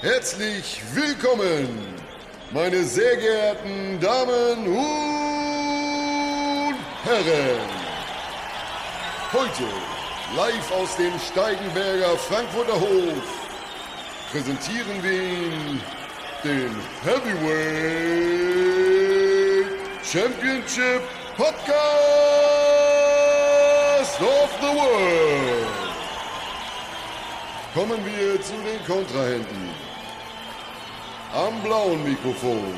Herzlich willkommen, meine sehr geehrten Damen und Herren. Heute live aus dem Steigenberger Frankfurter Hof präsentieren wir Ihnen den Heavyweight Championship Podcast of the World. Kommen wir zu den Kontrahenten. Am blauen Mikrofon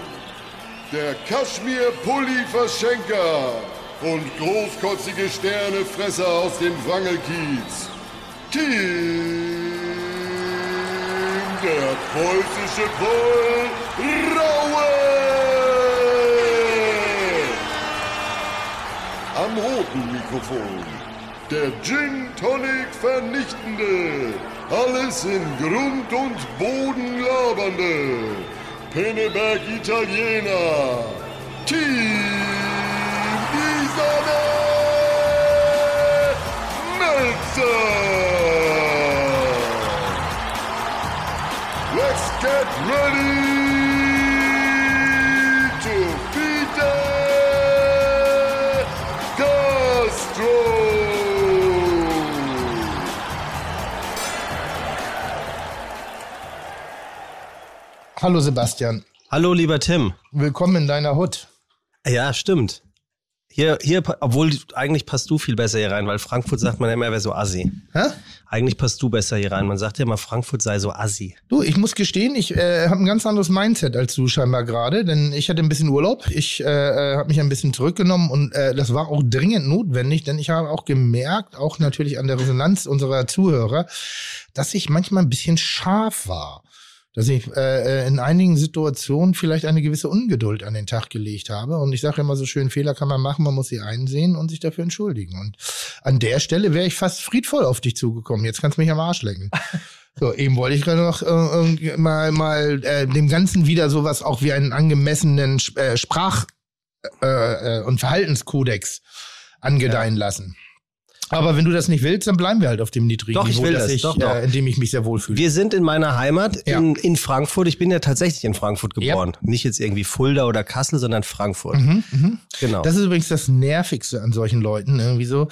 der Kaschmir-Pulli-Verschenker und großkotzige Sternefresser aus dem Wrangelkiez. Team der preußische Troll Raue. Am roten Mikrofon der Gin Tonic Vernichtende. Alles in Grund und Boden labernde. Penneberg Italiener. Team Isabel Melzer. Let's get ready Hallo Sebastian, Hallo, lieber Tim. willkommen in deiner Hut. Ja, stimmt. Hier, hier, obwohl eigentlich passt du viel besser hier rein, weil Frankfurt sagt man ja immer, er wäre so assi. Hä? Eigentlich passt du besser hier rein. Man sagt ja immer, Frankfurt sei so assi. Du, ich muss gestehen, ich äh, habe ein ganz anderes Mindset als du scheinbar gerade, denn ich hatte ein bisschen Urlaub. Ich äh, habe mich ein bisschen zurückgenommen und äh, das war auch dringend notwendig, denn ich habe auch gemerkt, auch natürlich an der Resonanz unserer Zuhörer, dass ich manchmal ein bisschen scharf war. Dass ich äh, äh, in einigen Situationen vielleicht eine gewisse Ungeduld an den Tag gelegt habe. Und ich sage immer so schön, Fehler kann man machen, man muss sie einsehen und sich dafür entschuldigen. Und an der Stelle wäre ich fast friedvoll auf dich zugekommen. Jetzt kannst du mich am Arsch lecken. So, eben wollte ich gerade noch äh, mal, mal äh, dem Ganzen wieder sowas auch wie einen angemessenen äh, Sprach- äh, äh, und Verhaltenskodex angedeihen lassen. Aber wenn du das nicht willst, dann bleiben wir halt auf dem niedrigen Doch, ich Niveau, will dass das. ich, Doch, doch. Äh, in dem ich mich sehr wohlfühle. Wir sind in meiner Heimat Ja. in, in Frankfurt. Ich bin ja tatsächlich in Frankfurt geboren. Nicht jetzt irgendwie Fulda oder Kassel, sondern Frankfurt. Mhm, mhm. Genau. Das ist übrigens das Nervigste an solchen Leuten. ne? Irgendwie so,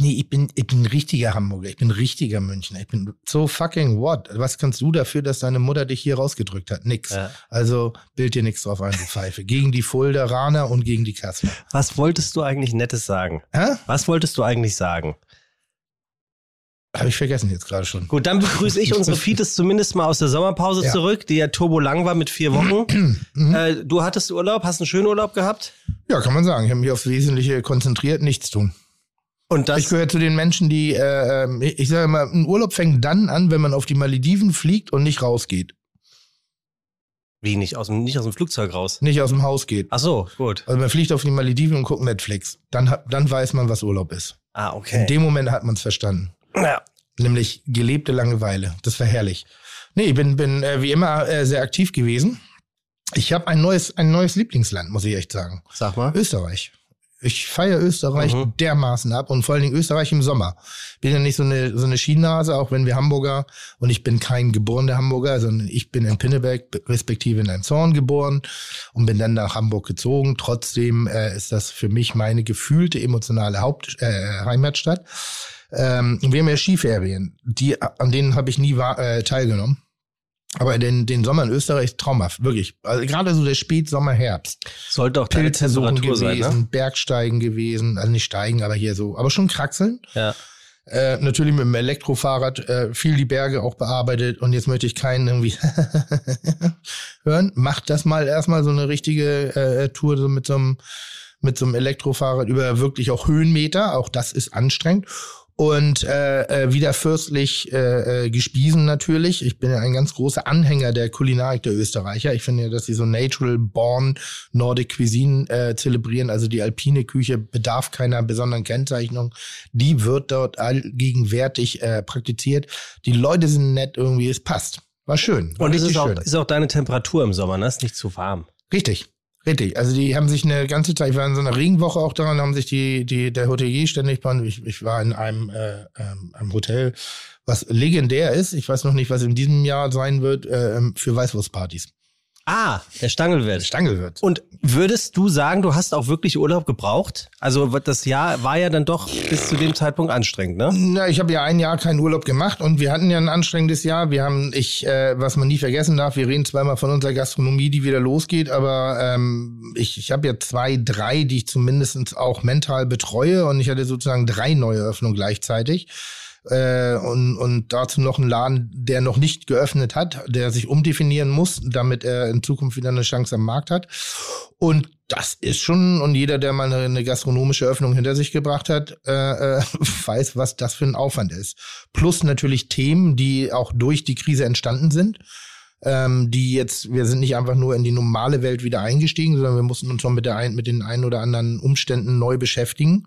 nee, ich bin, ich bin ein richtiger Hamburger, ich bin ein richtiger Münchner, ich bin so fucking what? Was kannst du dafür, dass deine Mutter dich hier rausgedrückt hat? Nix. Ja. Also bild dir nichts drauf ein, du Pfeife. Gegen die Fulderaner und gegen die Kassler. Was wolltest du eigentlich Nettes sagen? Hä? Was wolltest du eigentlich sagen? Habe ich vergessen jetzt gerade schon. Gut, dann begrüße ich unsere Fides zumindest mal aus der Sommerpause Ja. zurück, die ja turbo lang war mit vier Wochen. äh, du hattest Urlaub, hast einen schönen Urlaub gehabt? Ja, kann man sagen. Ich habe mich aufs Wesentliche konzentriert, nichts tun. Und das Ich gehöre zu den Menschen, die, äh, ähm, ich sage mal, ein Urlaub fängt dann an, wenn man auf die Malediven fliegt und nicht rausgeht. wie nicht aus dem nicht aus dem Flugzeug raus. Nicht aus dem Haus geht. Ach so, gut. Also man fliegt auf die Malediven und guckt Netflix. Dann, dann weiß man, was Urlaub ist. Ah, In okay. dem Moment hat man es verstanden. Ja. Nämlich gelebte Langeweile. Das war herrlich. Nee, ich bin, bin äh, wie immer äh, sehr aktiv gewesen. Ich habe ein neues, ein neues Lieblingsland, muss ich echt sagen. Sag mal. Österreich. Ich feiere Österreich Mhm. dermaßen ab und vor allen Dingen Österreich im Sommer. Bin ja nicht so eine, so eine Schienase, auch wenn wir Hamburger und ich bin kein geborener Hamburger, sondern ich bin in Pinneberg, respektive in Zorn geboren und bin dann nach Hamburg gezogen. Trotzdem äh, ist das für mich meine gefühlte emotionale Haupt, äh, Heimatstadt. Ähm, wir haben ja Skiferien, die, an denen habe ich nie äh, teilgenommen. Aber den, den Sommer in Österreich ist traumhaft, wirklich. Also gerade so der Spätsommer, Herbst. Sollte auch Pilze Temperatur sein, gewesen, ne? Bergsteigen gewesen, also nicht steigen, aber hier so, aber schon kraxeln. Ja. Äh, natürlich mit dem Elektrofahrrad äh, viel die Berge auch bearbeitet und jetzt möchte ich keinen irgendwie hören. Macht das mal erstmal so eine richtige äh, Tour so mit so einem mit so einem Elektrofahrrad über wirklich auch Höhenmeter. Auch das ist anstrengend. Und äh, äh, wieder fürstlich äh, äh, gespiesen natürlich. Ich bin ja ein ganz großer Anhänger der Kulinarik der Österreicher. Ich finde ja, dass sie so natural born Nordic Cuisine äh, zelebrieren. Also die alpine Küche bedarf keiner besonderen Kennzeichnung. Die wird dort allgegenwärtig äh, praktiziert. Die Leute sind nett irgendwie, es passt. War schön. War Und es ist auch, schön. ist auch deine Temperatur im Sommer, ne? Ist nicht zu warm. Richtig. Richtig, also die haben sich eine ganze Zeit, ich war in so einer Regenwoche auch daran, haben sich die, die, der Hotelier ständig, ich, ich war in einem, äh, ähm, einem Hotel, was legendär ist, ich weiß noch nicht, was in diesem Jahr sein wird, äh, für Weißwurstpartys. Ah, der Stangelwirt. Stangelwirt. Und würdest du sagen, du hast auch wirklich Urlaub gebraucht? Also das Jahr war ja dann doch bis zu dem Zeitpunkt anstrengend, ne? Na, ich habe ja ein Jahr keinen Urlaub gemacht und wir hatten ja ein anstrengendes Jahr. Wir haben, ich, äh, was man nie vergessen darf, wir reden zweimal von unserer Gastronomie, die wieder losgeht, aber ähm, ich, ich habe ja zwei, drei, die ich zumindest auch mental betreue und ich hatte sozusagen drei neue Öffnungen gleichzeitig äh, und, und dazu noch ein Laden, der noch nicht geöffnet hat, der sich umdefinieren muss, damit er in Zukunft wieder eine Chance am Markt hat. Und das ist schon, und jeder, der mal eine, gastronomische Öffnung hinter sich gebracht hat, äh, äh, weiß, was das für ein Aufwand ist. Plus natürlich Themen, die auch durch die Krise entstanden sind. Ähm, die jetzt, wir sind nicht einfach nur in die normale Welt wieder eingestiegen, sondern wir mussten uns noch mit, der ein, mit den ein oder anderen Umständen neu beschäftigen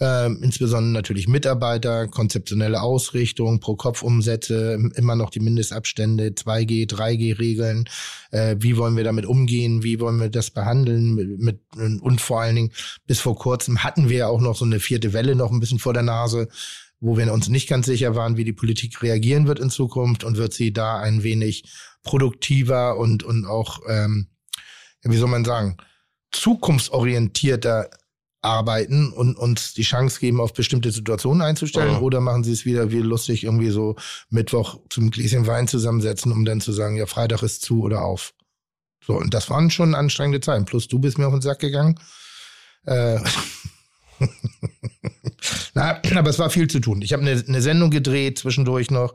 ähm, insbesondere natürlich Mitarbeiter, konzeptionelle Ausrichtung, Pro-Kopf-Umsätze, immer noch die Mindestabstände, 2G, 3G-Regeln, äh, wie wollen wir damit umgehen, wie wollen wir das behandeln? Mit, mit, und vor allen Dingen bis vor kurzem hatten wir auch noch so eine vierte Welle noch ein bisschen vor der Nase, wo wir uns nicht ganz sicher waren, wie die Politik reagieren wird in Zukunft und wird sie da ein wenig produktiver und, und auch, ähm, wie soll man sagen, zukunftsorientierter arbeiten und uns die Chance geben, auf bestimmte Situationen einzustellen? Mhm. Oder machen sie es wieder wie lustig, irgendwie so Mittwoch zum Gläschen Wein zusammensetzen, um dann zu sagen, ja, Freitag ist zu oder auf? So, und das waren schon anstrengende Zeiten. Plus du bist mir auf den Sack gegangen. Äh, Na, aber es war viel zu tun. Ich habe eine, eine Sendung gedreht zwischendurch noch.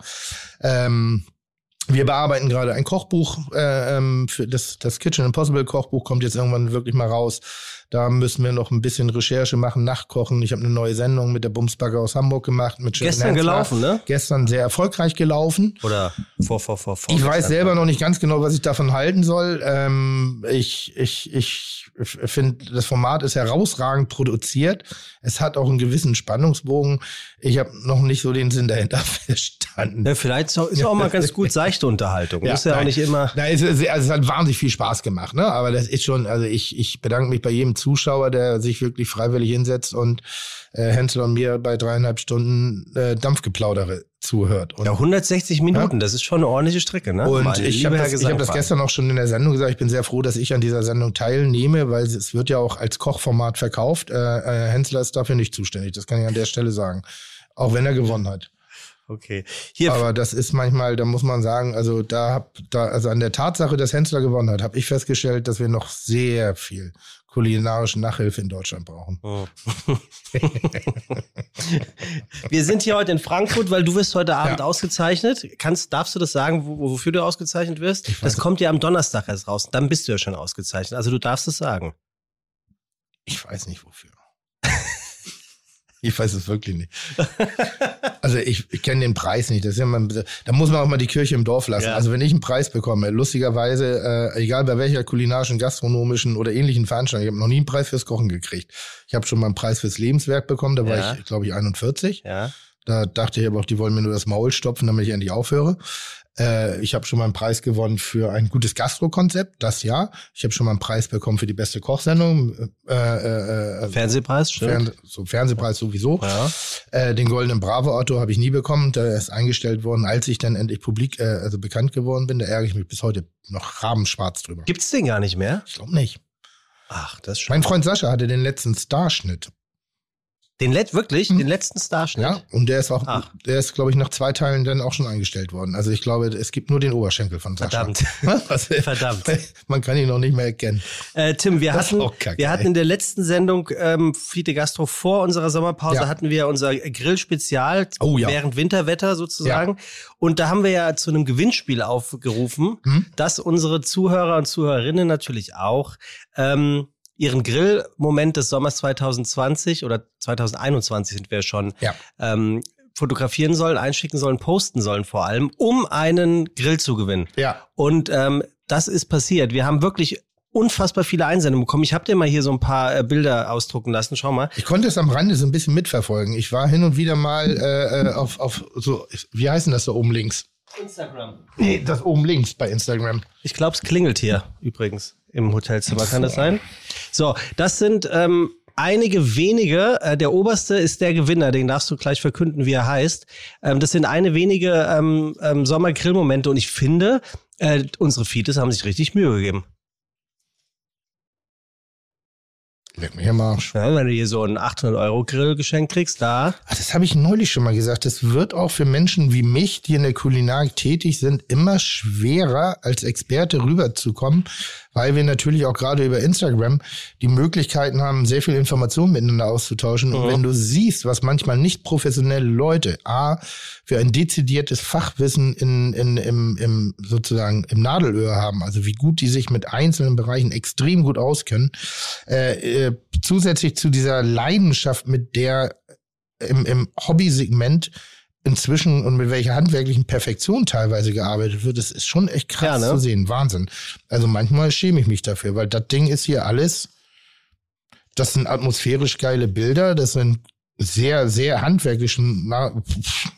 Ähm, wir bearbeiten gerade ein Kochbuch äh, ähm, für das, das Kitchen Impossible Kochbuch kommt jetzt irgendwann wirklich mal raus. Da müssen wir noch ein bisschen Recherche machen, nachkochen. Ich habe eine neue Sendung mit der Bumsbagger aus Hamburg gemacht. Mit Gestern gelaufen, ne? Gestern sehr erfolgreich gelaufen. Oder vor, vor, vor, vor. Ich weiß selber noch nicht ganz genau, was ich davon halten soll. Ähm, ich ich, ich finde, das Format ist herausragend produziert. Es hat auch einen gewissen Spannungsbogen. Ich habe noch nicht so den Sinn dahinter verstanden. Ja, vielleicht ist auch, ist auch mal ganz gut seichte Unterhaltung. Ja, ist ja nein, auch nicht immer. Nein, es, also es hat wahnsinnig viel Spaß gemacht, ne? Aber das ist schon, also ich, ich bedanke mich bei jedem Zuschauer, der sich wirklich freiwillig hinsetzt und äh, Hänsel und mir bei dreieinhalb Stunden äh, Dampfgeplaudere zuhört. Und, ja, 160 Minuten, ja? das ist schon eine ordentliche Strecke, ne? Und Meine ich habe das, ich hab das gestern auch schon in der Sendung gesagt, ich bin sehr froh, dass ich an dieser Sendung teilnehme, weil es wird ja auch als Kochformat verkauft. Äh, äh, Hensler ist dafür nicht zuständig, das kann ich an der Stelle sagen. Auch wenn er gewonnen hat. Okay. Hier Aber das ist manchmal, da muss man sagen, also da hab da also an der Tatsache, dass Hensler gewonnen hat, habe ich festgestellt, dass wir noch sehr viel kulinarische Nachhilfe in Deutschland brauchen. Oh. wir sind hier heute in Frankfurt, weil du wirst heute Abend ja. ausgezeichnet. Kannst, darfst du das sagen, wofür du ausgezeichnet wirst? Das kommt ja am Donnerstag erst raus. Dann bist du ja schon ausgezeichnet. Also du darfst es sagen. Ich weiß nicht wofür. Ich weiß es wirklich nicht. Also ich, ich kenne den Preis nicht. Das ist ja mal, da muss man auch mal die Kirche im Dorf lassen. Ja. Also wenn ich einen Preis bekomme, lustigerweise, äh, egal bei welcher kulinarischen, gastronomischen oder ähnlichen Veranstaltung, ich habe noch nie einen Preis fürs Kochen gekriegt. Ich habe schon mal einen Preis fürs Lebenswerk bekommen, da war ja. ich, glaube ich, 41. Ja. Da dachte ich aber auch, die wollen mir nur das Maul stopfen, damit ich endlich aufhöre. Äh, ich habe schon mal einen Preis gewonnen für ein gutes Gastro-Konzept, das ja. Ich habe schon mal einen Preis bekommen für die beste Kochsendung. Äh, äh, äh Fernsehpreis, stimmt. Fern so Fernsehpreis sowieso. Ja. Äh, den Goldenen Bravo-Otto habe ich nie bekommen. Der ist eingestellt worden, als ich dann endlich publik, äh, also bekannt geworden bin. Da ärgere ich mich bis heute noch rabenschwarz drüber. Gibt's den gar nicht mehr? Ich glaube nicht. Ach, das ist schon. Mein Freund Sascha hatte den letzten Starschnitt. Den Let wirklich, hm. den letzten Starschnitt. Ja, und der ist auch, Ach. der ist, glaube ich, nach zwei Teilen dann auch schon eingestellt worden. Also ich glaube, es gibt nur den Oberschenkel von Sascha. Verdammt. Verdammt. Man kann ihn noch nicht mehr erkennen. Äh, Tim, wir das hatten, kacke, wir hatten in der letzten Sendung ähm, Fide Gastro vor unserer Sommerpause ja. hatten wir unser Grillspezial oh, ja. während Winterwetter sozusagen. Ja. Und da haben wir ja zu einem Gewinnspiel aufgerufen, hm? dass unsere Zuhörer und Zuhörerinnen natürlich auch ähm, ihren Grillmoment des Sommers 2020 oder 2021 sind wir schon, ja. ähm, fotografieren sollen, einschicken sollen, posten sollen vor allem, um einen Grill zu gewinnen. Ja. Und ähm, das ist passiert. Wir haben wirklich unfassbar viele Einsendungen bekommen. Ich habe dir mal hier so ein paar äh, Bilder ausdrucken lassen. Schau mal. Ich konnte es am Rande so ein bisschen mitverfolgen. Ich war hin und wieder mal äh, äh auf, auf so, wie heißen das da oben links? Instagram. Nee, das oben links bei Instagram. Ich glaube, es klingelt hier übrigens. Im Hotelzimmer, kann das sein? So, das sind ähm, einige wenige. Äh, der oberste ist der Gewinner, den darfst du gleich verkünden, wie er heißt. Ähm, das sind eine wenige ähm, ähm, Sommergrillmomente und ich finde, äh, unsere Feeds haben sich richtig Mühe gegeben. Leck mich am Arsch. Ja, wenn du hier so einen 800-Euro-Grill geschenkt kriegst, da. Ach, das habe ich neulich schon mal gesagt. Das wird auch für Menschen wie mich, die in der Kulinarik tätig sind, immer schwerer, als Experte rüberzukommen, weil wir natürlich auch gerade über Instagram die Möglichkeiten haben, sehr viel Informationen miteinander auszutauschen. Mhm. Und wenn du siehst, was manchmal nicht professionelle Leute, A, für ein dezidiertes Fachwissen in, in, im, im, sozusagen im Nadelöhr haben, also wie gut die sich mit einzelnen Bereichen extrem gut auskennen, äh, äh, zusätzlich zu dieser Leidenschaft, mit der im, im Hobbysegment inzwischen und mit welcher handwerklichen Perfektion teilweise gearbeitet wird, das ist schon echt krass ja, ne? zu sehen. Wahnsinn. Also manchmal schäme ich mich dafür, weil das Ding ist hier alles, das sind atmosphärisch geile Bilder, das sind sehr, sehr handwerklichen, na, pff,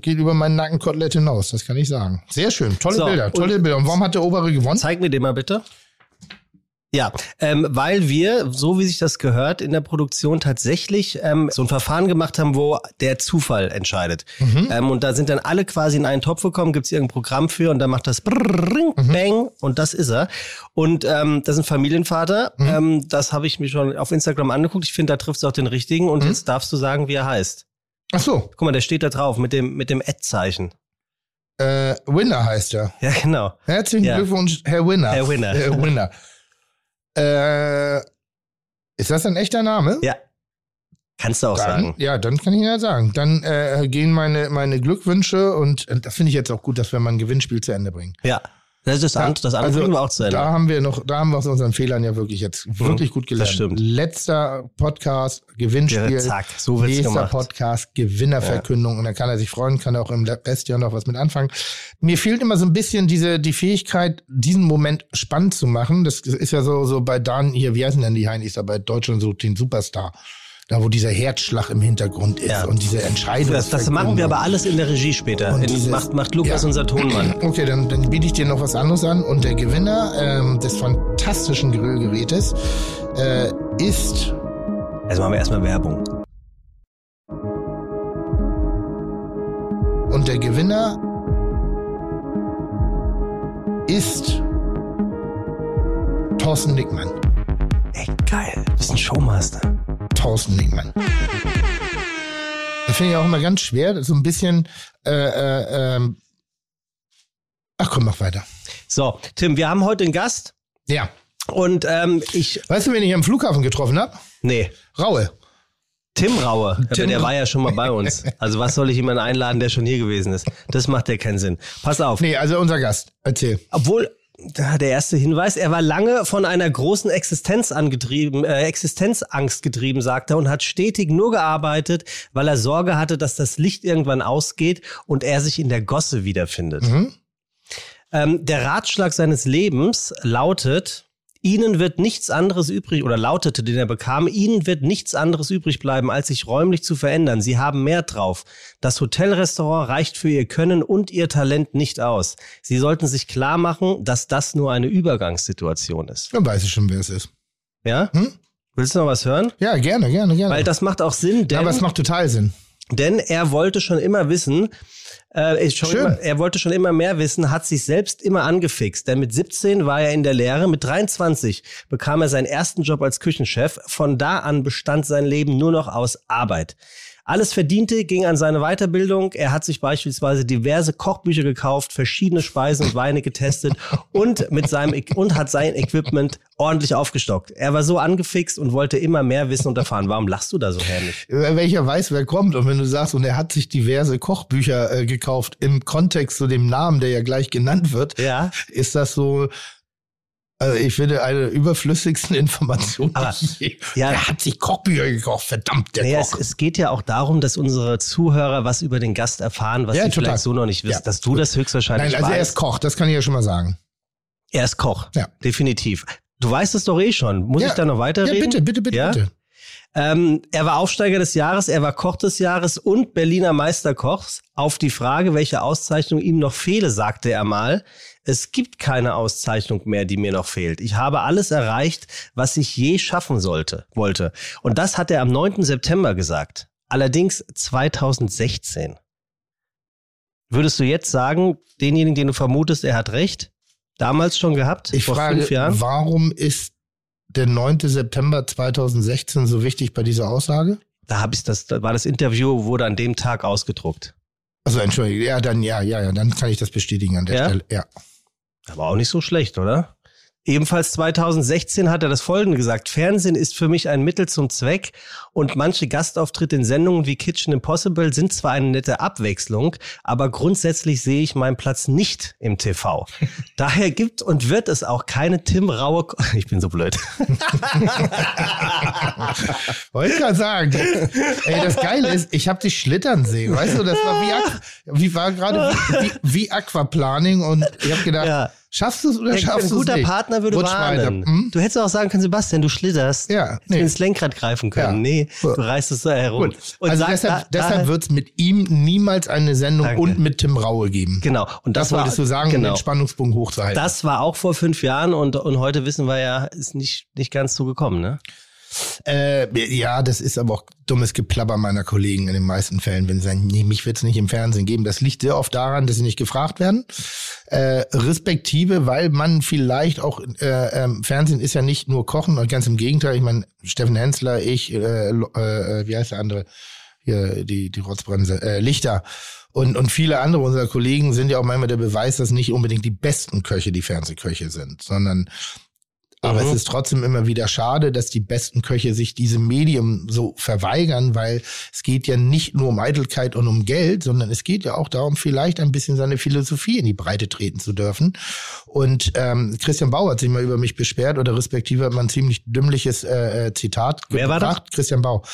geht über meinen Nackenkotelett hinaus, das kann ich sagen. Sehr schön, tolle so, Bilder, tolle Bilder. Und warum hat der Obere gewonnen? Zeig mir den mal bitte. Ja, ähm, weil wir, so wie sich das gehört, in der Produktion tatsächlich ähm, so ein Verfahren gemacht haben, wo der Zufall entscheidet. Mhm. Ähm, und da sind dann alle quasi in einen Topf gekommen, gibt es irgendein Programm für und dann macht das brrrring, mhm. bang und das ist er. Und ähm, das ist ein Familienvater, mhm. ähm, das habe ich mir schon auf Instagram angeguckt. Ich finde, da trifft es auch den richtigen und mhm. jetzt darfst du sagen, wie er heißt. Ach so. Guck mal, der steht da drauf mit dem, mit dem Ad-Zeichen. Äh, Winner heißt er. Ja, genau. Herzlichen ja. Glückwunsch, Herr Winner. Herr Winner. Herr Winner. Äh, ist das ein echter Name? Ja. Kannst du auch dann, sagen. Ja, dann kann ich ja sagen. Dann äh, gehen meine, meine Glückwünsche und äh, da finde ich jetzt auch gut, dass wir mal ein Gewinnspiel zu Ende bringen. Ja. Das ist das, ja, das andere also, wir auch zu Ende. Da haben wir noch, da haben wir aus unseren Fehlern ja wirklich jetzt mhm, wirklich gut gelernt. Das stimmt. Letzter Podcast, Gewinnspiel. Ja, zack, so wird's Nächster gemacht. Podcast, Gewinnerverkündung. Ja. Und dann kann er sich freuen, kann er auch im Rest ja noch was mit anfangen. Mir fehlt immer so ein bisschen diese, die Fähigkeit, diesen Moment spannend zu machen. Das ist ja so, so bei Dan hier, wie heißen denn die Heinis da bei Deutschland so den Superstar? Da wo dieser Herzschlag im Hintergrund ist ja. und diese Entscheidung. Das, das machen wir aber alles in der Regie später. In, dieses, macht, macht Lukas ja. unser Tonmann. Okay, dann, dann biete ich dir noch was anderes an. Und der Gewinner ähm, des fantastischen Grillgerätes äh, ist. Also machen wir erstmal Werbung. Und der Gewinner ist Thorsten Nickmann. Ey, geil. Du bist ein Showmaster. Thorsten Nickmann. Das finde ich auch immer ganz schwer, so ein bisschen. Äh, äh, ähm Ach komm, mach weiter. So, Tim, wir haben heute einen Gast. Ja. Und ähm, ich. Weißt du, wen ich am Flughafen getroffen habe? Nee. Raue. Tim Raue, Tim der war ja schon mal bei uns. Also was soll ich jemanden einladen, der schon hier gewesen ist? Das macht ja keinen Sinn. Pass auf. Nee, also unser Gast. Erzähl. Obwohl, der erste Hinweis, er war lange von einer großen Existenz angetrieben, äh, Existenzangst getrieben, sagt er, und hat stetig nur gearbeitet, weil er Sorge hatte, dass das Licht irgendwann ausgeht und er sich in der Gosse wiederfindet. Mhm. Ähm, der Ratschlag seines Lebens lautet, Ihnen wird nichts anderes übrig, oder lautete, den er bekam, Ihnen wird nichts anderes übrig bleiben, als sich räumlich zu verändern. Sie haben mehr drauf. Das Hotelrestaurant reicht für Ihr Können und Ihr Talent nicht aus. Sie sollten sich klar machen, dass das nur eine Übergangssituation ist. Dann weiß ich schon, wer es ist. Ja? Hm? Willst du noch was hören? Ja, gerne, gerne, gerne. Weil das macht auch Sinn, denn. Ja, aber es macht total Sinn. Denn er wollte schon immer wissen, äh, immer, er wollte schon immer mehr wissen, hat sich selbst immer angefixt. Denn mit 17 war er in der Lehre, mit 23 bekam er seinen ersten Job als Küchenchef. Von da an bestand sein Leben nur noch aus Arbeit. Alles Verdiente ging an seine Weiterbildung. Er hat sich beispielsweise diverse Kochbücher gekauft, verschiedene Speisen und Weine getestet und mit seinem und hat sein Equipment ordentlich aufgestockt. Er war so angefixt und wollte immer mehr wissen und erfahren. Warum lachst du da so herrlich? Welcher weiß, wer kommt. Und wenn du sagst, und er hat sich diverse Kochbücher äh, gekauft im Kontext zu dem Namen, der ja gleich genannt wird, ja. ist das so also ich finde eine überflüssigsten Information. Aber, ja, er hat sich Kochbücher gekauft, verdammt, der naja, Koch. Es, es, geht ja auch darum, dass unsere Zuhörer was über den Gast erfahren, was ja, sie total. vielleicht so noch nicht wissen, ja, dass du gut. das höchstwahrscheinlich Nein, also weißt. er ist Koch, das kann ich ja schon mal sagen. Er ist Koch, ja. definitiv. Du weißt es doch eh schon. Muss ja. ich da noch weiterreden? Ja, bitte, bitte, bitte, ja? bitte. Ähm, er war Aufsteiger des Jahres, er war Koch des Jahres und Berliner Meisterkochs. Auf die Frage, welche Auszeichnung ihm noch fehle, sagte er mal, es gibt keine Auszeichnung mehr, die mir noch fehlt. Ich habe alles erreicht, was ich je schaffen sollte, wollte. Und das hat er am 9. September gesagt. Allerdings 2016. Würdest du jetzt sagen, denjenigen, den du vermutest, er hat recht? Damals schon gehabt? Ich vor frage, fünf Jahren? warum ist der 9. September 2016 so wichtig bei dieser Aussage? Da habe ich das, da war das Interview, wurde an dem Tag ausgedruckt. Also entschuldige, ja, dann ja, ja, ja, dann kann ich das bestätigen an der ja? Stelle. Ja. Aber auch nicht so schlecht, oder? Ebenfalls 2016 hat er das Folgende gesagt. Fernsehen ist für mich ein Mittel zum Zweck und manche Gastauftritte in Sendungen wie Kitchen Impossible sind zwar eine nette Abwechslung, aber grundsätzlich sehe ich meinen Platz nicht im TV. Daher gibt und wird es auch keine Tim Raue... Ich bin so blöd. Wollte gerade sagen. Ey, das Geile ist, ich habe dich schlittern sehen. Weißt du, das war wie, wie war gerade wie, wie, wie Aquaplaning und ich habe gedacht... Ja Schaffst du es oder schaffst du es nicht? Ein guter Partner würde Rutsch warnen. Hm? Du hättest auch sagen können, Sebastian, du schlitterst. Ja, nee. ins Lenkrad greifen können. Ja. Nee, du reißt es so herum. also sag, deshalb, da, deshalb wird es mit ihm niemals eine Sendung danke. und mit Tim Raue geben. Genau. Und das, das wolltest war, du sagen, genau. um den Spannungspunkt hochzuhalten. Das war auch vor fünf Jahren und, und heute wissen wir ja, ist nicht, nicht ganz so gekommen, ne? Äh, ja, das ist aber auch dummes Geplapper meiner Kollegen in den meisten Fällen, wenn sie sagen, nee, mich wird es nicht im Fernsehen geben. Das liegt sehr oft daran, dass sie nicht gefragt werden. Äh, respektive, weil man vielleicht auch, äh, äh, Fernsehen ist ja nicht nur Kochen, und ganz im Gegenteil, ich meine, Steffen Hensler, ich, äh, äh, wie heißt der andere? Hier, die, die Rotzbremse, äh, Lichter und, und viele andere unserer Kollegen sind ja auch manchmal der Beweis, dass nicht unbedingt die besten Köche die Fernsehköche sind, sondern aber mhm. es ist trotzdem immer wieder schade, dass die besten Köche sich diesem Medium so verweigern, weil es geht ja nicht nur um Eitelkeit und um Geld, sondern es geht ja auch darum, vielleicht ein bisschen seine Philosophie in die Breite treten zu dürfen. Und ähm, Christian Bau hat sich mal über mich beschwert oder respektive hat man ein ziemlich dümmliches äh, äh Zitat Wer gebracht. War das? Christian Bau,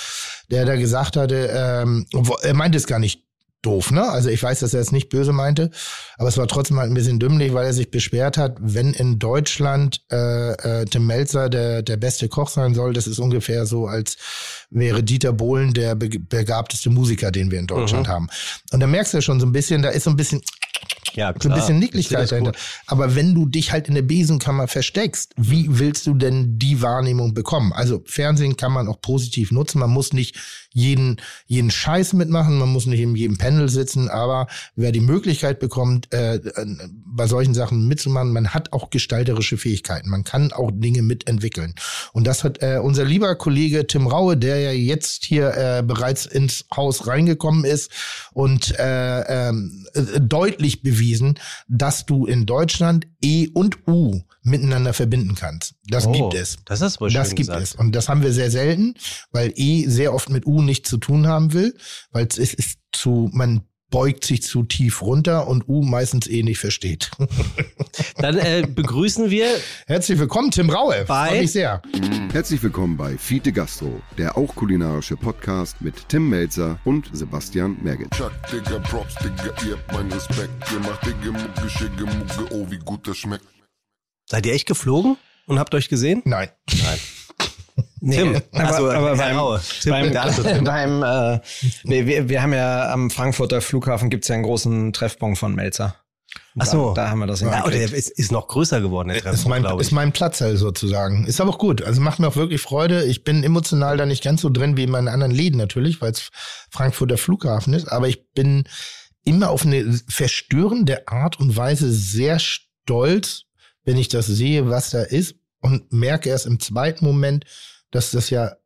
der da gesagt hatte, ähm, er meinte es gar nicht doof, ne? Also ich weiß, dass er es nicht böse meinte, aber es war trotzdem halt ein bisschen dümmlich, weil er sich beschwert hat, wenn in Deutschland äh, äh, Tim Melzer der, der beste Koch sein soll, das ist ungefähr so, als wäre Dieter Bohlen der begabteste Musiker, den wir in Deutschland mhm. haben. Und da merkst du ja schon so ein bisschen, da ist so ein bisschen ja, klar. So ein bisschen Nicklichkeit dahinter. Aber wenn du dich halt in der Besenkammer versteckst, wie willst du denn die Wahrnehmung bekommen? Also Fernsehen kann man auch positiv nutzen. Man muss nicht jeden, jeden Scheiß mitmachen, man muss nicht in jedem Panel sitzen, aber wer die Möglichkeit bekommt, äh, bei solchen Sachen mitzumachen, man hat auch gestalterische Fähigkeiten. Man kann auch Dinge mitentwickeln. Und das hat äh, unser lieber Kollege Tim Raue, der ja jetzt hier äh, bereits ins Haus reingekommen ist und äh, äh, deutlich bewiesen, dass du in Deutschland E und U miteinander verbinden kannst. Das oh, gibt es. Das ist wohl Das gibt gesagt. es. Und das haben wir sehr selten, weil E sehr oft mit U nichts zu tun haben will, weil es ist zu, man beugt sich zu tief runter und U meistens eh nicht versteht. Dann äh, begrüßen wir. Herzlich willkommen, Tim Raue. Bei Freue mich sehr. Herzlich willkommen bei Fiete Gastro, der auch kulinarische Podcast mit Tim Melzer und Sebastian Merget. Chuck, Digga, Props, Digga, ihr habt meinen Respekt. Ihr macht Digga, Mucke, Schicke, Mucke, oh, wie gut das schmeckt. Seid ihr echt geflogen und habt euch gesehen? Nein. Nein. Nee, Tim, also, aber beim, Tim beim, beim äh, nee, wir, wir haben ja am Frankfurter Flughafen gibt's ja einen großen Treffpunkt von Melzer. Ach so. Da, da haben wir das ja, der ist, ist noch größer geworden, der Treffpunkt, ist mein, glaube ich. Ist mein Platz halt sozusagen. Ist aber auch gut. Also macht mir auch wirklich Freude. Ich bin emotional da nicht ganz so drin wie in meinen anderen Läden natürlich, weil es Frankfurter Flughafen ist. Aber ich bin immer auf eine verstörende Art und Weise sehr stolz, wenn ich das sehe, was da ist und merke erst im zweiten Moment, dass das ja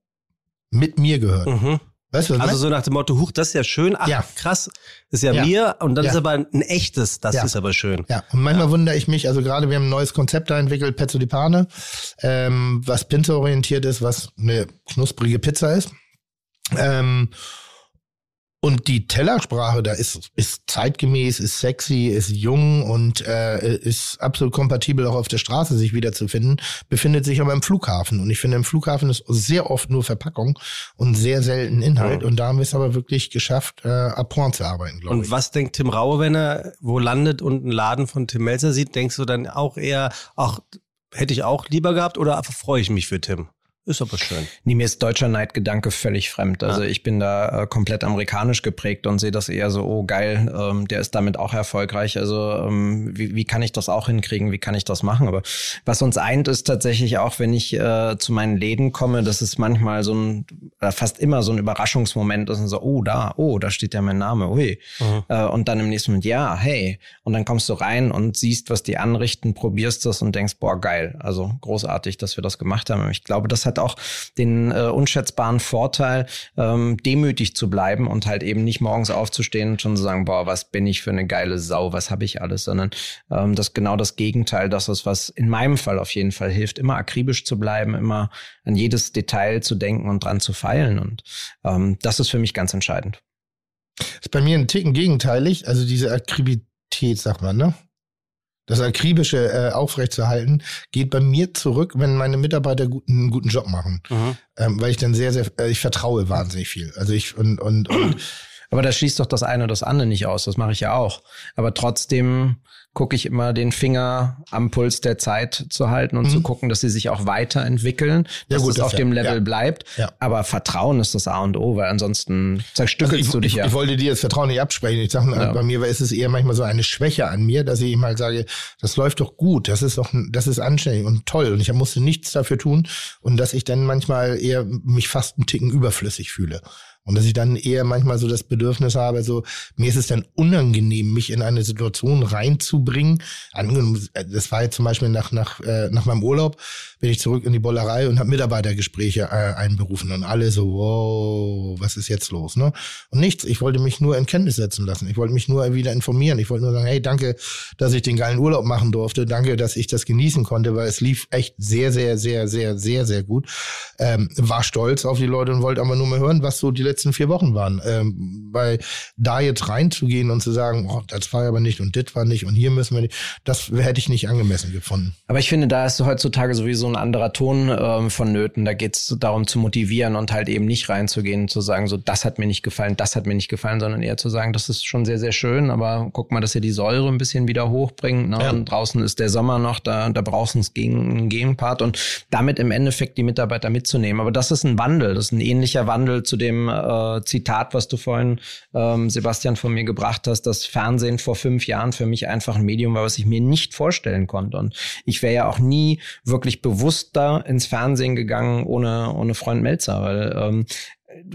mit mir gehört. Mhm. Weißt du, was also so nach dem Motto, huch, das ist ja schön, ach ja. krass, ist ja, ja, mir und dann ja. ist aber ein echtes, das ist aber schön. Ja, und manchmal wundere ich mich, also gerade wir haben ein neues Konzept da entwickelt, Pezzo di Pane, ähm, was Pinzer-orientiert ist, was eine knusprige Pizza ist. Ähm, und die Tellersprache da ist, ist zeitgemäß, ist sexy, ist jung und äh, ist absolut kompatibel auch auf der Straße sich wiederzufinden, befindet sich aber im Flughafen. Und ich finde, im Flughafen ist sehr oft nur Verpackung und sehr selten Inhalt. Ja. Und da haben wir es aber wirklich geschafft, äh, Appoint zu arbeiten, glaube ich. Und was denkt Tim Raue, wenn er wo landet und einen Laden von Tim Melzer sieht? Denkst du dann auch eher, ach, hätte ich auch lieber gehabt oder freue ich mich für Tim? Ist aber schön. Nee, mir ist deutscher Neidgedanke völlig fremd. Also ja. ich bin da äh, komplett amerikanisch geprägt und sehe das eher so, oh geil, ähm, der ist damit auch erfolgreich. Also ähm, wie, wie kann ich das auch hinkriegen? Wie kann ich das machen? Aber was uns eint, ist tatsächlich auch, wenn ich äh, zu meinen Läden komme, das ist manchmal so ein, äh, fast immer so ein Überraschungsmoment ist und so, oh da, oh, da steht ja mein Name, ui. Mhm. Äh, und dann im nächsten Moment, ja, hey. Und dann kommst du rein und siehst, was die anrichten, probierst das und denkst, boah, geil. Also großartig, dass wir das gemacht haben. Ich glaube, das hat hat auch den äh, unschätzbaren Vorteil, ähm, demütig zu bleiben und halt eben nicht morgens aufzustehen und schon zu sagen, boah, was bin ich für eine geile Sau, was habe ich alles, sondern ähm, das genau das Gegenteil, das ist, was in meinem Fall auf jeden Fall hilft, immer akribisch zu bleiben, immer an jedes Detail zu denken und dran zu feilen. Und ähm, das ist für mich ganz entscheidend. Das ist bei mir ein Ticken gegenteilig, also diese Akribität, sagt man, ne? Das Akribische äh, aufrechtzuerhalten, geht bei mir zurück, wenn meine Mitarbeiter guten, einen guten Job machen. Mhm. Ähm, weil ich dann sehr, sehr, äh, ich vertraue wahnsinnig viel. Also ich und, und, und Aber das schließt doch das eine oder das andere nicht aus. Das mache ich ja auch. Aber trotzdem gucke ich immer den Finger am Puls der Zeit zu halten und mhm. zu gucken, dass sie sich auch weiterentwickeln, dass ja, gut, es das auf ja. dem Level ja. bleibt. Aber Vertrauen ist das A und O, weil ansonsten zerstückelst also du dich ja. Ich wollte dir das Vertrauen nicht absprechen. Ich sage, bei mir ist es eher manchmal so eine Schwäche an mir, dass ich mal sage, das läuft doch gut, das ist doch, das ist anständig und toll und ich musste nichts dafür tun und dass ich dann manchmal eher mich fast einen Ticken überflüssig fühle. Und dass ich dann eher manchmal so das Bedürfnis habe, so, mir ist es dann unangenehm, mich in eine Situation reinzubringen. Das war jetzt zum Beispiel nach, nach, äh, nach meinem Urlaub, bin ich zurück in die Bollerei und habe Mitarbeitergespräche äh, einberufen und alle so, wow, was ist jetzt los? Ne? Und nichts, ich wollte mich nur in Kenntnis setzen lassen. Ich wollte mich nur wieder informieren. Ich wollte nur sagen, hey, danke, dass ich den geilen Urlaub machen durfte. Danke, dass ich das genießen konnte, weil es lief echt sehr, sehr, sehr, sehr, sehr, sehr gut. Ähm, war stolz auf die Leute und wollte aber nur mal hören, was so die letzten vier Wochen waren. Ähm, weil da jetzt reinzugehen und zu sagen, oh, das war aber nicht und das war nicht und hier müssen wir nicht, das hätte ich nicht angemessen gefunden. Aber ich finde, da ist heutzutage sowieso ein anderer Ton ähm, vonnöten. Da geht es darum zu motivieren und halt eben nicht reinzugehen und zu sagen, so das hat mir nicht gefallen, das hat mir nicht gefallen, sondern eher zu sagen, das ist schon sehr, sehr schön, aber guck mal, dass ihr die Säure ein bisschen wieder hochbringt. Ne? Ja. Und draußen ist der Sommer noch, da, da brauchst du einen Gegenpart und damit im Endeffekt die Mitarbeiter mitzunehmen. Aber das ist ein Wandel, das ist ein ähnlicher Wandel zu dem äh, Zitat, was du vorhin, ähm, Sebastian, von mir gebracht hast, dass Fernsehen vor fünf Jahren für mich einfach ein Medium war, was ich mir nicht vorstellen konnte. Und ich wäre ja auch nie wirklich bewusster ins Fernsehen gegangen ohne, ohne Freund Melzer, weil ähm,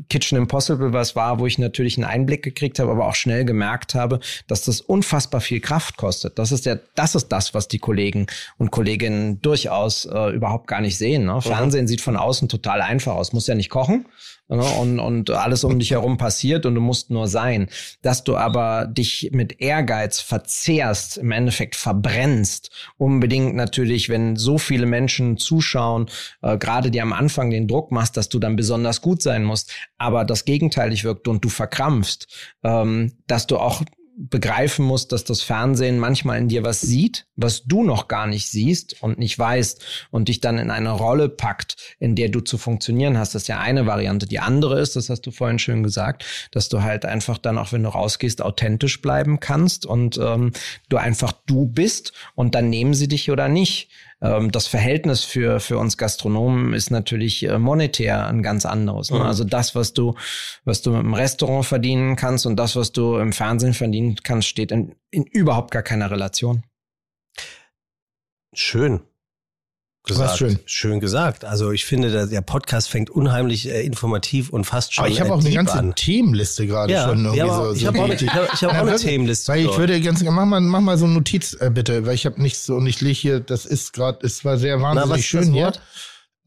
Kitchen Impossible was war, wo ich natürlich einen Einblick gekriegt habe, aber auch schnell gemerkt habe, dass das unfassbar viel Kraft kostet. Das ist ja, das ist das, was die Kollegen und Kolleginnen durchaus äh, überhaupt gar nicht sehen. Ne? Fernsehen sieht von außen total einfach aus. Muss ja nicht kochen, und, und alles um dich herum passiert und du musst nur sein. Dass du aber dich mit Ehrgeiz verzehrst, im Endeffekt verbrennst, unbedingt natürlich, wenn so viele Menschen zuschauen, äh, gerade dir am Anfang den Druck machst, dass du dann besonders gut sein musst, aber das gegenteilig wirkt und du verkrampfst, ähm, dass du auch begreifen musst, dass das Fernsehen manchmal in dir was sieht, was du noch gar nicht siehst und nicht weißt und dich dann in eine Rolle packt, in der du zu funktionieren hast. Das ist ja eine Variante. Die andere ist, das hast du vorhin schön gesagt, dass du halt einfach dann auch, wenn du rausgehst, authentisch bleiben kannst und ähm, du einfach du bist und dann nehmen sie dich oder nicht. Ähm, das Verhältnis für, für uns Gastronomen ist natürlich äh, monetär ein ganz anderes. Ne? Mhm. Also das, was du, was du im Restaurant verdienen kannst und das, was du im Fernsehen verdienen kannst, steht in, in überhaupt gar keiner Relation. Schön gesagt. Was schön. Schön gesagt. Also ich finde, der, Podcast fängt unheimlich äh, informativ und fast schon. Aber ich habe auch eine ganze an. Themenliste gerade ja, schon. Ja, so, ich habe auch, ich hab, ich hab auch eine Themenliste. Weil ich würde ganz mach mal, mach mal so eine Notiz äh, bitte, weil ich habe nichts so und ich lege hier. Das ist gerade, es war sehr wahnsinnig Na, schön hier.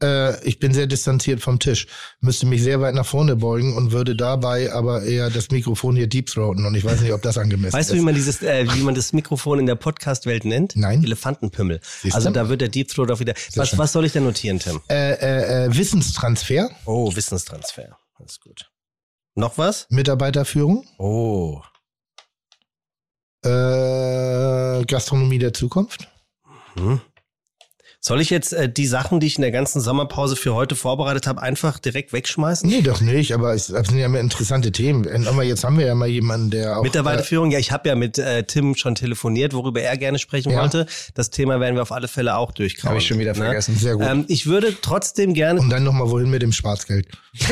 Äh, ich bin sehr distanziert vom Tisch, müsste mich sehr weit nach vorne beugen und würde dabei aber eher das Mikrofon hier deep throaten und ich weiß nicht, ob das angemessen weißt ist. Weißt du, wie man dieses, äh, wie man das Mikrofon in der Podcast-Welt nennt? Nein. Elefantenpimmel. Siehst also da wird der Deep Throat auch wieder. Was, was soll ich denn notieren, Tim? Äh, äh, äh, Wissenstransfer. Oh, Wissenstransfer. Das ist gut. Noch was? Mitarbeiterführung. Oh. Äh, Gastronomie der Zukunft. Hm. Soll ich jetzt äh, die Sachen, die ich in der ganzen Sommerpause für heute vorbereitet habe, einfach direkt wegschmeißen? Nee, doch nicht, aber es sind ja interessante Themen. Aber jetzt haben wir ja mal jemanden, der auch. Mitarbeiterführung, ja, ich habe ja mit äh, Tim schon telefoniert, worüber er gerne sprechen ja. wollte. Das Thema werden wir auf alle Fälle auch durchkauen. Habe ich schon wieder ne? vergessen. Sehr gut. Ähm, ich würde trotzdem gerne. Und dann nochmal wohin mit dem Schwarzgeld.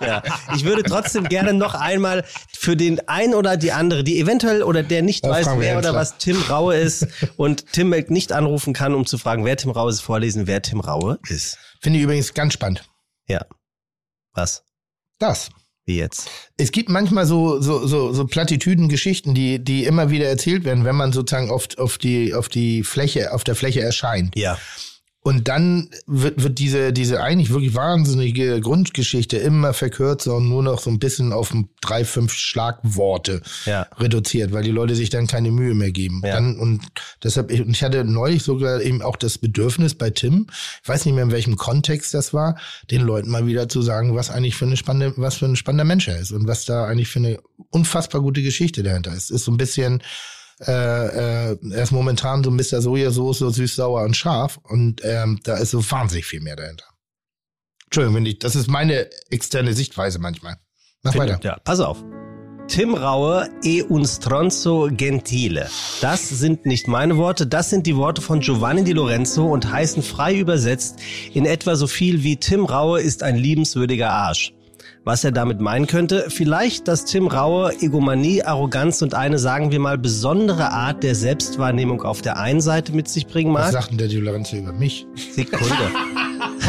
ja. Ich würde trotzdem gerne noch einmal für den ein oder die andere, die eventuell oder der nicht das weiß, wer oder was Tim Raue ist und Tim nicht anrufen kann, um zu fragen, wer Tim Raue ist, vorlesen, wer Tim Raue ist. Finde ich übrigens ganz spannend. Ja. Was? Das. Wie jetzt? Es gibt manchmal so, so, so, so Plattitüden-Geschichten, die, die immer wieder erzählt werden, wenn man sozusagen auf, auf, die, auf die Fläche, auf der Fläche erscheint. Ja. Und dann wird, wird diese, diese eigentlich wirklich wahnsinnige Grundgeschichte immer verkürzt und nur noch so ein bisschen auf drei, fünf Schlagworte ja. reduziert, weil die Leute sich dann keine Mühe mehr geben. Ja. Dann, und deshalb, ich, und ich hatte neulich sogar eben auch das Bedürfnis bei Tim, ich weiß nicht mehr in welchem Kontext das war, den Leuten mal wieder zu sagen, was eigentlich für eine spannende, was für ein spannender Mensch er ist und was da eigentlich für eine unfassbar gute Geschichte dahinter ist. Ist so ein bisschen, äh, äh, er ist momentan so Mr. Sojasauce, so süß, sauer und scharf. Und ähm, da ist so wahnsinnig viel mehr dahinter. Entschuldigung, wenn ich, das ist meine externe Sichtweise manchmal. Mach Find, weiter. Ja, pass auf. Tim Raue e un stronzo gentile. Das sind nicht meine Worte, das sind die Worte von Giovanni Di Lorenzo und heißen frei übersetzt in etwa so viel wie Tim Raue ist ein liebenswürdiger Arsch. Was er damit meinen könnte? Vielleicht, dass Tim Raue Egomanie, Arroganz und eine, sagen wir mal, besondere Art der Selbstwahrnehmung auf der einen Seite mit sich bringen mag. Was sagt denn der Dioleranz über mich? Sekunde.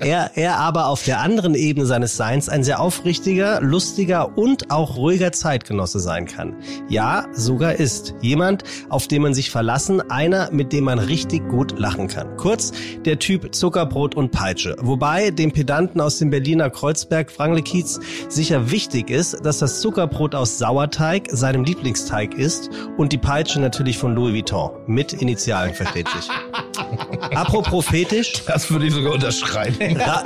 er, er aber auf der anderen Ebene seines Seins ein sehr aufrichtiger, lustiger und auch ruhiger Zeitgenosse sein kann. Ja, sogar ist. Jemand, auf den man sich verlassen, einer, mit dem man richtig gut lachen kann. Kurz, der Typ Zuckerbrot und Peitsche. Wobei dem Pedanten aus dem Berliner Kreuzberg, Frangle-Kiez, sicher wichtig ist, dass das Zuckerbrot aus Sauerteig seinem Lieblingsteig ist und die Peitsche natürlich von Louis Vuitton. Mit Initialen, versteht sich. Apropos fetisch. Das würde ich sogar unterschreiben. Ra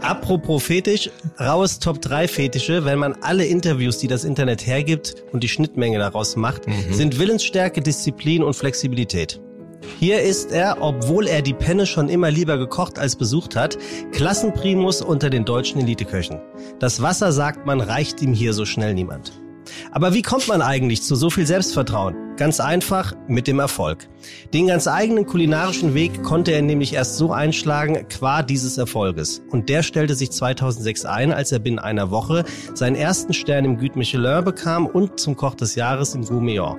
Apropos fetisch, raues Top 3 Fetische, wenn man alle Interviews, die das Internet hergibt und die Schnittmenge daraus macht, mhm. sind Willensstärke, Disziplin und Flexibilität. Hier ist er, obwohl er die Penne schon immer lieber gekocht als besucht hat, Klassenprimus unter den deutschen Eliteköchen. Das Wasser, sagt man, reicht ihm hier so schnell niemand. Aber wie kommt man eigentlich zu so viel Selbstvertrauen? Ganz einfach mit dem Erfolg. Den ganz eigenen kulinarischen Weg konnte er nämlich erst so einschlagen qua dieses Erfolges. Und der stellte sich 2006 ein, als er binnen einer Woche seinen ersten Stern im Güte Michelin bekam und zum Koch des Jahres im Gourmillon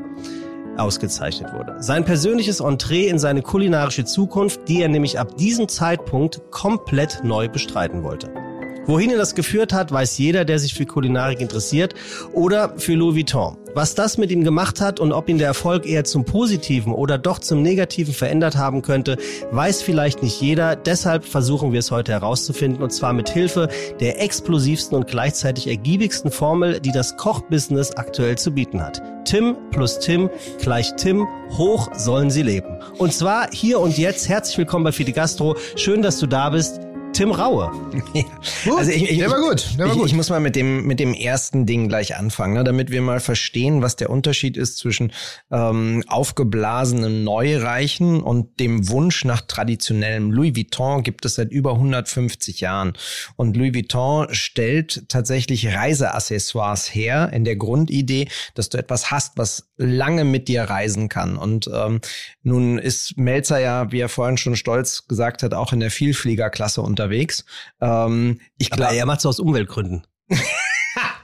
ausgezeichnet wurde. Sein persönliches Entree in seine kulinarische Zukunft, die er nämlich ab diesem Zeitpunkt komplett neu bestreiten wollte. Wohin er das geführt hat, weiß jeder, der sich für Kulinarik interessiert oder für Louis Vuitton. Was das mit ihm gemacht hat und ob ihn der Erfolg eher zum Positiven oder doch zum Negativen verändert haben könnte, weiß vielleicht nicht jeder. Deshalb versuchen wir es heute herauszufinden und zwar mit Hilfe der explosivsten und gleichzeitig ergiebigsten Formel, die das Kochbusiness aktuell zu bieten hat. Tim plus Tim gleich Tim, hoch sollen sie leben. Und zwar hier und jetzt herzlich willkommen bei Fide Gastro. Schön, dass du da bist. Tim Raue. Ja. Also ich, ich, der war gut. Der war ich, gut. Ich muss mal mit dem, mit dem ersten Ding gleich anfangen, ne, damit wir mal verstehen, was der Unterschied ist zwischen ähm, aufgeblasenem Neureichen und dem Wunsch nach traditionellem. Louis Vuitton gibt es seit über 150 Jahren. Und Louis Vuitton stellt tatsächlich Reiseaccessoires her in der Grundidee, dass du etwas hast, was lange mit dir reisen kann. Und ähm, nun ist Melzer ja, wie er vorhin schon stolz gesagt hat, auch in der Vielfliegerklasse unterwegs. Ähm, ich glaube, er macht es aus Umweltgründen.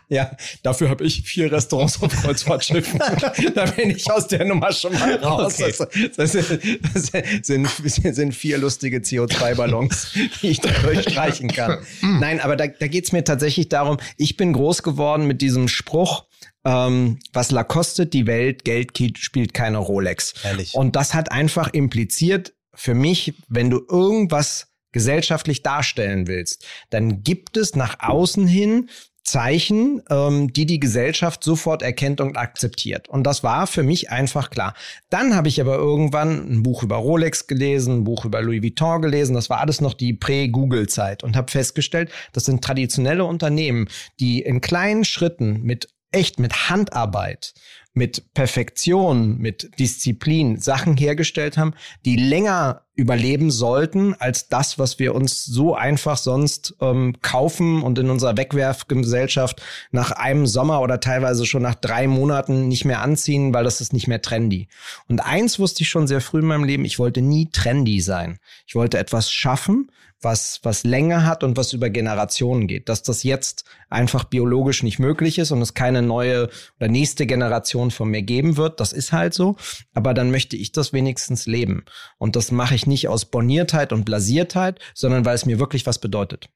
Ja, dafür habe ich vier Restaurants auf Kreuzfahrtschiffen. da bin ich aus der Nummer schon mal raus. Okay. Das, das, das, sind, sind vier lustige CO2-Ballons, die ich da durchstreichen kann. Nein, aber da, da geht es mir tatsächlich darum, ich bin groß geworden mit diesem Spruch, ähm, was La kostet die Welt, Geld spielt keine Rolex. Ehrlich. Und das hat einfach impliziert für mich, wenn du irgendwas gesellschaftlich darstellen willst, dann gibt es nach außen hin Zeichen, ähm, die die Gesellschaft sofort erkennt und akzeptiert. Und das war für mich einfach klar. Dann habe ich aber irgendwann ein Buch über Rolex gelesen, ein Buch über Louis Vuitton gelesen. Das war alles noch die Prä-Google-Zeit und habe festgestellt, das sind traditionelle Unternehmen, die in kleinen Schritten mit echt mit Handarbeit mit Perfektion, mit Disziplin Sachen hergestellt haben, die länger überleben sollten als das, was wir uns so einfach sonst ähm, kaufen und in unserer Wegwerfgesellschaft nach einem Sommer oder teilweise schon nach drei Monaten nicht mehr anziehen, weil das ist nicht mehr trendy. Und eins wusste ich schon sehr früh in meinem Leben, ich wollte nie trendy sein. Ich wollte etwas schaffen, was, was länger hat und was über Generationen geht. Dass das jetzt einfach biologisch nicht möglich ist und es keine neue oder nächste Generation von mir geben wird, das ist halt so. Aber dann möchte ich das wenigstens leben. Und das mache ich nicht aus Borniertheit und Blasiertheit, sondern weil es mir wirklich was bedeutet.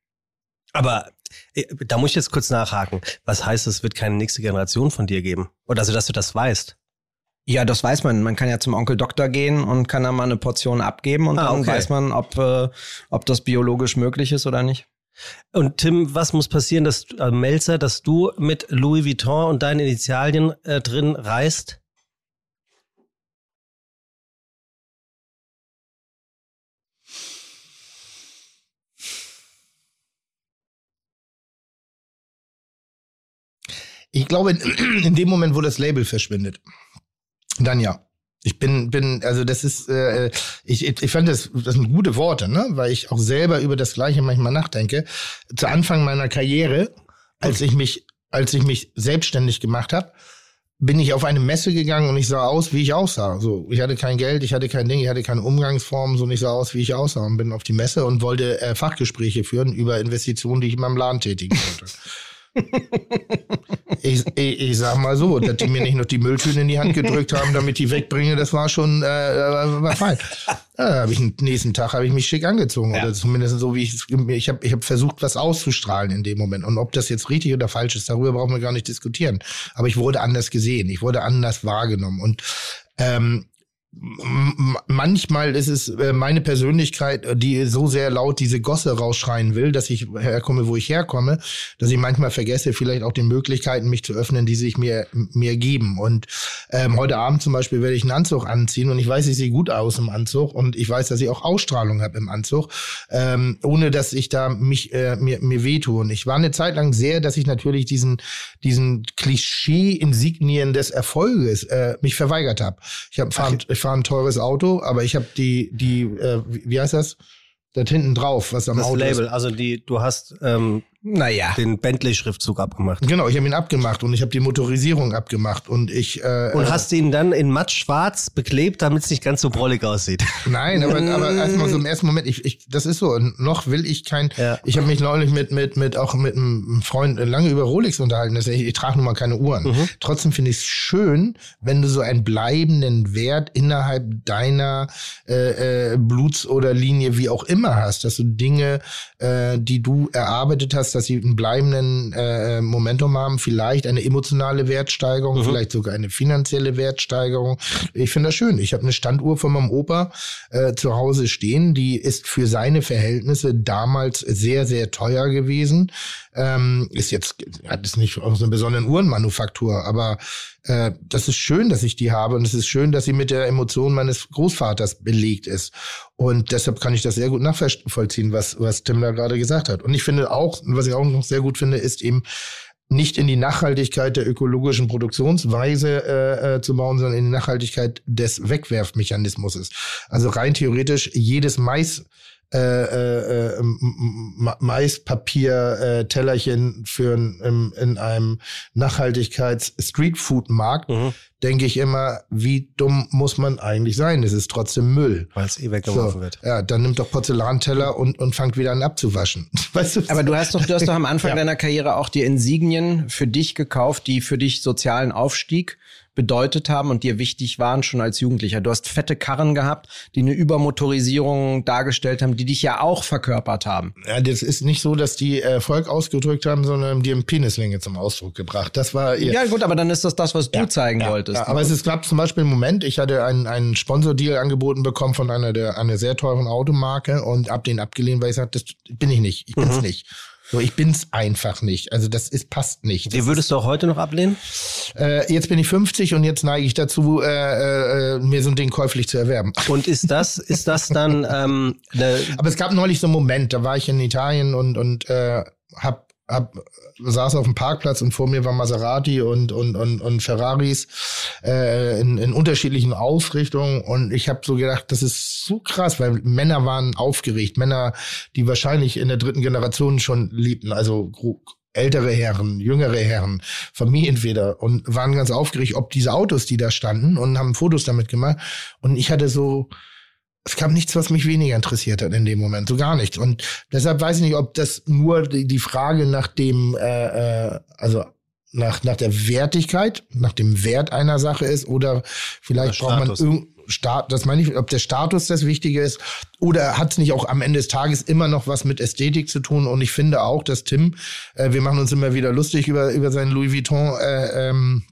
Aber äh, da muss ich jetzt kurz nachhaken. Was heißt, es wird keine nächste Generation von dir geben? Oder also, dass du das weißt? Ja, das weiß man. Man kann ja zum Onkel Doktor gehen und kann dann mal eine Portion abgeben und ah, dann okay. weiß man, ob, äh, ob das biologisch möglich ist oder nicht. Und Tim, was muss passieren, dass äh, Melzer, dass du mit Louis Vuitton und deinen Initialien äh, drin reist? Ich glaube, in, in dem Moment, wo das Label verschwindet, dann ja. Ich bin, bin, also das ist, äh, ich, ich fand das, das sind gute Worte, ne? Weil ich auch selber über das Gleiche manchmal nachdenke. Zu Anfang meiner Karriere, als ich mich, als ich mich selbstständig gemacht habe, bin ich auf eine Messe gegangen und ich sah aus, wie ich aussah. So, ich hatte kein Geld, ich hatte kein Ding, ich hatte keine Umgangsform, so und ich sah aus, wie ich aussah und bin auf die Messe und wollte äh, Fachgespräche führen über Investitionen, die ich in meinem Laden tätigen wollte ich, ich, ich sag mal so, dass die mir nicht noch die Mülltüte in die Hand gedrückt haben, damit ich wegbringe, das war schon äh, war fein. Ja, hab ich den nächsten Tag habe ich mich schick angezogen ja. oder zumindest so wie ich ich habe ich habe versucht was auszustrahlen in dem Moment und ob das jetzt richtig oder falsch ist, darüber brauchen wir gar nicht diskutieren. Aber ich wurde anders gesehen, ich wurde anders wahrgenommen und ähm, manchmal ist es äh, meine Persönlichkeit, äh, die so sehr laut diese Gosse rausschreien will, dass ich herkomme, wo ich herkomme, dass ich manchmal vergesse, vielleicht auch die Möglichkeiten, mich zu öffnen, die sich mir, mir geben. Und ähm, heute Abend zum Beispiel werde ich einen Anzug anziehen und ich weiß, ich sehe gut aus im Anzug und ich weiß, dass ich auch Ausstrahlung habe im Anzug, ähm, ohne dass ich da mich äh, mir, mir wehtue. Und ich war eine Zeit lang sehr, dass ich natürlich diesen, diesen Klischee-Insignien des Erfolges äh, mich verweigert habe. Ich habe ich fahre ein teures Auto, aber ich habe die, die, äh, wie heißt das? Da hinten drauf, was am das Auto Label, ist. also die, du hast ähm, naja. den Bentley-Schriftzug abgemacht. Genau, ich habe ihn abgemacht und ich habe die Motorisierung abgemacht und ich äh, und hast ihn dann in matt schwarz beklebt, damit es nicht ganz so brollig aussieht. Nein, aber, aber erstmal so im ersten Moment, ich, ich, das ist so. Noch will ich kein. Ja. Ich habe mich neulich mit mit mit auch mit einem Freund lange über Rolex unterhalten. Ich, ich trage nun mal keine Uhren. Mhm. Trotzdem finde ich es schön, wenn du so einen bleibenden Wert innerhalb deiner äh, äh, Bluts oder Linie wie auch immer hast, dass du Dinge, äh, die du erarbeitet hast hast, dass sie einen bleibenden äh, Momentum haben, vielleicht eine emotionale Wertsteigerung, mhm. vielleicht sogar eine finanzielle Wertsteigerung. Ich finde das schön. Ich habe eine Standuhr von meinem Opa äh, zu Hause stehen, die ist für seine Verhältnisse damals sehr, sehr teuer gewesen. Ähm, ist jetzt, hat es nicht aus einer besonderen Uhrenmanufaktur, aber äh, das ist schön, dass ich die habe und es ist schön, dass sie mit der Emotion meines Großvaters belegt ist. Und deshalb kann ich das sehr gut nachvollziehen, was, was Tim da gerade gesagt hat. Und ich finde auch, was ich auch noch sehr gut finde, ist eben, nicht in die Nachhaltigkeit der ökologischen Produktionsweise äh, äh, zu bauen, sondern in die Nachhaltigkeit des Wegwerfmechanismus. Also rein theoretisch jedes Mais äh, äh, äh Maispapier-Tellerchen äh, für in, in einem Nachhaltigkeits-Streetfood-Markt, mhm. denke ich immer, wie dumm muss man eigentlich sein? Das ist trotzdem Müll. Weil es eh weggeworfen so, wird. Ja, dann nimmt doch Porzellanteller und, und fangt wieder an abzuwaschen. Weißt du? Aber du hast doch, du hast doch am Anfang ja. deiner Karriere auch die Insignien für dich gekauft, die für dich sozialen Aufstieg bedeutet haben und dir wichtig waren schon als Jugendlicher. Du hast fette Karren gehabt, die eine Übermotorisierung dargestellt haben, die dich ja auch verkörpert haben. Ja, das ist nicht so, dass die Erfolg ausgedrückt haben, sondern die haben Penislänge zum Ausdruck gebracht. Das war ihr Ja gut, aber dann ist das das, was du ja, zeigen ja, wolltest. Ja, aber es ist, gab zum Beispiel einen Moment, ich hatte einen, einen Sponsordeal angeboten bekommen von einer der einer sehr teuren Automarke und hab den abgelehnt, weil ich sagte, das bin ich nicht, ich bin's mhm. nicht. So, ich bin's einfach nicht. Also das ist passt nicht. Wie würdest du auch heute noch ablehnen? Äh, jetzt bin ich 50 und jetzt neige ich dazu, äh, äh, mir so ein Ding käuflich zu erwerben. Und ist das, ist das dann? Ähm, Aber es gab neulich so einen Moment, da war ich in Italien und und äh, hab hab, saß auf dem Parkplatz und vor mir war Maserati und und und, und Ferraris äh, in, in unterschiedlichen Ausrichtungen. Und ich habe so gedacht, das ist so krass, weil Männer waren aufgeregt, Männer, die wahrscheinlich in der dritten Generation schon liebten, also ältere Herren, jüngere Herren, Familienväter und waren ganz aufgeregt, ob diese Autos, die da standen und haben Fotos damit gemacht. Und ich hatte so es gab nichts, was mich weniger interessiert hat in dem Moment, so gar nichts. Und deshalb weiß ich nicht, ob das nur die, Frage nach dem, äh, äh, also nach, nach der Wertigkeit, nach dem Wert einer Sache ist oder vielleicht braucht man irgendein Start, das meine ich, ob der Status das Wichtige ist oder hat es nicht auch am Ende des Tages immer noch was mit Ästhetik zu tun? Und ich finde auch, dass Tim, äh, wir machen uns immer wieder lustig über, über seinen Louis Vuitton äh, ähm,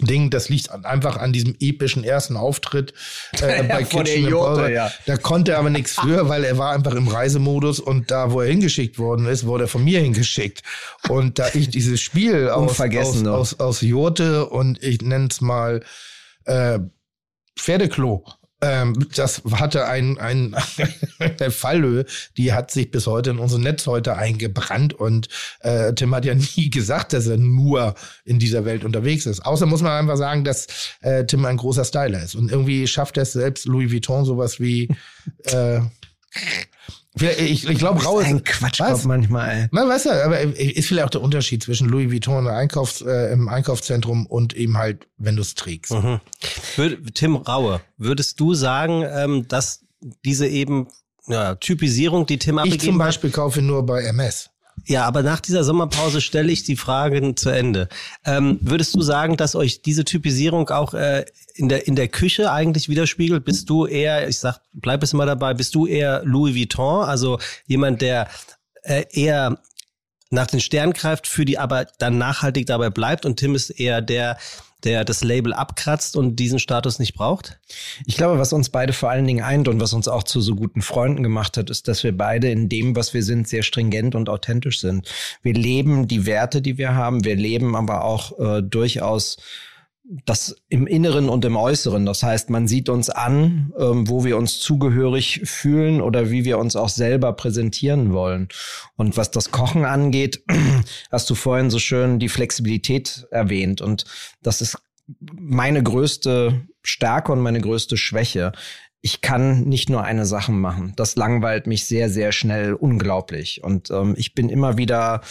Ding, das liegt einfach an diesem epischen ersten Auftritt äh, bei ja, Kitchen Jote, ja. Da konnte er aber nichts für, weil er war einfach im Reisemodus und da, wo er hingeschickt worden ist, wurde er von mir hingeschickt. Und da ich dieses Spiel aus, aus, aus, aus Jurte und ich nenne es mal äh, Pferdeklo ähm, das hatte ein, ein Fallhöhe, die hat sich bis heute in unser Netz heute eingebrannt und äh, Tim hat ja nie gesagt, dass er nur in dieser Welt unterwegs ist. Außer muss man einfach sagen, dass äh, Tim ein großer Styler ist und irgendwie schafft er es selbst Louis Vuitton sowas wie äh, ich, ich glaube, rau ist ein Quatschkopf manchmal. Na, weißt du, aber ist vielleicht auch der Unterschied zwischen Louis Vuitton Einkaufs, äh, im Einkaufszentrum und eben halt, wenn du es trägst. Mhm. Tim Raue, würdest du sagen, ähm, dass diese eben ja, Typisierung, die Tim abgegeben Ich zum Beispiel hat, kaufe nur bei MS. Ja, aber nach dieser Sommerpause stelle ich die Frage zu Ende. Ähm, würdest du sagen, dass euch diese Typisierung auch äh, in der in der Küche eigentlich widerspiegelt? Bist du eher, ich sag, bleib es mal dabei, bist du eher Louis Vuitton, also jemand, der äh, eher nach den Sternen greift, für die aber dann nachhaltig dabei bleibt und Tim ist eher der, der das Label abkratzt und diesen Status nicht braucht? Ich glaube, was uns beide vor allen Dingen eint und was uns auch zu so guten Freunden gemacht hat, ist, dass wir beide in dem, was wir sind, sehr stringent und authentisch sind. Wir leben die Werte, die wir haben. Wir leben aber auch äh, durchaus das im Inneren und im Äußeren. Das heißt, man sieht uns an, ähm, wo wir uns zugehörig fühlen oder wie wir uns auch selber präsentieren wollen. Und was das Kochen angeht, hast du vorhin so schön die Flexibilität erwähnt. Und das ist meine größte Stärke und meine größte Schwäche. Ich kann nicht nur eine Sache machen. Das langweilt mich sehr, sehr schnell unglaublich. Und ähm, ich bin immer wieder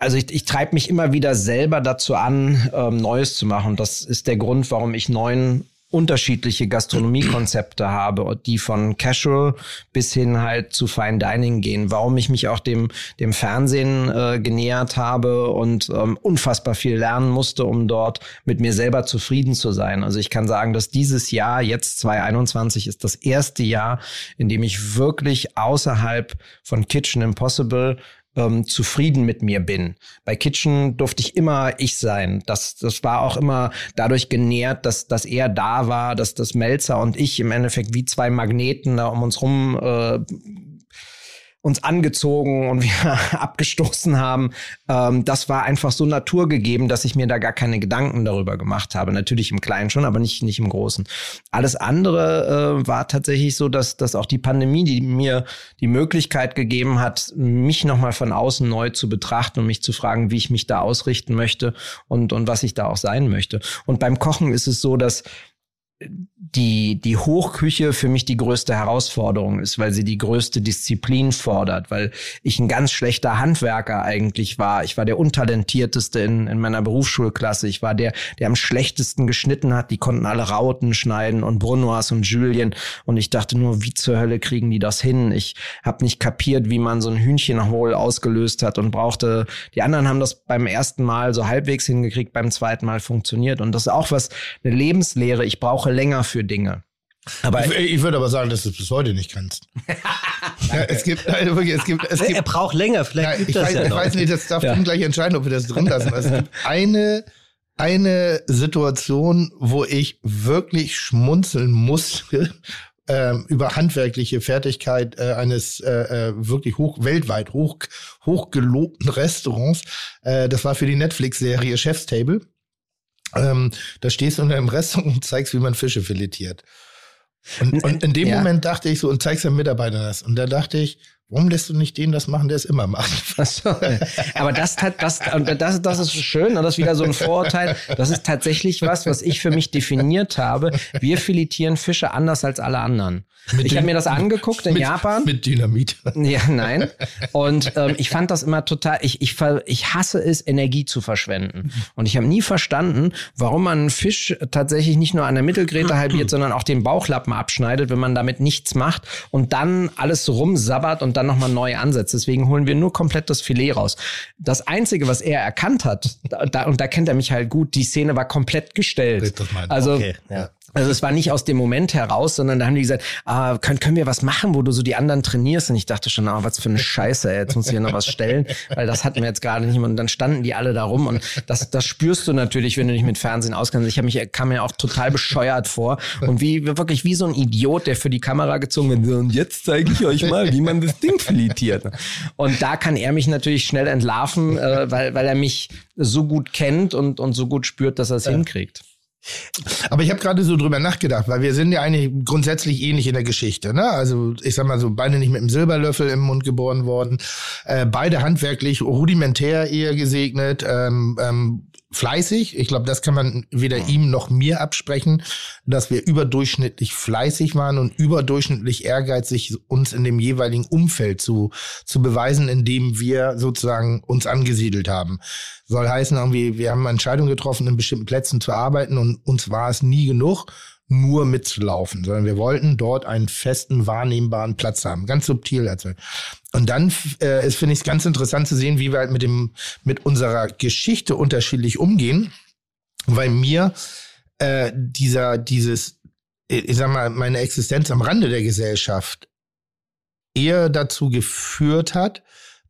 also ich, ich treibe mich immer wieder selber dazu an, ähm, Neues zu machen. Das ist der Grund, warum ich neun unterschiedliche Gastronomiekonzepte habe, die von Casual bis hin halt zu Fine Dining gehen. Warum ich mich auch dem, dem Fernsehen äh, genähert habe und ähm, unfassbar viel lernen musste, um dort mit mir selber zufrieden zu sein. Also ich kann sagen, dass dieses Jahr, jetzt 2021, ist das erste Jahr, in dem ich wirklich außerhalb von Kitchen Impossible ähm, zufrieden mit mir bin. Bei Kitchen durfte ich immer ich sein. Das, das war auch immer dadurch genährt, dass, dass er da war, dass das Melzer und ich im Endeffekt wie zwei Magneten da um uns rum äh, uns angezogen und wir abgestoßen haben. Ähm, das war einfach so naturgegeben, dass ich mir da gar keine Gedanken darüber gemacht habe. Natürlich im Kleinen schon, aber nicht, nicht im Großen. Alles andere äh, war tatsächlich so, dass, dass auch die Pandemie, die mir die Möglichkeit gegeben hat, mich nochmal von außen neu zu betrachten und mich zu fragen, wie ich mich da ausrichten möchte und, und was ich da auch sein möchte. Und beim Kochen ist es so, dass die, die Hochküche für mich die größte Herausforderung ist, weil sie die größte Disziplin fordert, weil ich ein ganz schlechter Handwerker eigentlich war. Ich war der untalentierteste in, in meiner Berufsschulklasse. Ich war der, der am schlechtesten geschnitten hat. Die konnten alle Rauten schneiden und Brunois und Julien. Und ich dachte nur, wie zur Hölle kriegen die das hin? Ich habe nicht kapiert, wie man so ein Hühnchenhohl ausgelöst hat und brauchte, die anderen haben das beim ersten Mal so halbwegs hingekriegt, beim zweiten Mal funktioniert. Und das ist auch was, eine Lebenslehre. Ich brauche Woche länger für Dinge. Aber ich, ich würde aber sagen, dass du es bis heute nicht kannst. ja, es gibt, also wirklich, es gibt, es gibt. Er braucht länger, vielleicht. Ja, ich, weiß, ja ich weiß nicht, das darf ja. gleich entscheiden, ob wir das drin lassen. Es gibt eine, eine Situation, wo ich wirklich schmunzeln musste ähm, über handwerkliche Fertigkeit äh, eines äh, äh, wirklich hoch weltweit hoch hochgelobten Restaurants. Äh, das war für die Netflix-Serie Chef's Table. Ähm, da stehst du in einem Restaurant und zeigst, wie man Fische filetiert. Und, und in dem ja. Moment dachte ich so, und zeigst den Mitarbeitern das. Und da dachte ich, Warum lässt du nicht den das machen, der es immer macht? So. Aber das, das, das, das ist schön und das ist wieder so ein Vorurteil. Das ist tatsächlich was, was ich für mich definiert habe. Wir filetieren Fische anders als alle anderen. Mit ich habe mir das angeguckt in mit, Japan. Mit Dynamit. Ja, nein. Und ähm, ich fand das immer total, ich, ich, ich hasse es, Energie zu verschwenden. Und ich habe nie verstanden, warum man einen Fisch tatsächlich nicht nur an der Mittelgräte halbiert, sondern auch den Bauchlappen abschneidet, wenn man damit nichts macht und dann alles rumsabbert und dann nochmal neu ansetzt. Deswegen holen wir nur komplett das Filet raus. Das Einzige, was er erkannt hat, da, und da kennt er mich halt gut, die Szene war komplett gestellt. Also okay, ja. Also es war nicht aus dem Moment heraus, sondern da haben die gesagt, ah, können, können wir was machen, wo du so die anderen trainierst? Und ich dachte schon, ah, was für eine Scheiße, jetzt muss ich hier noch was stellen, weil das hatten wir jetzt gerade nicht. Und dann standen die alle da rum und das, das spürst du natürlich, wenn du dich mit Fernsehen auskennst. Ich habe mich, kam mir auch total bescheuert vor und wie wirklich wie so ein Idiot, der für die Kamera gezogen wird. Und jetzt zeige ich euch mal, wie man das Ding filetiert. Und da kann er mich natürlich schnell entlarven, äh, weil, weil er mich so gut kennt und, und so gut spürt, dass er es ja. hinkriegt. Aber ich habe gerade so drüber nachgedacht, weil wir sind ja eigentlich grundsätzlich ähnlich in der Geschichte. Ne? Also ich sag mal so, beide nicht mit einem Silberlöffel im Mund geboren worden, äh, beide handwerklich rudimentär eher gesegnet, ähm, ähm, fleißig. Ich glaube, das kann man weder ihm noch mir absprechen, dass wir überdurchschnittlich fleißig waren und überdurchschnittlich ehrgeizig, uns in dem jeweiligen Umfeld zu, zu beweisen, in dem wir sozusagen uns angesiedelt haben. Soll heißen, irgendwie, wir haben Entscheidungen getroffen, in bestimmten Plätzen zu arbeiten und uns war es nie genug, nur mitzulaufen, sondern wir wollten dort einen festen, wahrnehmbaren Platz haben. Ganz subtil erzählt. Und dann äh, ist, finde ich es ganz interessant zu sehen, wie wir halt mit dem, mit unserer Geschichte unterschiedlich umgehen. Weil mir äh, dieser, dieses, ich sag mal, meine Existenz am Rande der Gesellschaft eher dazu geführt hat,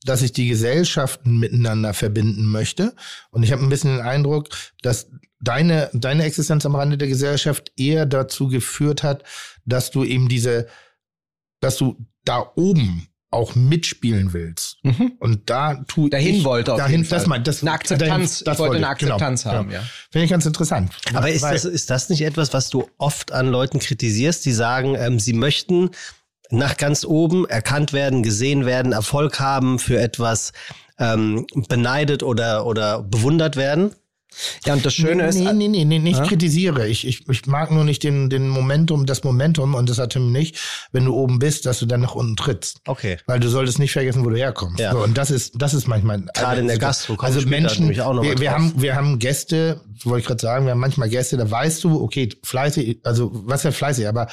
dass ich die Gesellschaften miteinander verbinden möchte. Und ich habe ein bisschen den Eindruck, dass deine, deine Existenz am Rande der Gesellschaft eher dazu geführt hat, dass du eben diese, dass du da oben auch mitspielen willst. Mhm. Und da tu dahin ich, wollte dahin, das mein, das eine Akzeptanz, dahin, das ich wollte eine genau. Akzeptanz genau, haben, ja. Finde ich ganz interessant. Aber ist das, ist das nicht etwas, was du oft an Leuten kritisierst, die sagen, ähm, sie möchten nach ganz oben erkannt werden, gesehen werden, Erfolg haben, für etwas ähm, beneidet oder, oder bewundert werden? Ja, und das Schöne nee, ist. Nee, nee, nee, nee nicht ja? kritisiere. Ich, ich, ich mag nur nicht den, den Momentum, das Momentum, und das hat Tim nicht, wenn du oben bist, dass du dann nach unten trittst. Okay. Weil du solltest nicht vergessen, wo du herkommst. Ja. So, und das ist, das ist manchmal. Gerade also, in der Gastro. Also Menschen, wir, wir haben, wir haben Gäste, wollte ich gerade sagen, wir haben manchmal Gäste, da weißt du, okay, fleißig, also was ja fleißig, aber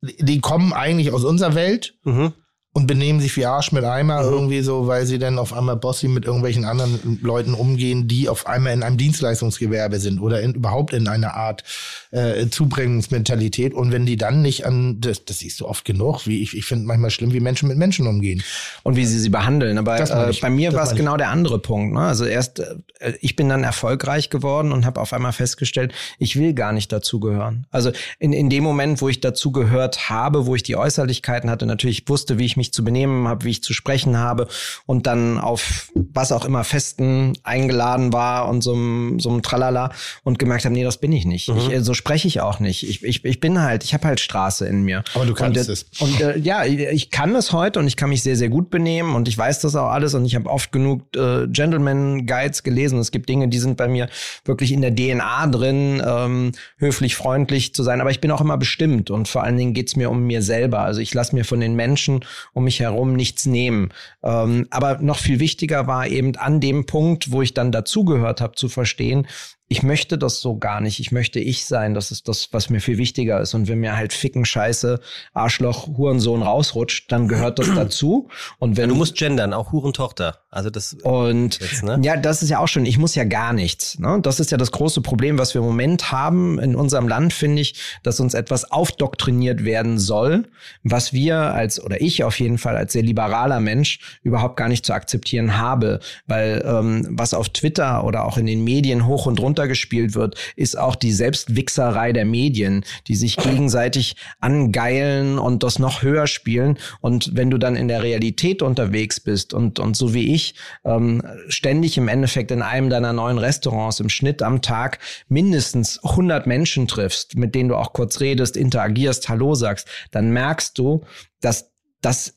die kommen eigentlich aus unserer Welt. Mhm und benehmen sich wie Arsch mit Eimer mhm. irgendwie so, weil sie dann auf einmal bossy mit irgendwelchen anderen Leuten umgehen, die auf einmal in einem Dienstleistungsgewerbe sind oder in, überhaupt in einer Art äh, Zubringungsmentalität. Und wenn die dann nicht an, das, das siehst du oft genug, wie ich, ich finde manchmal schlimm, wie Menschen mit Menschen umgehen. Und wie sie sie behandeln. Aber äh, bei mir war es genau der andere Punkt. Ne? Also erst, äh, ich bin dann erfolgreich geworden und habe auf einmal festgestellt, ich will gar nicht dazugehören. Also in, in dem Moment, wo ich dazugehört habe, wo ich die Äußerlichkeiten hatte, natürlich wusste, wie ich mich mich zu benehmen habe, wie ich zu sprechen habe und dann auf was auch immer Festen eingeladen war und so einem Tralala und gemerkt habe, nee, das bin ich nicht. Mhm. Ich, äh, so spreche ich auch nicht. Ich, ich, ich bin halt, ich habe halt Straße in mir. Aber du kannst und, es. Und äh, ja, ich kann es heute und ich kann mich sehr, sehr gut benehmen und ich weiß das auch alles und ich habe oft genug äh, Gentleman-Guides gelesen. Es gibt Dinge, die sind bei mir wirklich in der DNA drin, ähm, höflich, freundlich zu sein. Aber ich bin auch immer bestimmt und vor allen Dingen geht's mir um mir selber. Also ich lasse mir von den Menschen um mich herum nichts nehmen. Ähm, aber noch viel wichtiger war eben an dem Punkt, wo ich dann dazugehört habe, zu verstehen, ich möchte das so gar nicht. Ich möchte ich sein. Das ist das, was mir viel wichtiger ist. Und wenn mir halt Ficken, Scheiße, Arschloch, Hurensohn rausrutscht, dann gehört das dazu. Und wenn ja, du musst gendern, auch Hurentochter. Also das. Und jetzt, ne? ja, das ist ja auch schon. Ich muss ja gar nichts. Ne? Das ist ja das große Problem, was wir im Moment haben in unserem Land, finde ich, dass uns etwas aufdoktriniert werden soll, was wir als oder ich auf jeden Fall als sehr liberaler Mensch überhaupt gar nicht zu akzeptieren habe, weil ähm, was auf Twitter oder auch in den Medien hoch und runter runtergespielt wird, ist auch die Selbstwichserei der Medien, die sich gegenseitig angeilen und das noch höher spielen. Und wenn du dann in der Realität unterwegs bist und, und so wie ich ähm, ständig im Endeffekt in einem deiner neuen Restaurants im Schnitt am Tag mindestens 100 Menschen triffst, mit denen du auch kurz redest, interagierst, Hallo sagst, dann merkst du, dass das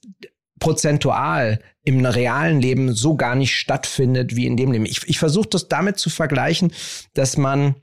prozentual im realen Leben so gar nicht stattfindet wie in dem Leben. Ich, ich versuche das damit zu vergleichen, dass man,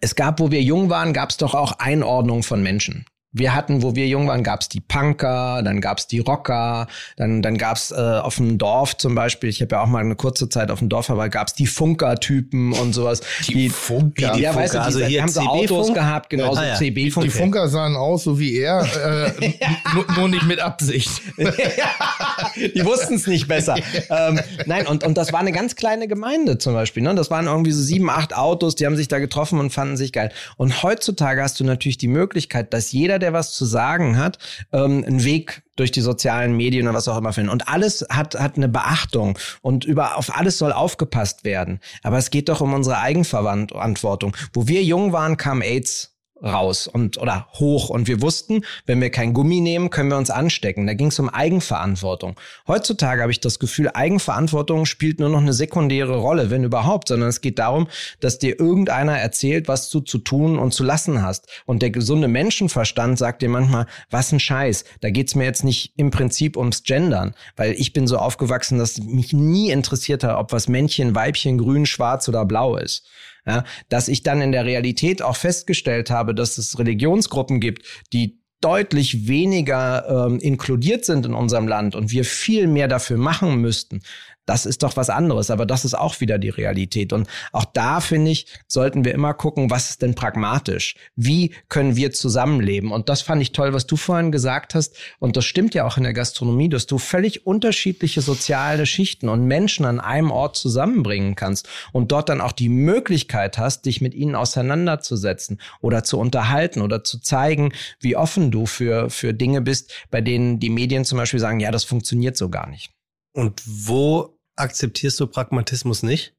es gab, wo wir jung waren, gab es doch auch Einordnung von Menschen wir hatten, wo wir jung waren, gab es die Punker, dann gab es die Rocker, dann, dann gab es äh, auf dem Dorf zum Beispiel, ich habe ja auch mal eine kurze Zeit auf dem Dorf, aber gab es die Funker-Typen und sowas. Die, die Funker? Die, ja, weißt du, also hier haben so Autos gehabt, genauso ja, CB-Funker. Die Funker sahen aus, so wie er, äh, nur, nur, nicht mit Absicht. die wussten es nicht besser. ähm, nein, und, und das war eine ganz kleine Gemeinde zum Beispiel. Ne? Das waren irgendwie so sieben, acht Autos, die haben sich da getroffen und fanden sich geil. Und heutzutage hast du natürlich die Möglichkeit, dass jeder der was zu sagen hat, ähm, einen Weg durch die sozialen Medien oder was auch immer finden. Und alles hat, hat eine Beachtung und über, auf alles soll aufgepasst werden. Aber es geht doch um unsere Eigenverantwortung. Wo wir jung waren, kam AIDS raus und oder hoch und wir wussten, wenn wir kein Gummi nehmen, können wir uns anstecken. Da ging es um Eigenverantwortung. Heutzutage habe ich das Gefühl, Eigenverantwortung spielt nur noch eine sekundäre Rolle, wenn überhaupt, sondern es geht darum, dass dir irgendeiner erzählt, was du zu tun und zu lassen hast. Und der gesunde Menschenverstand sagt dir manchmal, was ein Scheiß. Da geht's mir jetzt nicht im Prinzip ums Gendern, weil ich bin so aufgewachsen, dass mich nie interessiert hat, ob was Männchen, Weibchen, grün, schwarz oder blau ist. Ja, dass ich dann in der Realität auch festgestellt habe, dass es Religionsgruppen gibt, die deutlich weniger ähm, inkludiert sind in unserem Land und wir viel mehr dafür machen müssten, das ist doch was anderes, aber das ist auch wieder die Realität. Und auch da, finde ich, sollten wir immer gucken, was ist denn pragmatisch? Wie können wir zusammenleben? Und das fand ich toll, was du vorhin gesagt hast. Und das stimmt ja auch in der Gastronomie, dass du völlig unterschiedliche soziale Schichten und Menschen an einem Ort zusammenbringen kannst und dort dann auch die Möglichkeit hast, dich mit ihnen auseinanderzusetzen oder zu unterhalten oder zu zeigen, wie offen du für, für Dinge bist, bei denen die Medien zum Beispiel sagen, ja, das funktioniert so gar nicht. Und wo akzeptierst du Pragmatismus nicht?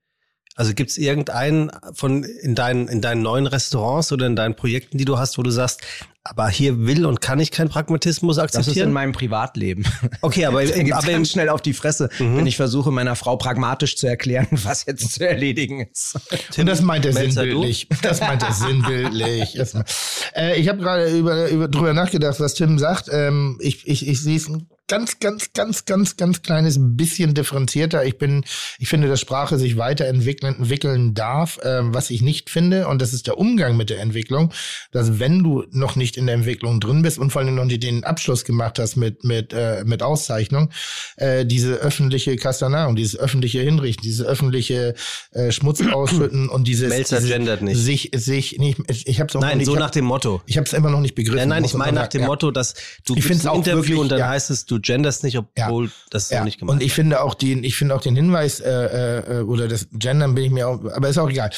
Also gibt es irgendeinen von in deinen, in deinen neuen Restaurants oder in deinen Projekten, die du hast, wo du sagst, aber hier will und kann ich keinen Pragmatismus akzeptieren? Das ist in meinem Privatleben. Okay, aber, aber ganz schnell auf die Fresse, mhm. wenn ich versuche, meiner Frau pragmatisch zu erklären, was jetzt zu erledigen ist. und das meint er sinnbildlich. Das meint er sinnbildlich. äh, ich habe gerade über, über, drüber nachgedacht, was Tim sagt. Ähm, ich ich, ich sehe es ganz, ganz, ganz, ganz, ganz kleines bisschen differenzierter. Ich bin, ich finde, dass Sprache sich weiterentwickeln entwickeln darf, ähm, was ich nicht finde. Und das ist der Umgang mit der Entwicklung, dass wenn du noch nicht in der Entwicklung drin bist und vor allem noch nicht den Abschluss gemacht hast mit, mit, äh, mit Auszeichnung, äh, diese öffentliche Kastanage, dieses öffentliche Hinrichten, diese öffentliche äh, Schmutz ausschütten und dieses, Melzer dieses gendert nicht. sich, sich, nicht, ich habe auch Nein, nicht, so hab, nach dem Motto. Ich habe es immer noch nicht begriffen. Nein, nein, ich meine nach dem ja. Motto, dass du ich ein Interview wirklich, und dann ja. heißt es, du genderst nicht, obwohl ja. das ja. nicht gemacht Und ich finde auch den, ich finde auch den Hinweis äh, äh, oder das Gendern bin ich mir auch, aber ist auch egal.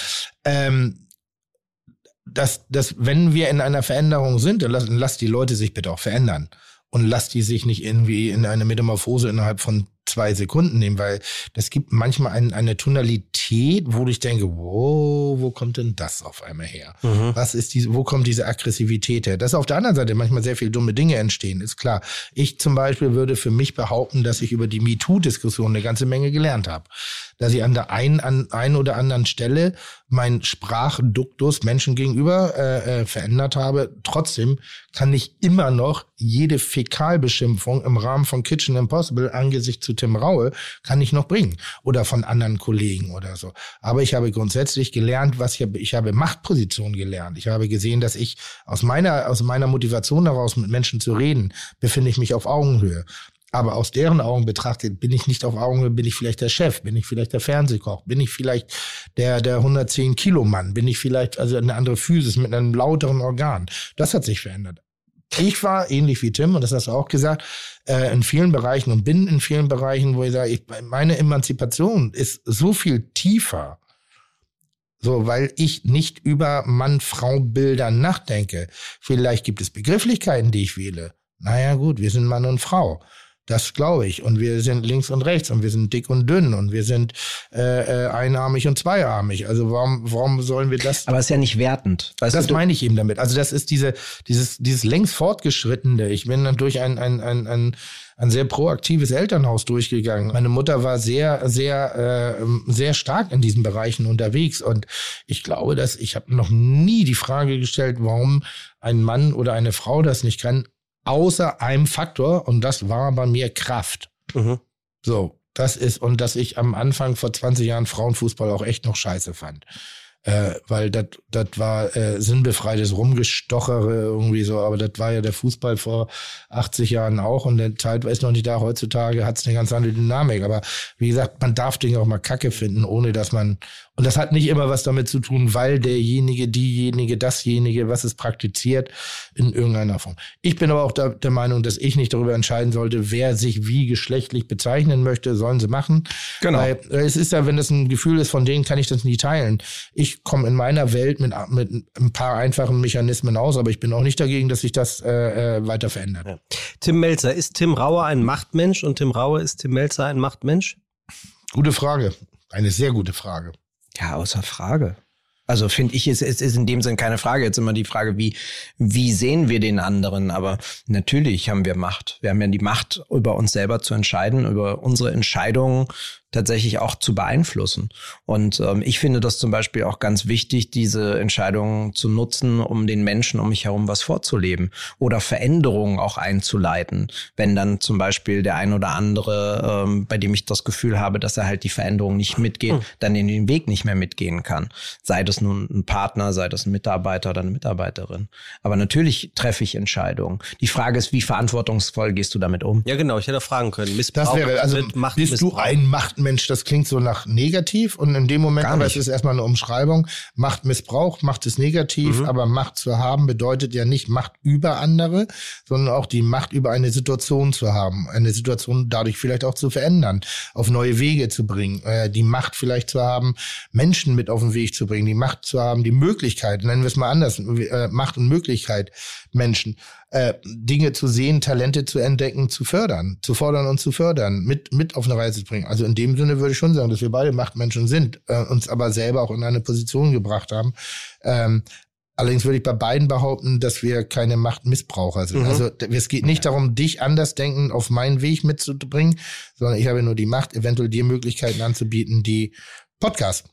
Ähm, dass, dass wenn wir in einer Veränderung sind, dann lass, lass die Leute sich bitte auch verändern und lass die sich nicht irgendwie in eine Metamorphose innerhalb von zwei Sekunden nehmen, weil das gibt manchmal ein, eine Tonalität, wo ich denke, wow, wo kommt denn das auf einmal her? Mhm. Was ist diese, wo kommt diese Aggressivität her? Dass auf der anderen Seite manchmal sehr viele dumme Dinge entstehen, ist klar. Ich zum Beispiel würde für mich behaupten, dass ich über die MeToo-Diskussion eine ganze Menge gelernt habe. Dass ich an der einen, an ein oder anderen Stelle mein Sprachduktus Menschen gegenüber äh, äh, verändert habe. Trotzdem kann ich immer noch jede Fäkalbeschimpfung im Rahmen von Kitchen Impossible angesichts zu Tim Raue kann ich noch bringen oder von anderen Kollegen oder so. Aber ich habe grundsätzlich gelernt, was ich habe, ich habe Machtposition gelernt. Ich habe gesehen, dass ich aus meiner, aus meiner Motivation daraus mit Menschen zu reden, befinde ich mich auf Augenhöhe. Aber aus deren Augen betrachtet bin ich nicht auf Augenhöhe, bin ich vielleicht der Chef, bin ich vielleicht der Fernsehkoch, bin ich vielleicht der, der 110 Kilo Mann, bin ich vielleicht also eine andere Physis mit einem lauteren Organ. Das hat sich verändert. Ich war ähnlich wie Tim, und das hast du auch gesagt, äh, in vielen Bereichen und bin in vielen Bereichen, wo ich sage, ich, meine Emanzipation ist so viel tiefer. So, weil ich nicht über Mann-Frau-Bilder nachdenke. Vielleicht gibt es Begrifflichkeiten, die ich wähle. Naja, gut, wir sind Mann und Frau. Das glaube ich. Und wir sind links und rechts und wir sind dick und dünn und wir sind äh, äh, einarmig und zweiarmig. Also warum, warum sollen wir das? Aber es ist ja nicht wertend. Weißt das du, meine ich eben damit. Also das ist diese, dieses, dieses längst fortgeschrittene. Ich bin dann durch ein, ein, ein, ein ein sehr proaktives Elternhaus durchgegangen. Meine Mutter war sehr, sehr, äh, sehr stark in diesen Bereichen unterwegs und ich glaube, dass ich habe noch nie die Frage gestellt, warum ein Mann oder eine Frau das nicht kann, außer einem Faktor und das war bei mir Kraft. Mhm. So, das ist, und dass ich am Anfang vor 20 Jahren Frauenfußball auch echt noch scheiße fand äh, weil das war äh, sinnbefreites Rumgestochere irgendwie so, aber das war ja der Fußball vor 80 Jahren auch und der Zeit ist noch nicht da. Heutzutage hat es eine ganz andere Dynamik, aber wie gesagt, man darf Dinge auch mal Kacke finden, ohne dass man und das hat nicht immer was damit zu tun, weil derjenige, diejenige, dasjenige, was es praktiziert, in irgendeiner Form. Ich bin aber auch der, der Meinung, dass ich nicht darüber entscheiden sollte, wer sich wie geschlechtlich bezeichnen möchte, sollen sie machen. Genau. Weil äh, es ist ja, wenn das ein Gefühl ist, von denen kann ich das nie teilen. Ich komme in meiner Welt mit, mit ein paar einfachen Mechanismen aus, aber ich bin auch nicht dagegen, dass sich das äh, äh weiter verändert. Ja. Tim Melzer, ist Tim Rauer ein Machtmensch und Tim Rauer ist Tim Melzer ein Machtmensch? Gute Frage. Eine sehr gute Frage. Ja, außer Frage. Also finde ich, es, es ist in dem Sinn keine Frage. Jetzt immer die Frage, wie, wie sehen wir den anderen? Aber natürlich haben wir Macht. Wir haben ja die Macht, über uns selber zu entscheiden, über unsere Entscheidungen tatsächlich auch zu beeinflussen. Und ähm, ich finde das zum Beispiel auch ganz wichtig, diese Entscheidungen zu nutzen, um den Menschen um mich herum was vorzuleben oder Veränderungen auch einzuleiten. Wenn dann zum Beispiel der ein oder andere, ähm, bei dem ich das Gefühl habe, dass er halt die Veränderung nicht mitgeht, mhm. dann in den Weg nicht mehr mitgehen kann. Sei das nun ein Partner, sei das ein Mitarbeiter oder eine Mitarbeiterin. Aber natürlich treffe ich Entscheidungen. Die Frage ist, wie verantwortungsvoll gehst du damit um? Ja, genau. Ich hätte fragen können. Missbrauch das wäre, also Macht, bist Missbrauch. du ein Macht Mensch, das klingt so nach negativ und in dem Moment, aber es ist erstmal eine Umschreibung, Macht Missbrauch, Macht ist negativ, mhm. aber Macht zu haben bedeutet ja nicht Macht über andere, sondern auch die Macht über eine Situation zu haben, eine Situation dadurch vielleicht auch zu verändern, auf neue Wege zu bringen, äh, die Macht vielleicht zu haben, Menschen mit auf den Weg zu bringen, die Macht zu haben, die Möglichkeit, nennen wir es mal anders, äh, Macht und Möglichkeit Menschen äh, Dinge zu sehen, Talente zu entdecken, zu fördern, zu fordern und zu fördern, mit, mit auf eine Reise zu bringen. Also in dem Sinne würde ich schon sagen, dass wir beide Machtmenschen sind, äh, uns aber selber auch in eine Position gebracht haben. Ähm, Allerdings würde ich bei beiden behaupten, dass wir keine Machtmissbraucher sind. Mhm. Also es geht nicht darum, dich anders denken auf meinen Weg mitzubringen, sondern ich habe nur die Macht, eventuell dir Möglichkeiten anzubieten, die Podcast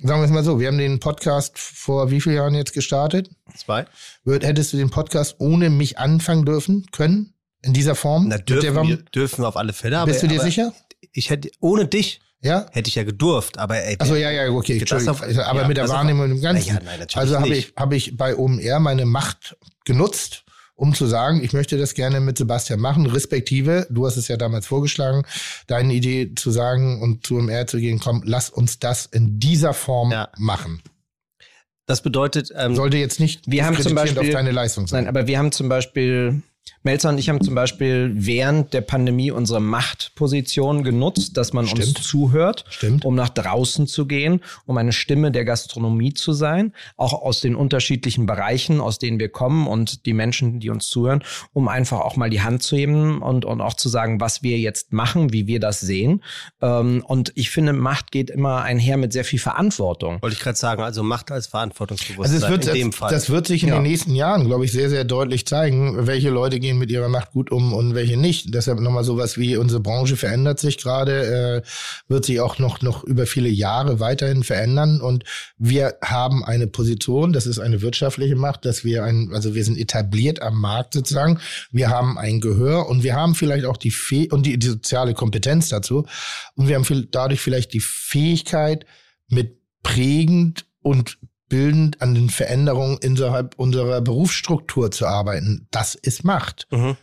sagen wir es mal so, wir haben den Podcast vor wie vielen Jahren jetzt gestartet? Zwei. Hättest du den Podcast ohne mich anfangen dürfen, können? In dieser Form? Na, dürfen, wir, dürfen wir auf alle Fälle. Aber, Bist du dir sicher? Ich hätte, ohne dich. Ja? Hätte ich ja gedurft, aber ey. Achso, ja, ja, okay, Entschuldigung. Also, aber ja, mit der Wahrnehmung im Ganzen. Ja, nein, also habe ich, hab ich bei OMR meine Macht genutzt um zu sagen, ich möchte das gerne mit Sebastian machen, respektive, du hast es ja damals vorgeschlagen, deine Idee zu sagen und zu MR zu gehen, komm, lass uns das in dieser Form ja. machen. Das bedeutet, ähm, sollte jetzt nicht wir haben zum Beispiel, auf deine Leistung sein. Nein, aber wir haben zum Beispiel Melzer und ich haben zum Beispiel während der Pandemie unsere Machtposition genutzt, dass man Stimmt. uns zuhört, Stimmt. um nach draußen zu gehen, um eine Stimme der Gastronomie zu sein, auch aus den unterschiedlichen Bereichen, aus denen wir kommen und die Menschen, die uns zuhören, um einfach auch mal die Hand zu heben und, und auch zu sagen, was wir jetzt machen, wie wir das sehen. Ähm, und ich finde, Macht geht immer einher mit sehr viel Verantwortung. Wollte ich gerade sagen, also Macht als Verantwortungsbewusstsein also es wird, in dem Fall. Das wird sich in ja. den nächsten Jahren, glaube ich, sehr, sehr deutlich zeigen, welche Leute gehen mit ihrer Macht gut um und welche nicht. Deshalb nochmal sowas wie unsere Branche verändert sich gerade, äh, wird sich auch noch, noch über viele Jahre weiterhin verändern. Und wir haben eine Position, das ist eine wirtschaftliche Macht, dass wir ein, also wir sind etabliert am Markt sozusagen. Wir haben ein Gehör und wir haben vielleicht auch die Fäh und die, die soziale Kompetenz dazu. Und wir haben viel, dadurch vielleicht die Fähigkeit, mit prägend und bildend an den Veränderungen innerhalb unserer Berufsstruktur zu arbeiten. Das ist Macht. Mhm.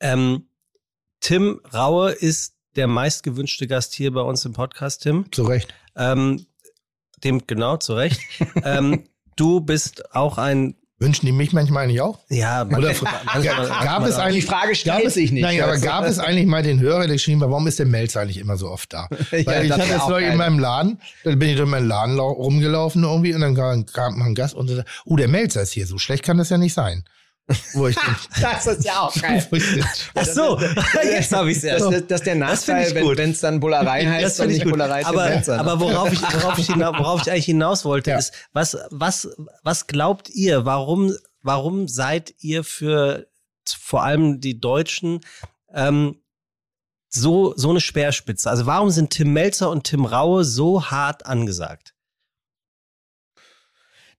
Ähm, Tim Raue ist der meistgewünschte Gast hier bei uns im Podcast, Tim. Zu Recht. Ähm, dem, genau, zu Recht. ähm, du bist auch ein Wünschen die mich manchmal eigentlich auch? Ja, Oder gab es eigentlich, die Frage stellt sich nicht. Nein, aber gab es eigentlich mal den Hörer, der geschrieben hat, warum ist der Melz eigentlich immer so oft da? ja, Weil ich hatte jetzt neulich in meinem Laden, dann bin ich durch meinen Laden rumgelaufen irgendwie und dann kam, kam ein Gast und sagte, oh, der Melzer ist hier, so schlecht kann das ja nicht sein. Wo ich das ist ja auch geil. Ach so, jetzt habe ich es erst. Das, das ist der Nachteil, wenn es dann Bullerei heißt und nicht Bullerei aber, aber worauf ich, worauf, ich hinaus, worauf ich eigentlich hinaus wollte, ja. ist, was, was, was glaubt ihr, warum, warum seid ihr für vor allem die Deutschen ähm, so, so eine Speerspitze? Also warum sind Tim Melzer und Tim Raue so hart angesagt?